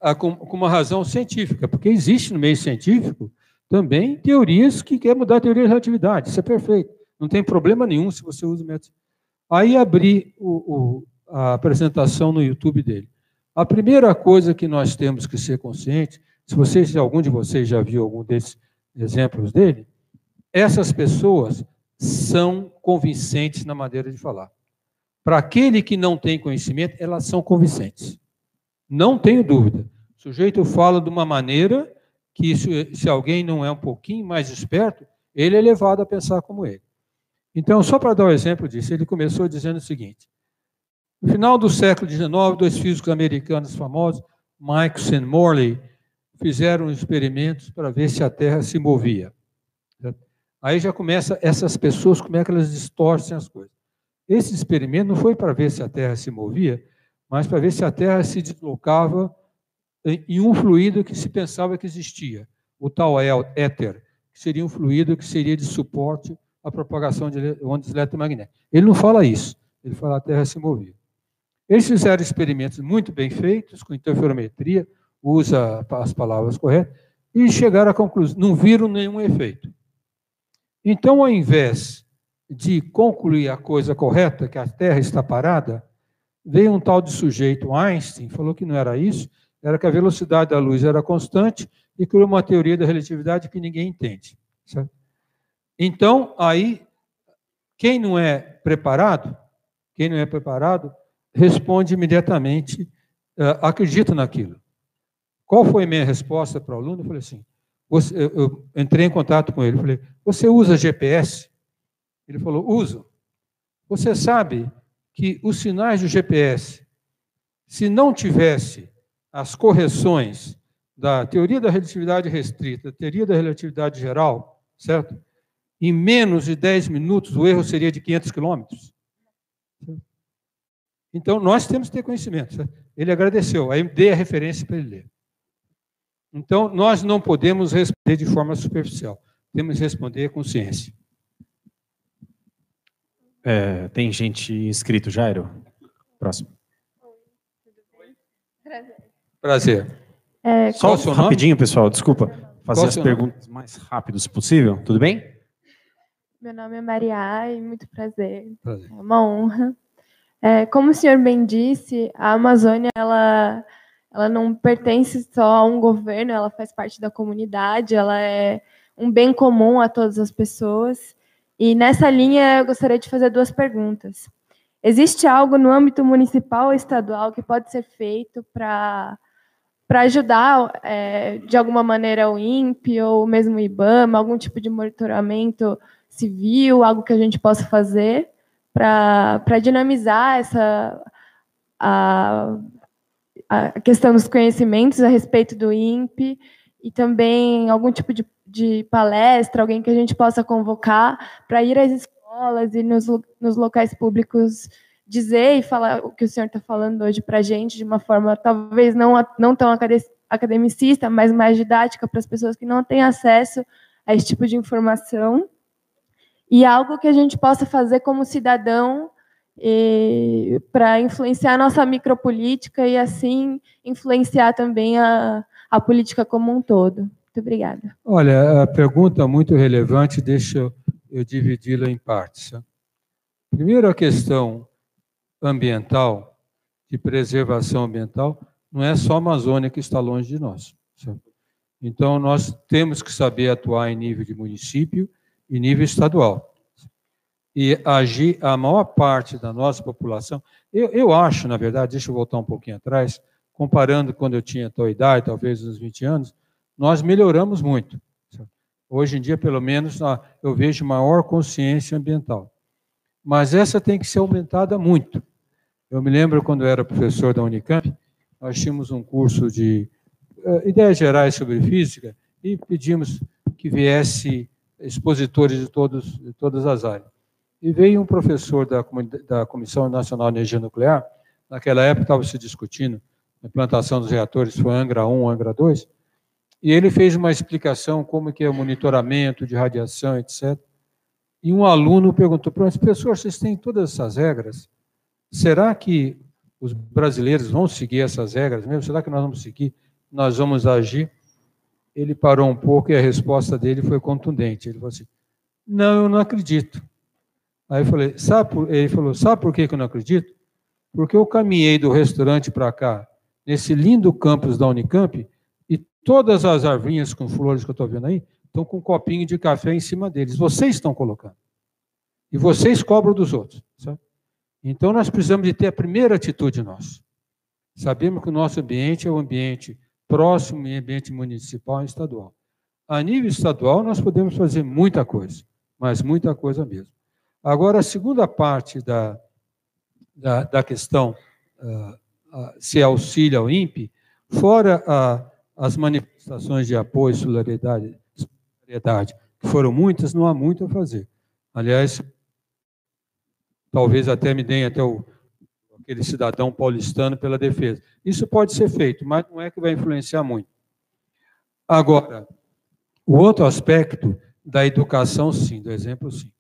uh, com, com, uma razão científica, porque existe no meio científico também teorias que querem mudar a teoria da relatividade. Isso é perfeito, não tem problema nenhum se você usa o método. Aí abri o, o, a apresentação no YouTube dele. A primeira coisa que nós temos que ser conscientes, se vocês, se algum de vocês já viu algum desses exemplos dele, essas pessoas são convincentes na maneira de falar. Para aquele que não tem conhecimento, elas são convincentes. Não tenho dúvida. O sujeito fala de uma maneira que, se, alguém não é um pouquinho mais esperto, ele é levado a pensar como ele. Então, só para dar um exemplo disso, ele começou dizendo o seguinte: no final do século XIX, dois físicos americanos famosos, Mike e Morley, fizeram experimentos para ver se a Terra se movia. Aí já começa essas pessoas, como é que elas distorcem as coisas. Esse experimento não foi para ver se a Terra se movia, mas para ver se a Terra se deslocava em um fluido que se pensava que existia, o tal éter, que seria um fluido que seria de suporte à propagação de ondas eletromagnéticas. Ele não fala isso, ele fala a Terra se movia. Eles fizeram experimentos muito bem feitos, com interferometria, usa as palavras corretas, e chegaram à conclusão, não viram nenhum efeito. Então, ao invés de concluir a coisa correta, que a Terra está parada, veio um tal de sujeito, Einstein, falou que não era isso, era que a velocidade da luz era constante e criou uma teoria da relatividade que ninguém entende. Certo? Então, aí, quem não é preparado, quem não é preparado, responde imediatamente, uh, acredita naquilo. Qual foi a minha resposta para o aluno? Eu falei assim, você, eu, eu, entrei em contato com ele, falei, você usa GPS? Ele falou, uso. Você sabe que os sinais do GPS, se não tivesse as correções da teoria da relatividade restrita, da teoria da relatividade geral, certo? Em menos de 10 minutos, o erro seria de 500 quilômetros. Então, nós temos que ter conhecimento. Certo? Ele agradeceu, aí dei a referência para ele ler. Então, nós não podemos responder de forma superficial. Temos que responder com ciência. É, tem gente inscrito, Jairo? Próximo. Prazer. É, Só rapidinho, pessoal, desculpa. Fazer as perguntas mais rápidas possível, tudo bem? Meu nome é Maria e muito prazer. prazer. É uma honra. É, como o senhor bem disse, a Amazônia ela, ela não pertence só a um governo, ela faz parte da comunidade, ela é um bem comum a todas as pessoas. E nessa linha eu gostaria de fazer duas perguntas. Existe algo no âmbito municipal ou estadual que pode ser feito para para ajudar é, de alguma maneira o INPE ou mesmo o IBAMA, algum tipo de monitoramento civil, algo que a gente possa fazer para dinamizar essa a, a questão dos conhecimentos a respeito do INPE e também algum tipo de, de palestra, alguém que a gente possa convocar para ir às escolas e nos, nos locais públicos dizer e falar o que o senhor está falando hoje para a gente de uma forma talvez não, não tão academicista, mas mais didática para as pessoas que não têm acesso a esse tipo de informação. E algo que a gente possa fazer como cidadão para influenciar a nossa micropolítica e assim influenciar também a, a política como um todo. Muito obrigada. Olha, a pergunta muito relevante, deixa eu, dividi-la em partes. Primeiro, a questão ambiental, de preservação ambiental, não é só a Amazônia que está longe de nós. Então, nós temos que saber atuar em nível de município e nível estadual. E agir a maior parte da nossa população. Eu, eu acho, na verdade, deixa eu voltar um pouquinho atrás, comparando quando eu tinha tua idade, talvez uns 20 anos, nós melhoramos muito. Hoje em dia, pelo menos, eu vejo maior consciência ambiental. Mas essa tem que ser aumentada muito. Eu me lembro quando eu era professor da Unicamp, nós tínhamos um curso de uh, ideias gerais sobre física e pedimos que viesse expositores de, todos, de todas as áreas. E veio um professor da, da Comissão Nacional de Energia Nuclear, naquela época estava se discutindo a implantação dos reatores, foi Angra 1, Angra 2, e ele fez uma explicação como que é o monitoramento de radiação, etc. E um aluno perguntou para o professor, vocês têm todas essas regras? Será que os brasileiros vão seguir essas regras mesmo? Será que nós vamos seguir? Nós vamos agir? Ele parou um pouco e a resposta dele foi contundente. Ele falou assim: Não, eu não acredito. Aí eu falei: Sabe por... Ele falou: Sabe por que eu não acredito? Porque eu caminhei do restaurante para cá, nesse lindo campus da Unicamp, e todas as arvinhas com flores que eu estou vendo aí estão com um copinho de café em cima deles. Vocês estão colocando. E vocês cobram dos outros. Então, nós precisamos de ter a primeira atitude nossa. Sabemos que o nosso ambiente é o ambiente próximo e ambiente municipal e estadual. A nível estadual, nós podemos fazer muita coisa, mas muita coisa mesmo. Agora, a segunda parte da, da, da questão, uh, uh, se auxilia ao INPE, fora uh, as manifestações de apoio e solidariedade, solidariedade, que foram muitas, não há muito a fazer. Aliás, talvez até me deem até o, aquele cidadão paulistano pela defesa. Isso pode ser feito, mas não é que vai influenciar muito. Agora, o outro aspecto da educação, sim, do exemplo, sim.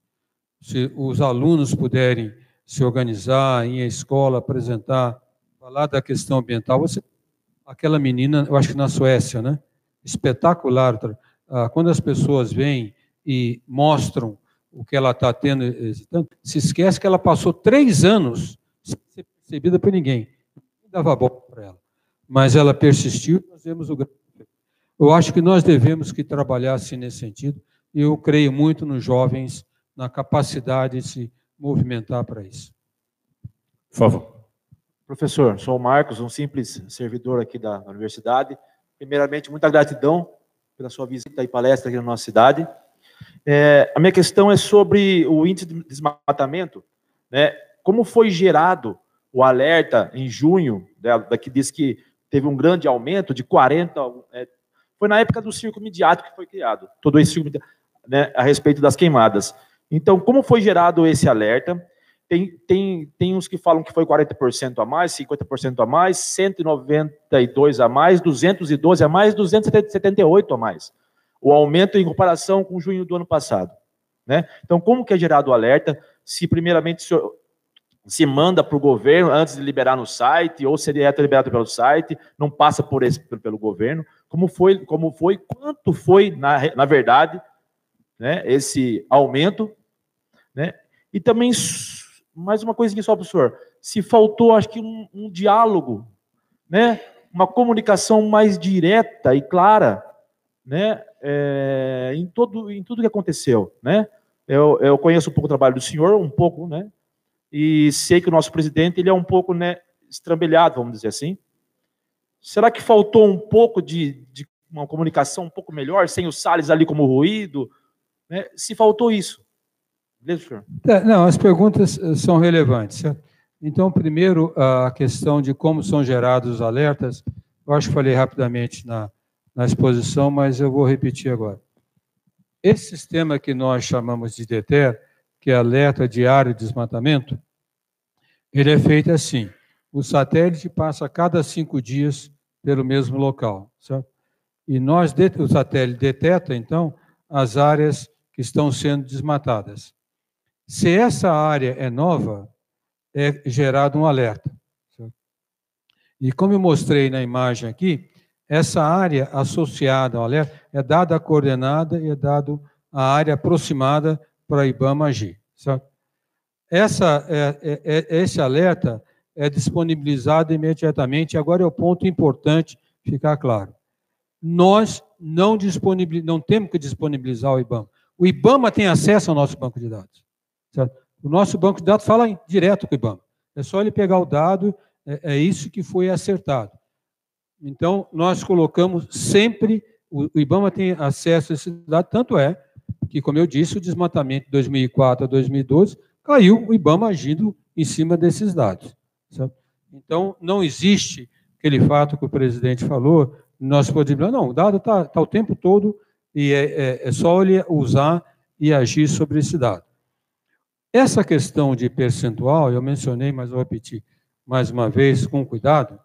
Se os alunos puderem se organizar, à escola, apresentar, falar da questão ambiental, você, aquela menina, eu acho que na Suécia, né? Espetacular. Ah, quando as pessoas vêm e mostram o que ela está tendo, se esquece que ela passou três anos sem ser percebida por ninguém. Não dava bola para ela. Mas ela persistiu, nós vemos o Eu acho que nós devemos que trabalhar assim nesse sentido, e eu creio muito nos jovens, na capacidade de se movimentar para isso. Por favor. Professor, sou o Marcos, um simples servidor aqui da universidade. Primeiramente, muita gratidão pela sua visita e palestra aqui na nossa cidade. É, a minha questão é sobre o índice de desmatamento. Né? Como foi gerado o alerta em junho, né, daqui diz que teve um grande aumento de 40, é, foi na época do círculo midiático que foi criado, todo esse círculo né, a respeito das queimadas. Então, como foi gerado esse alerta? Tem, tem, tem uns que falam que foi 40% a mais, 50% a mais, 192 a mais, 212 a mais, 278 a mais o aumento em comparação com junho do ano passado. Né? Então, como que é gerado o alerta? Se primeiramente se, se manda para o governo antes de liberar no site, ou se é liberado pelo site, não passa por esse, pelo governo. Como foi, como foi, quanto foi, na, na verdade, né, esse aumento. Né? E também, mais uma coisinha só, professor, se faltou, acho que, um, um diálogo, né, uma comunicação mais direta e clara né, é, em, todo, em tudo que aconteceu. Né? Eu, eu conheço um pouco o trabalho do senhor, um pouco, né? e sei que o nosso presidente ele é um pouco né, estrambelhado, vamos dizer assim. Será que faltou um pouco de, de uma comunicação um pouco melhor, sem o Salles ali como ruído? Né? Se faltou isso. Beleza, senhor? É, não, as perguntas eh, são relevantes. Então, primeiro, a questão de como são gerados os alertas, eu acho que falei rapidamente na, na exposição, mas eu vou repetir agora. Esse sistema que nós chamamos de DETER, que é alerta diário de desmatamento, ele é feito assim. O satélite passa a cada cinco dias pelo mesmo local, certo? E nós, o satélite detecta, então, as áreas que estão sendo desmatadas. Se essa área é nova, é gerado um alerta. E como eu mostrei na imagem aqui, essa área associada ao alerta é dada a coordenada e é dado a área aproximada para IBAMA agir. Certo? Essa, é, é, é, esse alerta é disponibilizado imediatamente. Agora é o ponto importante ficar claro. Nós não, não temos que disponibilizar o IBAMA. O IBAMA tem acesso ao nosso banco de dados. Certo? O nosso banco de dados fala direto com o IBAMA. É só ele pegar o dado, é, é isso que foi acertado. Então, nós colocamos sempre, o IBAMA tem acesso a esse dado, tanto é que, como eu disse, o desmatamento de 2004 a 2012 caiu o IBAMA agindo em cima desses dados. Certo? Então, não existe aquele fato que o presidente falou, nós podemos não, o dado está tá o tempo todo e é, é, é só ele usar e agir sobre esse dado. Essa questão de percentual, eu mencionei, mas vou repetir mais uma vez, com cuidado,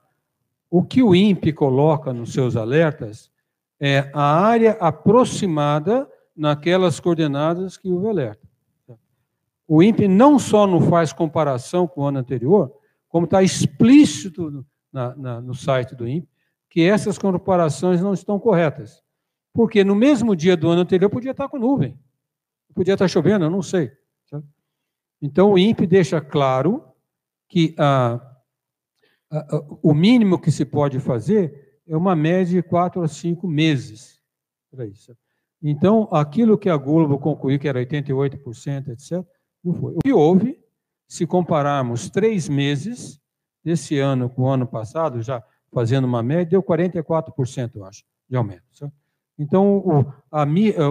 o que o INPE coloca nos seus alertas é a área aproximada naquelas coordenadas que o alerta. O INPE não só não faz comparação com o ano anterior, como está explícito na, na, no site do INPE que essas comparações não estão corretas. Porque no mesmo dia do ano anterior podia estar com nuvem, podia estar chovendo, eu não sei. Então o INPE deixa claro que a o mínimo que se pode fazer é uma média de quatro a cinco meses para isso. Então, aquilo que a Globo concluiu que era 88%, etc., não foi. O que houve, se compararmos três meses desse ano com o ano passado, já fazendo uma média, deu 44%, eu acho, de aumento. Certo? Então, o, a,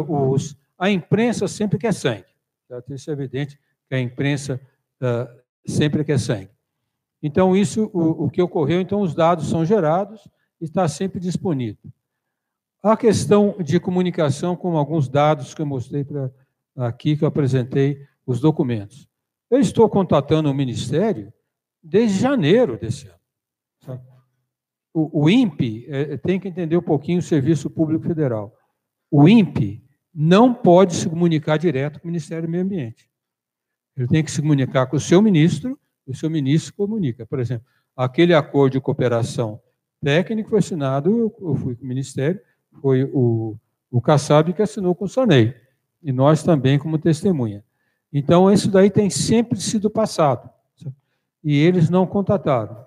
os, a, imprensa sempre quer sangue. Certo? Isso é evidente que a imprensa uh, sempre quer sangue. Então, isso, o, o que ocorreu, então, os dados são gerados e está sempre disponível. A questão de comunicação com alguns dados que eu mostrei aqui, que eu apresentei os documentos. Eu estou contatando o Ministério desde janeiro desse ano. O, o INPE é, tem que entender um pouquinho o Serviço Público Federal. O INPE não pode se comunicar direto com o Ministério do Meio Ambiente. Ele tem que se comunicar com o seu ministro, e o seu ministro comunica. Por exemplo, aquele acordo de cooperação técnica foi assinado, eu fui com o Ministério, foi o, o Kassab que assinou com o Sonei, e nós também como testemunha. Então, isso daí tem sempre sido passado, e eles não contataram.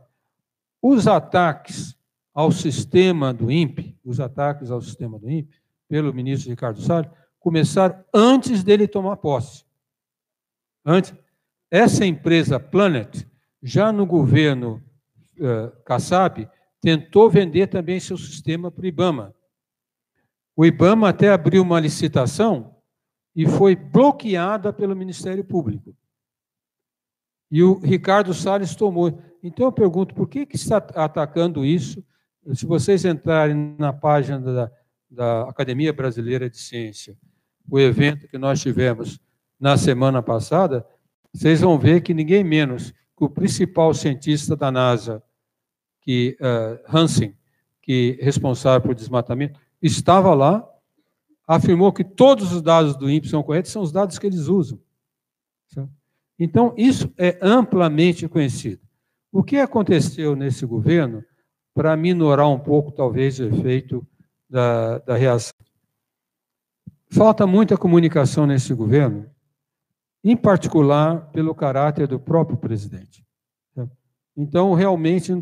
Os ataques ao sistema do INPE, os ataques ao sistema do INPE, pelo ministro Ricardo Salles, começaram antes dele tomar posse. Antes, essa empresa Planet, já no governo uh, Kassab, tentou vender também seu sistema para o IBAMA. O IBAMA até abriu uma licitação e foi bloqueada pelo Ministério Público. E o Ricardo Salles tomou. Então eu pergunto, por que, que está atacando isso? Se vocês entrarem na página da, da Academia Brasileira de Ciência, o evento que nós tivemos na semana passada, vocês vão ver que ninguém menos que o principal cientista da NASA, que uh, Hansen, que é responsável por desmatamento, estava lá, afirmou que todos os dados do INPE são corretos, são os dados que eles usam. Então, isso é amplamente conhecido. O que aconteceu nesse governo, para minorar um pouco, talvez, o efeito da, da reação? Falta muita comunicação nesse governo, em particular pelo caráter do próprio presidente. Então, realmente,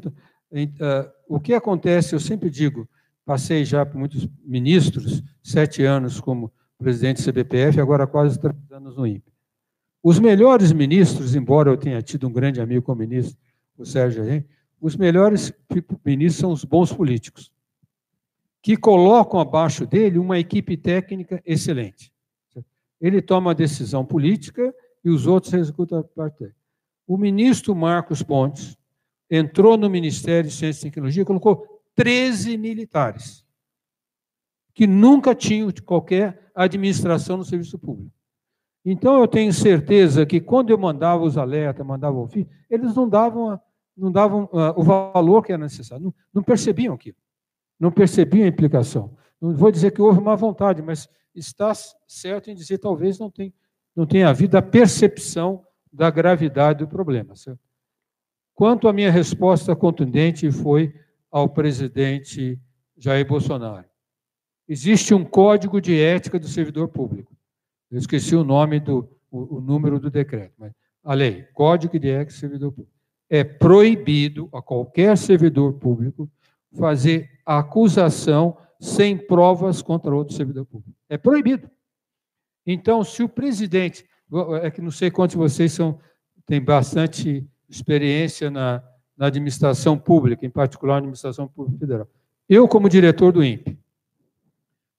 eh, o que acontece, eu sempre digo, passei já por muitos ministros, sete anos como presidente do CBPF, agora quase três anos no INPE. Os melhores ministros, embora eu tenha tido um grande amigo como ministro, o Sérgio Henrique, os melhores ministros são os bons políticos, que colocam abaixo dele uma equipe técnica excelente. Ele toma a decisão política e os outros executam a parte. O ministro Marcos Pontes entrou no Ministério de Ciência e Tecnologia e colocou 13 militares, que nunca tinham qualquer administração no serviço público. Então, eu tenho certeza que quando eu mandava os alertas, mandava o ofício, eles não davam, não davam uh, o valor que era necessário, não, não percebiam aquilo, não percebiam a implicação. Não vou dizer que houve má vontade, mas está certo em dizer talvez não tenha, não tenha havido a percepção da gravidade do problema. Certo? Quanto à minha resposta contundente foi ao presidente Jair Bolsonaro. Existe um código de ética do servidor público. Eu esqueci o nome do o, o número do decreto, mas a lei, Código de Ética do Servidor Público. É proibido a qualquer servidor público fazer acusação sem provas contra outro servidor público. É proibido. Então, se o presidente, é que não sei quantos de vocês são, têm bastante experiência na, na administração pública, em particular na administração pública federal. Eu, como diretor do INPE,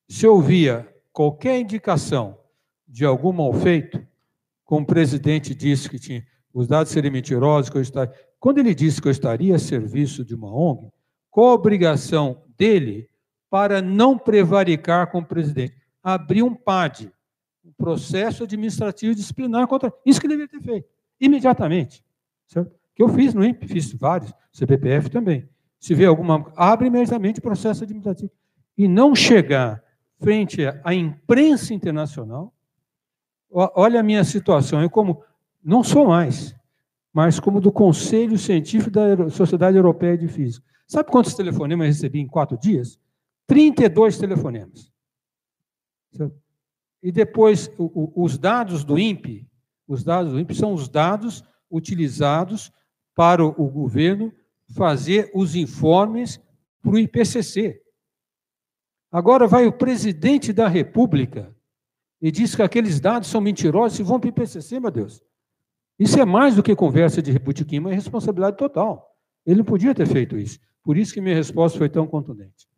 se eu via qualquer indicação de algum mal feito, como o presidente disse que tinha os dados seriam mentirosos, que eu estaria... quando ele disse que eu estaria a serviço de uma ONG, qual a obrigação dele para não prevaricar com o presidente. Abrir um PAD, um processo administrativo disciplinar contra. Isso que ele deveria ter feito, imediatamente. Certo? Que eu fiz no INPE, fiz vários, CBPF também. Se vê alguma. Abre imediatamente o processo administrativo. E não chegar frente à imprensa internacional. Olha a minha situação, eu como. Não sou mais, mas como do Conselho Científico da Sociedade Europeia de Física. Sabe quantos telefonemas eu recebi em quatro dias? 32 telefonemas. E depois, os dados do INPE, os dados do INPE são os dados utilizados para o governo fazer os informes para o IPCC. Agora vai o presidente da República e diz que aqueles dados são mentirosos e vão para o IPCC, meu Deus. Isso é mais do que conversa de reputiquinho, é responsabilidade total. Ele não podia ter feito isso. Por isso que minha resposta foi tão contundente.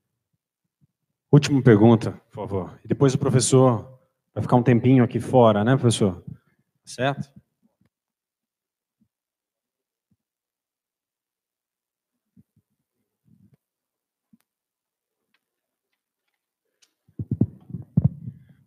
Última pergunta, por favor. E depois o professor vai ficar um tempinho aqui fora, né, professor? Certo?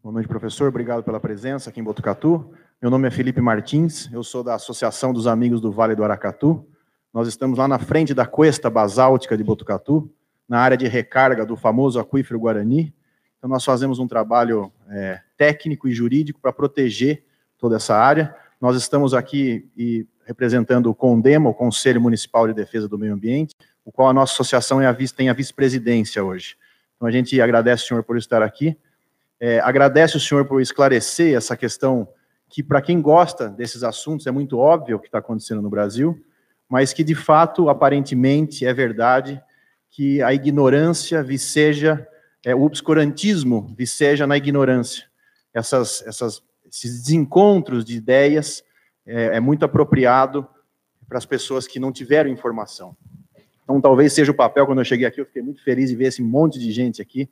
Boa noite, professor. Obrigado pela presença aqui em Botucatu. Meu nome é Felipe Martins, eu sou da Associação dos Amigos do Vale do Aracatu. Nós estamos lá na frente da cuesta basáltica de Botucatu, na área de recarga do famoso aquífero Guarani. Então, nós fazemos um trabalho é, técnico e jurídico para proteger toda essa área. Nós estamos aqui e representando o CONDEMA, o Conselho Municipal de Defesa do Meio Ambiente, o qual a nossa associação é a vice, tem a vice-presidência hoje. Então, a gente agradece o senhor por estar aqui, é, agradece o senhor por esclarecer essa questão que, para quem gosta desses assuntos, é muito óbvio o que está acontecendo no Brasil, mas que, de fato, aparentemente, é verdade que a ignorância viceja, é, o obscurantismo viceja na ignorância. Essas, essas, esses desencontros de ideias é, é muito apropriado para as pessoas que não tiveram informação. Então, talvez seja o papel, quando eu cheguei aqui, eu fiquei muito feliz de ver esse monte de gente aqui,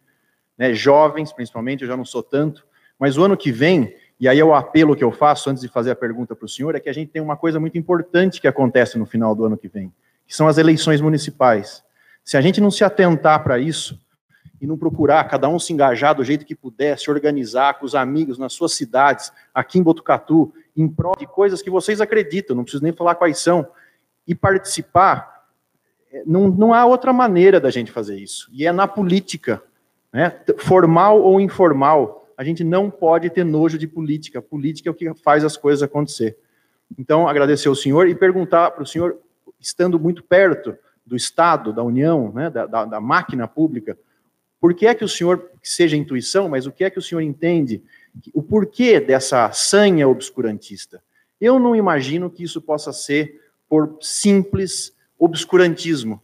né, jovens, principalmente, eu já não sou tanto, mas o ano que vem, e aí é o apelo que eu faço antes de fazer a pergunta para o senhor, é que a gente tem uma coisa muito importante que acontece no final do ano que vem, que são as eleições municipais. Se a gente não se atentar para isso, e não procurar cada um se engajar do jeito que puder, se organizar com os amigos nas suas cidades, aqui em Botucatu, em prol de coisas que vocês acreditam, não preciso nem falar quais são, e participar, é, não, não há outra maneira da gente fazer isso. E é na política, né? formal ou informal, a gente não pode ter nojo de política. Política é o que faz as coisas acontecer. Então, agradecer ao senhor e perguntar para o senhor, estando muito perto do Estado, da União, né, da, da, da máquina pública, por que é que o senhor, seja intuição, mas o que é que o senhor entende, o porquê dessa sanha obscurantista? Eu não imagino que isso possa ser por simples obscurantismo.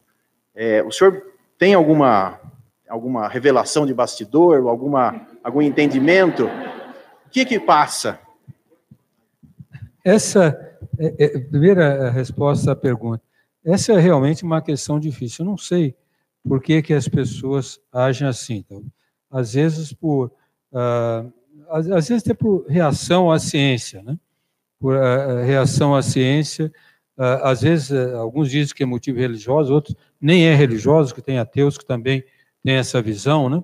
É, o senhor tem alguma, alguma revelação de bastidor, alguma, algum entendimento? O que que passa? Essa é, é, primeira resposta à pergunta. Essa é realmente uma questão difícil. Eu não sei por que, que as pessoas agem assim. Então, às vezes por uh, às, às, vezes até por reação à ciência, né? Por uh, reação à ciência, uh, às vezes alguns dizem que é motivo religioso, outros nem é religioso, que tem ateus que também têm essa visão, né?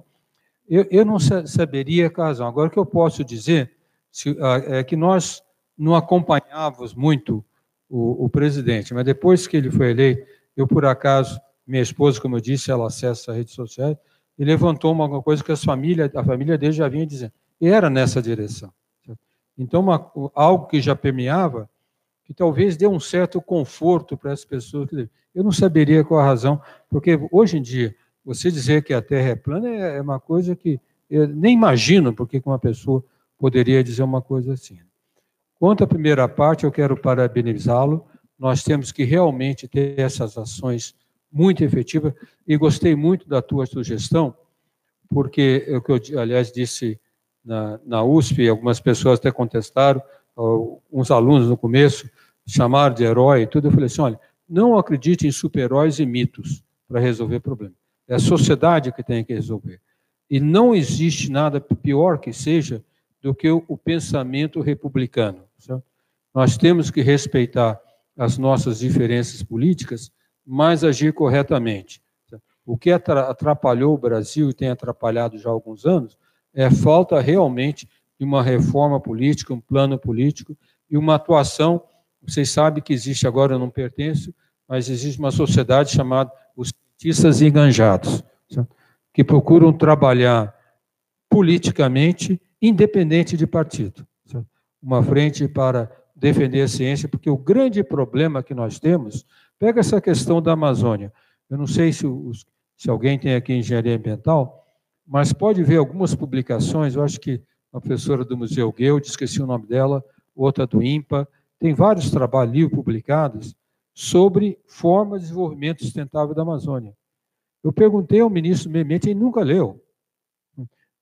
Eu, eu não saberia a razão. Agora o que eu posso dizer se, é que nós não acompanhávamos muito o, o presidente, mas depois que ele foi eleito, eu por acaso minha esposa, como eu disse, ela acessa as redes sociais, e levantou uma coisa que a família, a família dele já vinha dizendo. E era nessa direção. Então, uma, algo que já permeava, que talvez dê um certo conforto para as pessoas. Eu não saberia qual a razão, porque hoje em dia, você dizer que a Terra é plana é, é uma coisa que eu nem imagino porque uma pessoa poderia dizer uma coisa assim. Quanto à primeira parte, eu quero parabenizá-lo. Nós temos que realmente ter essas ações muito efetiva e gostei muito da tua sugestão, porque é o que eu, aliás, disse na, na USP, algumas pessoas até contestaram, uns alunos no começo chamaram de herói e tudo, eu falei assim, olha, não acredite em super-heróis e mitos para resolver problemas. É a sociedade que tem que resolver. E não existe nada pior que seja do que o pensamento republicano. Certo? Nós temos que respeitar as nossas diferenças políticas, mas agir corretamente. O que atrapalhou o Brasil e tem atrapalhado já há alguns anos é falta realmente de uma reforma política, um plano político e uma atuação. Vocês sabem que existe agora, eu não pertenço, mas existe uma sociedade chamada os cientistas enganjados, que procuram trabalhar politicamente, independente de partido. Uma frente para defender a ciência, porque o grande problema que nós temos Pega essa questão da Amazônia. Eu não sei se, os, se alguém tem aqui engenharia ambiental, mas pode ver algumas publicações, eu acho que a professora do Museu Guild, esqueci o nome dela, outra do IMPA, tem vários trabalhos publicados sobre formas de desenvolvimento sustentável da Amazônia. Eu perguntei ao ministro do Meio Ambiente, ele nunca leu.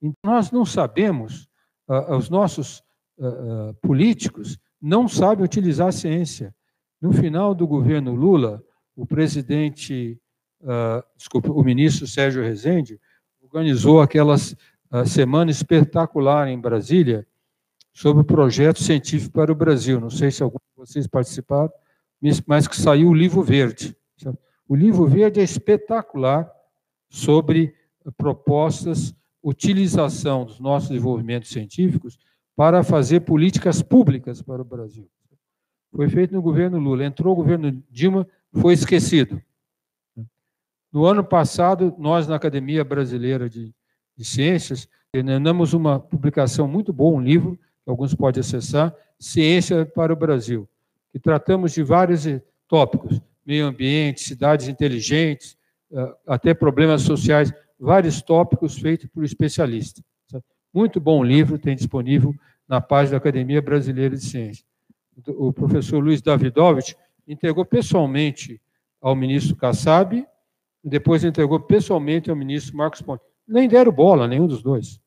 Então, nós não sabemos, uh, os nossos uh, uh, políticos não sabem utilizar a ciência. No final do governo Lula, o presidente, uh, desculpa, o ministro Sérgio Rezende, organizou aquela uh, semana espetacular em Brasília sobre o projeto científico para o Brasil. Não sei se alguns de vocês participaram, mas que saiu o livro verde. O livro verde é espetacular sobre propostas, utilização dos nossos desenvolvimentos científicos para fazer políticas públicas para o Brasil. Foi feito no governo Lula. Entrou o governo Dilma, foi esquecido. No ano passado, nós, na Academia Brasileira de, de Ciências, terminamos uma publicação muito boa, um livro, que alguns podem acessar, Ciência para o Brasil, que tratamos de vários tópicos, meio ambiente, cidades inteligentes, eh, até problemas sociais, vários tópicos feitos por especialistas. Muito bom livro, tem disponível na página da Academia Brasileira de Ciências. O professor Luiz Davidovich entregou pessoalmente ao ministro Kassab, depois entregou pessoalmente ao ministro Marcos Pontes. Nem deram bola, nenhum dos dois.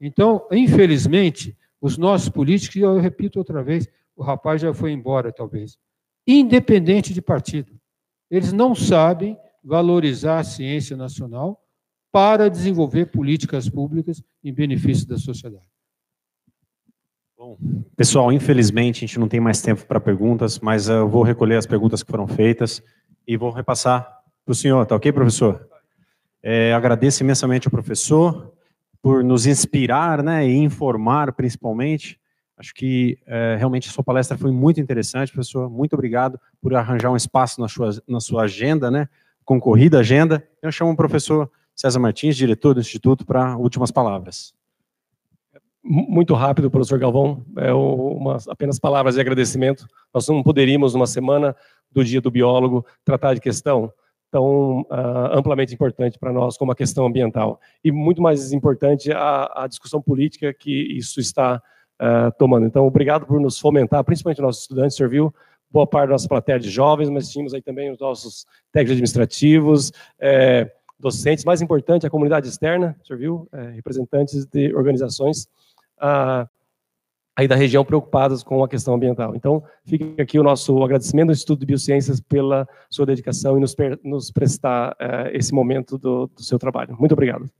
Então, infelizmente, os nossos políticos, e eu repito outra vez, o rapaz já foi embora, talvez, independente de partido. Eles não sabem valorizar a ciência nacional para desenvolver políticas públicas em benefício da sociedade. Bom, pessoal, infelizmente a gente não tem mais tempo para perguntas, mas eu vou recolher as perguntas que foram feitas e vou repassar para o senhor, tá ok, professor? É, agradeço imensamente ao professor por nos inspirar né, e informar, principalmente. Acho que é, realmente a sua palestra foi muito interessante, professor. Muito obrigado por arranjar um espaço na sua, na sua agenda, né, concorrida agenda. Eu chamo o professor César Martins, diretor do Instituto, para últimas palavras. Muito rápido, professor Galvão, é uma, apenas palavras de agradecimento. Nós não poderíamos, numa semana do Dia do Biólogo, tratar de questão tão uh, amplamente importante para nós como a questão ambiental. E muito mais importante a, a discussão política que isso está uh, tomando. Então, obrigado por nos fomentar, principalmente nossos estudantes, o senhor viu, boa parte da nossa plateia de jovens, mas tínhamos aí também os nossos técnicos administrativos, é, docentes, mais importante, a comunidade externa, o senhor viu, é, representantes de organizações uh, aí da região preocupadas com a questão ambiental. Então, fica aqui o nosso agradecimento ao Instituto de Biociências pela sua dedicação e nos, nos prestar uh, esse momento do, do seu trabalho. Muito obrigado.